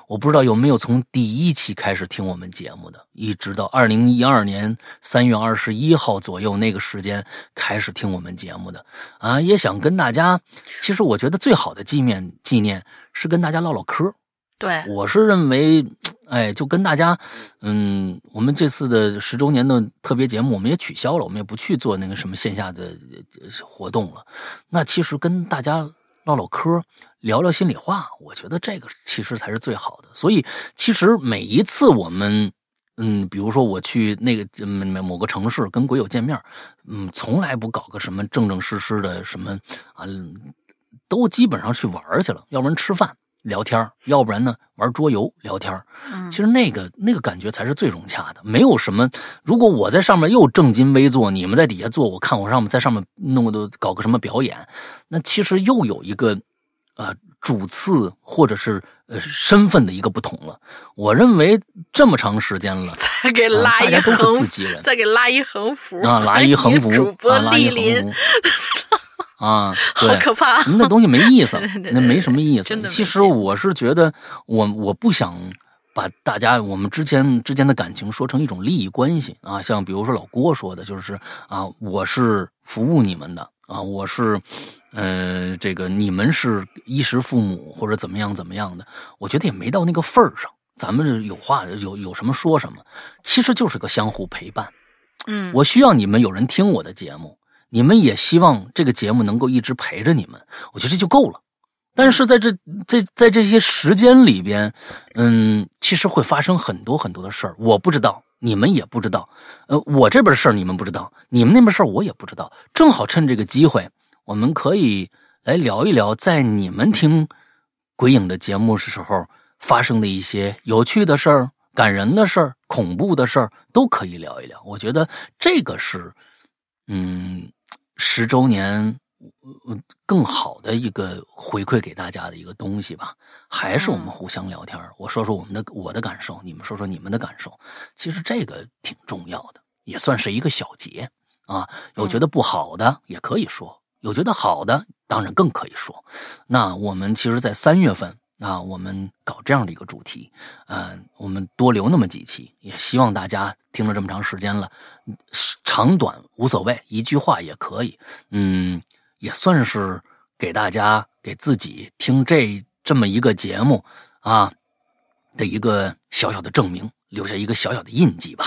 我不知道有没有从第一期开始听我们节目的，一直到二零一二年三月二十一号左右那个时间开始听我们节目的啊，也想跟大家，其实我觉得最好的纪念纪念是跟大家唠唠嗑。对，我是认为，哎，就跟大家，嗯，我们这次的十周年的特别节目，我们也取消了，我们也不去做那个什么线下的活动了。那其实跟大家唠唠嗑。聊聊心里话，我觉得这个其实才是最好的。所以，其实每一次我们，嗯，比如说我去那个某某个城市跟鬼友见面，嗯，从来不搞个什么正正式式的什么啊，都基本上去玩去了，要不然吃饭聊天，要不然呢玩桌游聊天。其实那个那个感觉才是最融洽的。没有什么，如果我在上面又正襟危坐，你们在底下坐，我看我上面在上面弄的搞个什么表演，那其实又有一个。呃，主次或者是呃身份的一个不同了。我认为这么长时间了，再给拉一横，再给拉一横幅啊，拉一横幅，主播莅临啊，好可怕！那东西没意思，[LAUGHS] 那没什么意思。其实我是觉得，我我不想把大家我们之间之间的感情说成一种利益关系啊。像比如说老郭说的，就是啊，我是服务你们的啊，我是。呃，这个你们是衣食父母或者怎么样怎么样的，我觉得也没到那个份儿上。咱们有话有有什么说什么，其实就是个相互陪伴。嗯，我需要你们有人听我的节目，你们也希望这个节目能够一直陪着你们，我觉得这就够了。但是在这这在这些时间里边，嗯，其实会发生很多很多的事儿，我不知道，你们也不知道。呃，我这边事儿你们不知道，你们那边事儿我也不知道。正好趁这个机会。我们可以来聊一聊，在你们听鬼影的节目的时候发生的一些有趣的事儿、感人的事儿、恐怖的事儿，都可以聊一聊。我觉得这个是，嗯，十周年更好的一个回馈给大家的一个东西吧。还是我们互相聊天，我说说我们的我的感受，你们说说你们的感受。其实这个挺重要的，也算是一个小结啊。有觉得不好的也可以说。有觉得好的，当然更可以说。那我们其实，在三月份啊，我们搞这样的一个主题，嗯，我们多留那么几期，也希望大家听了这么长时间了，长短无所谓，一句话也可以，嗯，也算是给大家给自己听这这么一个节目啊的一个小小的证明，留下一个小小的印记吧。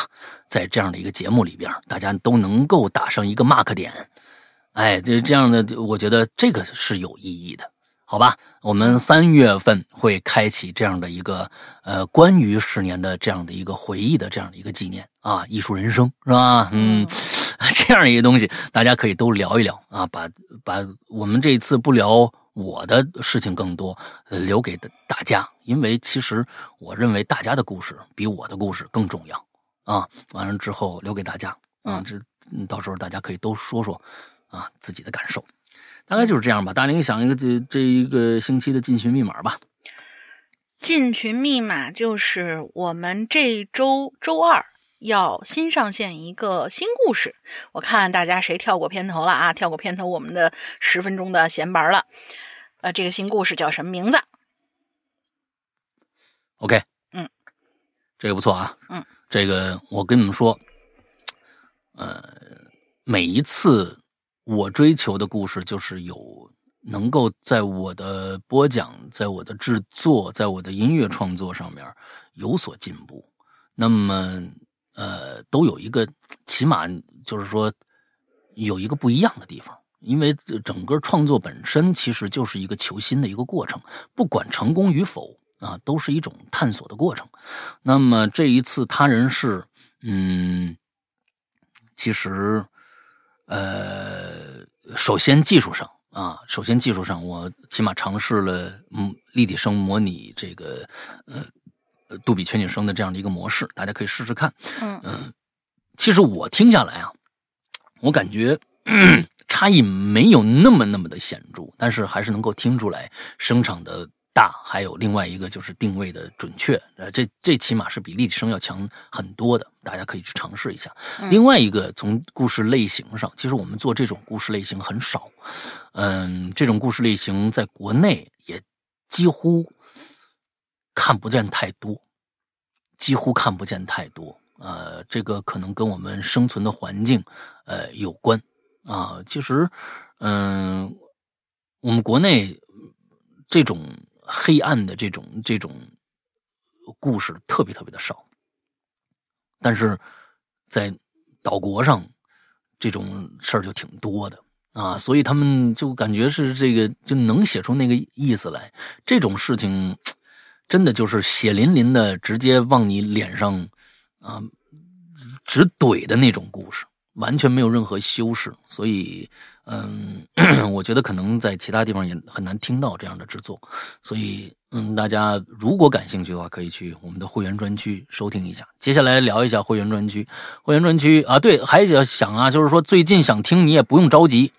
在这样的一个节目里边，大家都能够打上一个 mark 点。哎，这这样的，我觉得这个是有意义的，好吧？我们三月份会开启这样的一个呃，关于十年的这样的一个回忆的这样的一个纪念啊，艺术人生是吧？嗯，[LAUGHS] 这样一个东西，大家可以都聊一聊啊，把把我们这一次不聊我的事情更多，留给大家，因为其实我认为大家的故事比我的故事更重要啊。完了之后留给大家啊，这到时候大家可以都说说。啊，自己的感受，大概就是这样吧。大林想一个这这一个星期的进群密码吧。进群密码就是我们这周周二要新上线一个新故事。我看大家谁跳过片头了啊？跳过片头，我们的十分钟的闲白了。呃，这个新故事叫什么名字？OK，嗯，这个不错啊。嗯，这个我跟你们说，呃，每一次。我追求的故事就是有能够在我的播讲、在我的制作、在我的音乐创作上面有所进步。那么，呃，都有一个起码就是说有一个不一样的地方，因为整个创作本身其实就是一个求新的一个过程，不管成功与否啊，都是一种探索的过程。那么这一次他人是，嗯，其实。呃，首先技术上啊，首先技术上，我起码尝试了嗯立体声模拟这个呃杜比全景声的这样的一个模式，大家可以试试看。嗯，其实我听下来啊，我感觉差异没有那么那么的显著，但是还是能够听出来声场的。大还有另外一个就是定位的准确，呃，这这起码是比立体声要强很多的，大家可以去尝试一下。另外一个从故事类型上，其实我们做这种故事类型很少，嗯，这种故事类型在国内也几乎看不见太多，几乎看不见太多。呃，这个可能跟我们生存的环境呃有关啊。其实，嗯，我们国内这种黑暗的这种这种故事特别特别的少，但是在岛国上这种事儿就挺多的。啊，所以他们就感觉是这个就能写出那个意思来。这种事情，真的就是血淋淋的，直接往你脸上啊直怼的那种故事，完全没有任何修饰。所以，嗯，[CLEARS THROAT] 我觉得可能在其他地方也很难听到这样的制作。所以。嗯，大家如果感兴趣的话，可以去我们的会员专区收听一下。接下来聊一下会员专区，会员专区啊，对，还要想啊，就是说最近想听，你也不用着急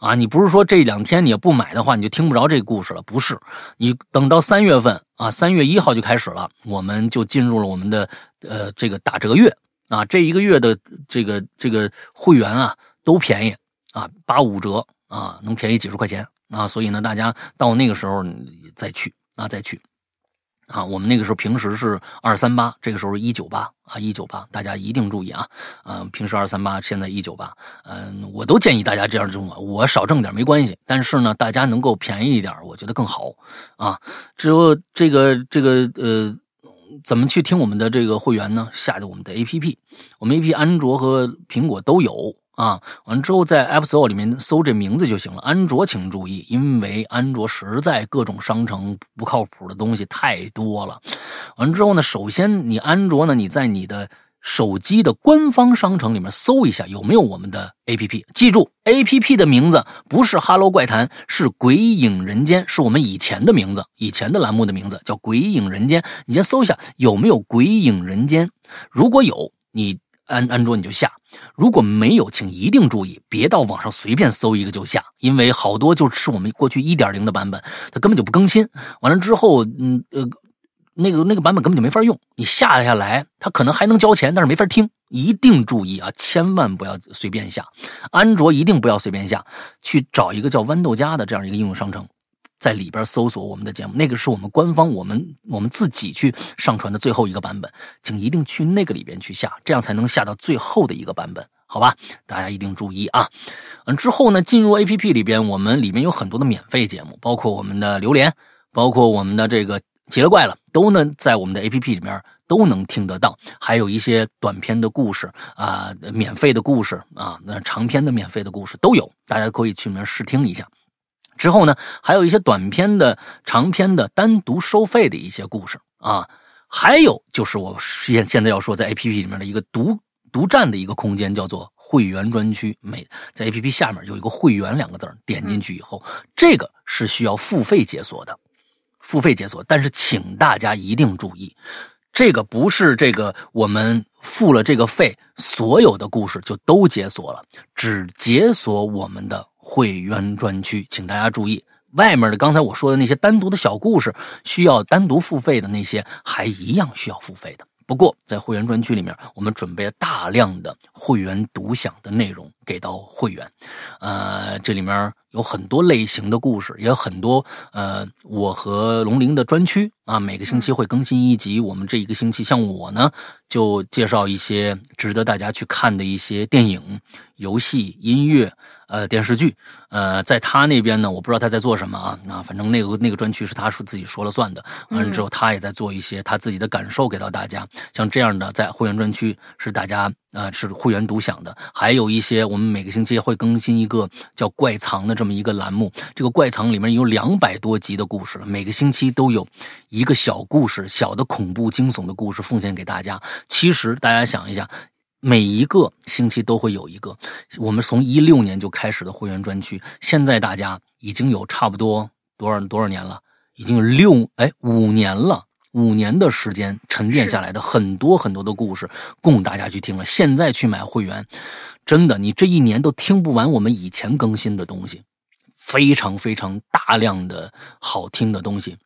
啊，你不是说这两天你也不买的话，你就听不着这个故事了，不是？你等到三月份啊，三月一号就开始了，我们就进入了我们的呃这个打折月啊，这一个月的这个这个会员啊都便宜啊，八五折啊，能便宜几十块钱啊，所以呢，大家到那个时候再去。啊，再去，啊，我们那个时候平时是二三八，这个时候一九八啊，一九八，大家一定注意啊，啊，平时二三八，现在一九八，嗯，我都建议大家这样挣啊，我少挣点没关系，但是呢，大家能够便宜一点，我觉得更好啊。只有这个这个呃，怎么去听我们的这个会员呢？下载我们的 APP，我们 APP 安卓和苹果都有。啊，完之后在 App Store 里面搜这名字就行了。安卓请注意，因为安卓实在各种商城不靠谱的东西太多了。完之后呢，首先你安卓呢，你在你的手机的官方商城里面搜一下有没有我们的 APP。记住，APP 的名字不是 Hello 怪谈，是鬼影人间，是我们以前的名字，以前的栏目的名字叫鬼影人间。你先搜一下有没有鬼影人间，如果有，你。安安卓你就下，如果没有，请一定注意，别到网上随便搜一个就下，因为好多就是我们过去一点零的版本，它根本就不更新。完了之后，嗯呃，那个那个版本根本就没法用，你下下来，它可能还能交钱，但是没法听。一定注意啊，千万不要随便下，安卓一定不要随便下，去找一个叫豌豆荚的这样一个应用商城。在里边搜索我们的节目，那个是我们官方，我们我们自己去上传的最后一个版本，请一定去那个里边去下，这样才能下到最后的一个版本，好吧？大家一定注意啊！嗯，之后呢，进入 A P P 里边，我们里面有很多的免费节目，包括我们的榴莲，包括我们的这个奇了怪了，都能在我们的 A P P 里面都能听得到，还有一些短篇的故事啊，免费的故事啊，那长篇的免费的故事都有，大家可以去里面试听一下。之后呢，还有一些短篇的、长篇的单独收费的一些故事啊，还有就是我现现在要说，在 A P P 里面的一个独独占的一个空间，叫做会员专区。每在 A P P 下面有一个“会员”两个字点进去以后，这个是需要付费解锁的，付费解锁。但是请大家一定注意，这个不是这个我们付了这个费，所有的故事就都解锁了，只解锁我们的。会员专区，请大家注意，外面的刚才我说的那些单独的小故事，需要单独付费的那些，还一样需要付费的。不过，在会员专区里面，我们准备了大量的会员独享的内容给到会员，呃，这里面有很多类型的故事，也有很多呃，我和龙鳞的专区啊，每个星期会更新一集。我们这一个星期，像我呢，就介绍一些值得大家去看的一些电影、游戏、音乐。呃，电视剧，呃，在他那边呢，我不知道他在做什么啊。那反正那个那个专区是他说自己说了算的。完了之后，他也在做一些他自己的感受给到大家。像这样的，在会员专区是大家呃是会员独享的。还有一些，我们们每个星期会更新一个叫“怪藏”的这么一个栏目。这个“怪藏”里面有两百多集的故事，每个星期都有一个小故事、小的恐怖惊悚的故事奉献给大家。其实大家想一下。每一个星期都会有一个，我们从一六年就开始的会员专区，现在大家已经有差不多多少多少年了，已经有六哎五年了，五年的时间沉淀下来的很多很多的故事供大家去听了。现在去买会员，真的你这一年都听不完我们以前更新的东西，非常非常大量的好听的东西。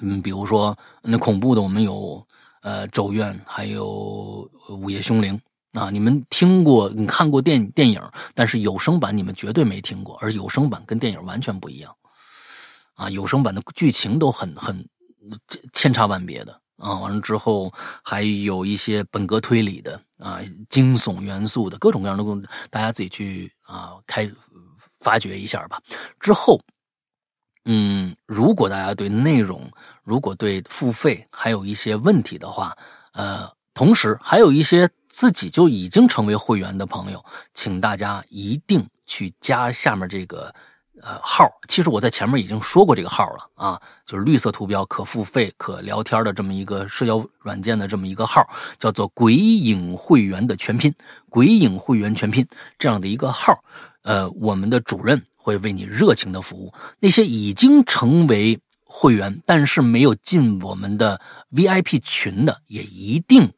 嗯，比如说那恐怖的，我们有呃《咒怨》，还有《午夜凶铃》。啊，你们听过、你看过电电影，但是有声版你们绝对没听过，而有声版跟电影完全不一样。啊，有声版的剧情都很很千差万别的啊。完了之后还有一些本格推理的啊，惊悚元素的各种各样的东西，大家自己去啊开发掘一下吧。之后，嗯，如果大家对内容，如果对付费还有一些问题的话，呃，同时还有一些自己就已经成为会员的朋友，请大家一定去加下面这个。呃，号其实我在前面已经说过这个号了啊，就是绿色图标可付费可聊天的这么一个社交软件的这么一个号，叫做“鬼影会员”的全拼，“鬼影会员”全拼这样的一个号。呃，我们的主任会为你热情的服务。那些已经成为会员但是没有进我们的 VIP 群的，也一定。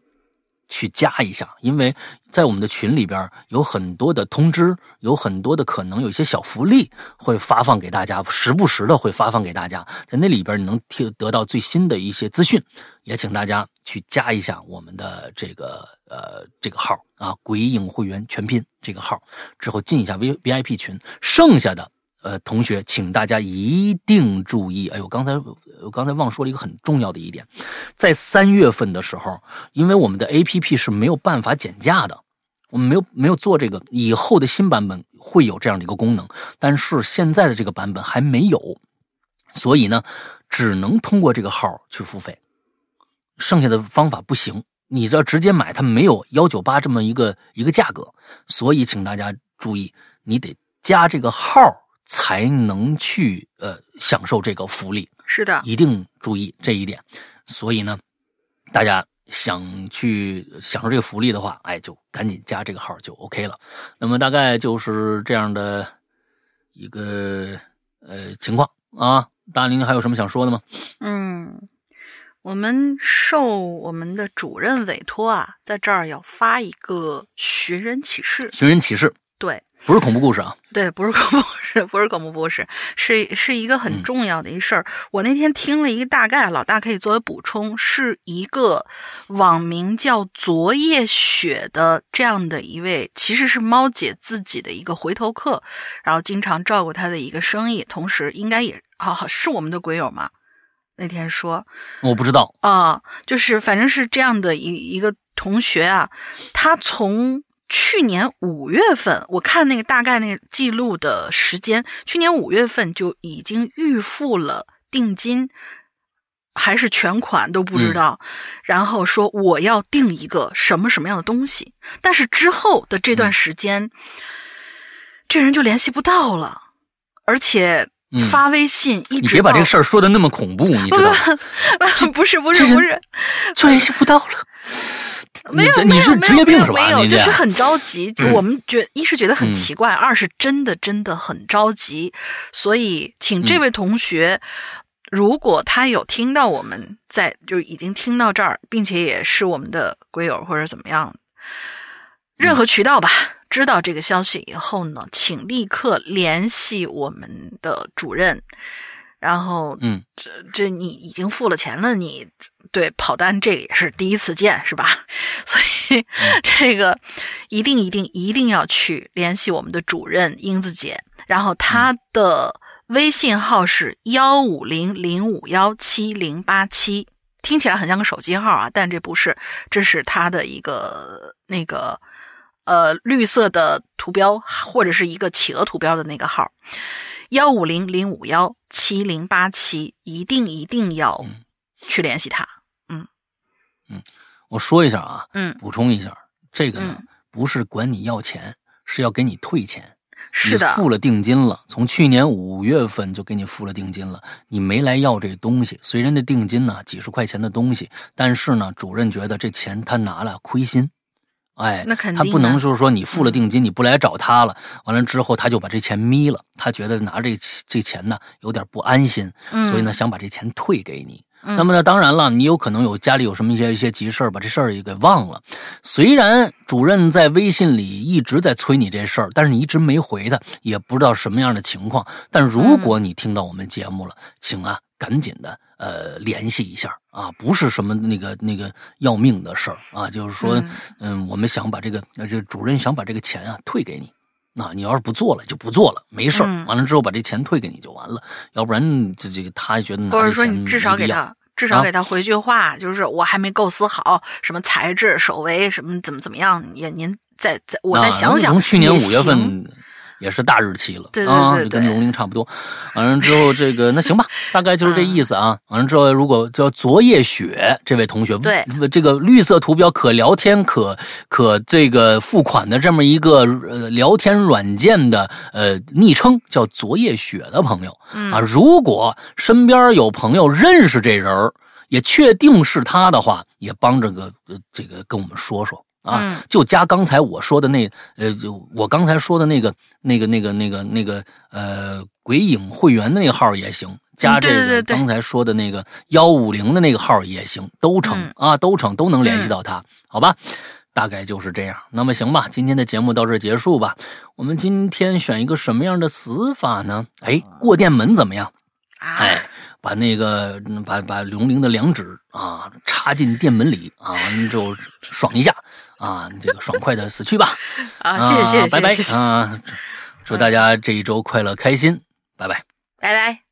去加一下，因为在我们的群里边有很多的通知，有很多的可能有一些小福利会发放给大家，时不时的会发放给大家，在那里边你能听得到最新的一些资讯，也请大家去加一下我们的这个呃这个号啊，鬼影会员全拼这个号之后进一下 V V I P 群，剩下的。呃，同学，请大家一定注意。哎呦，刚才我刚才忘说了一个很重要的一点，在三月份的时候，因为我们的 A P P 是没有办法减价的，我们没有没有做这个，以后的新版本会有这样的一个功能，但是现在的这个版本还没有，所以呢，只能通过这个号去付费，剩下的方法不行。你这直接买，它没有幺九八这么一个一个价格，所以请大家注意，你得加这个号。才能去呃享受这个福利，是的，一定注意这一点。所以呢，大家想去享受这个福利的话，哎，就赶紧加这个号就 OK 了。那么大概就是这样的一个呃情况啊。大林还有什么想说的吗？嗯，我们受我们的主任委托啊，在这儿要发一个寻人启事。寻人启事，对。不是恐怖故事啊，对，不是恐怖故事，不是恐怖故事，是是一个很重要的一事儿。我那天听了一个大概，老大可以作为补充，是一个网名叫“昨夜雪”的这样的一位，其实是猫姐自己的一个回头客，然后经常照顾她的一个生意，同时应该也啊是我们的鬼友嘛。那天说我不知道啊，就是反正是这样的一一个同学啊，他从。去年五月份，我看那个大概那个记录的时间，去年五月份就已经预付了定金，还是全款都不知道。然后说我要订一个什么什么样的东西，但是之后的这段时间，这人就联系不到了，而且发微信一直。你别把这个事儿说的那么恐怖，你知道吗？[LAUGHS] 不是不是不是，就联系不到了。[LAUGHS] 没有，你是职业病是吧？没有，就是很着急。就我们觉，一是觉得很奇怪，二是真的真的很着急。所以，请这位同学，如果他有听到我们在，就已经听到这儿，并且也是我们的鬼友或者怎么样，任何渠道吧，知道这个消息以后呢，请立刻联系我们的主任。然后，嗯，这这你已经付了钱了，你对跑单这个也是第一次见，是吧？[LAUGHS] 所以 [LAUGHS] 这个一定一定一定要去联系我们的主任英子姐，然后她的微信号是幺五零零五幺七零八七，听起来很像个手机号啊，但这不是，这是她的一个那个呃绿色的图标或者是一个企鹅图标的那个号。幺五零零五幺七零八七，一定一定要去联系他。嗯嗯，我说一下啊，嗯，补充一下，这个呢不是管你要钱，是要给你退钱。是的，付了定金了，从去年五月份就给你付了定金了，你没来要这东西。虽然这定金呢几十块钱的东西，但是呢，主任觉得这钱他拿了亏心。哎，那肯定，他不能就是说你付了定金，你不来找他了，完了之后他就把这钱眯了，他觉得拿这这钱呢有点不安心，所以呢想把这钱退给你。那么呢，当然了，你有可能有家里有什么一些一些急事把这事儿也给忘了。虽然主任在微信里一直在催你这事儿，但是你一直没回他，也不知道什么样的情况。但如果你听到我们节目了，请啊赶紧的。呃，联系一下啊，不是什么那个那个要命的事儿啊，就是说，嗯，我们想把这个，呃这主任想把这个钱啊退给你，那你要是不做了就不做了，没事儿，完了之后把这钱退给你就完了，要不然这这个他觉得或者说你至少给他至少给他回句话，就是我还没构思好什么材质、手围什么怎么怎么样，也您再再我再想想。从去年五月份也是大日期了，对对啊，对对跟龙陵差不多。完了之后，这个那行吧，大概就是这意思啊。完了之后，如果叫昨夜雪这位同学，对这个绿色图标可聊天可可这个付款的这么一个呃聊天软件的呃昵称叫昨夜雪的朋友嗯啊，如果身边有朋友认识这人儿，也确定是他的话，也帮着个呃这个跟我们说说。啊，嗯就加刚才我说的那，呃，就我刚才说的那个、那个、那个、那个、那个，呃，鬼影会员的那个号也行，加嗯这个刚才说的那个幺五零的那个号也行，都成、嗯啊，都成，都能联系到他，好吧？大概就是这样。那么行吧，今天的节目到这结束吧。我们今天选一个什么样的死法呢？哎，过电门怎么样？啊，哎，把那个嗯把把龙鳞的两指啊插进电门里啊，完了之后爽一下啊，这个爽快的死去吧！[LAUGHS] 啊，谢谢谢谢拜拜啊！祝祝大家这一周快乐开心，拜拜。拜拜。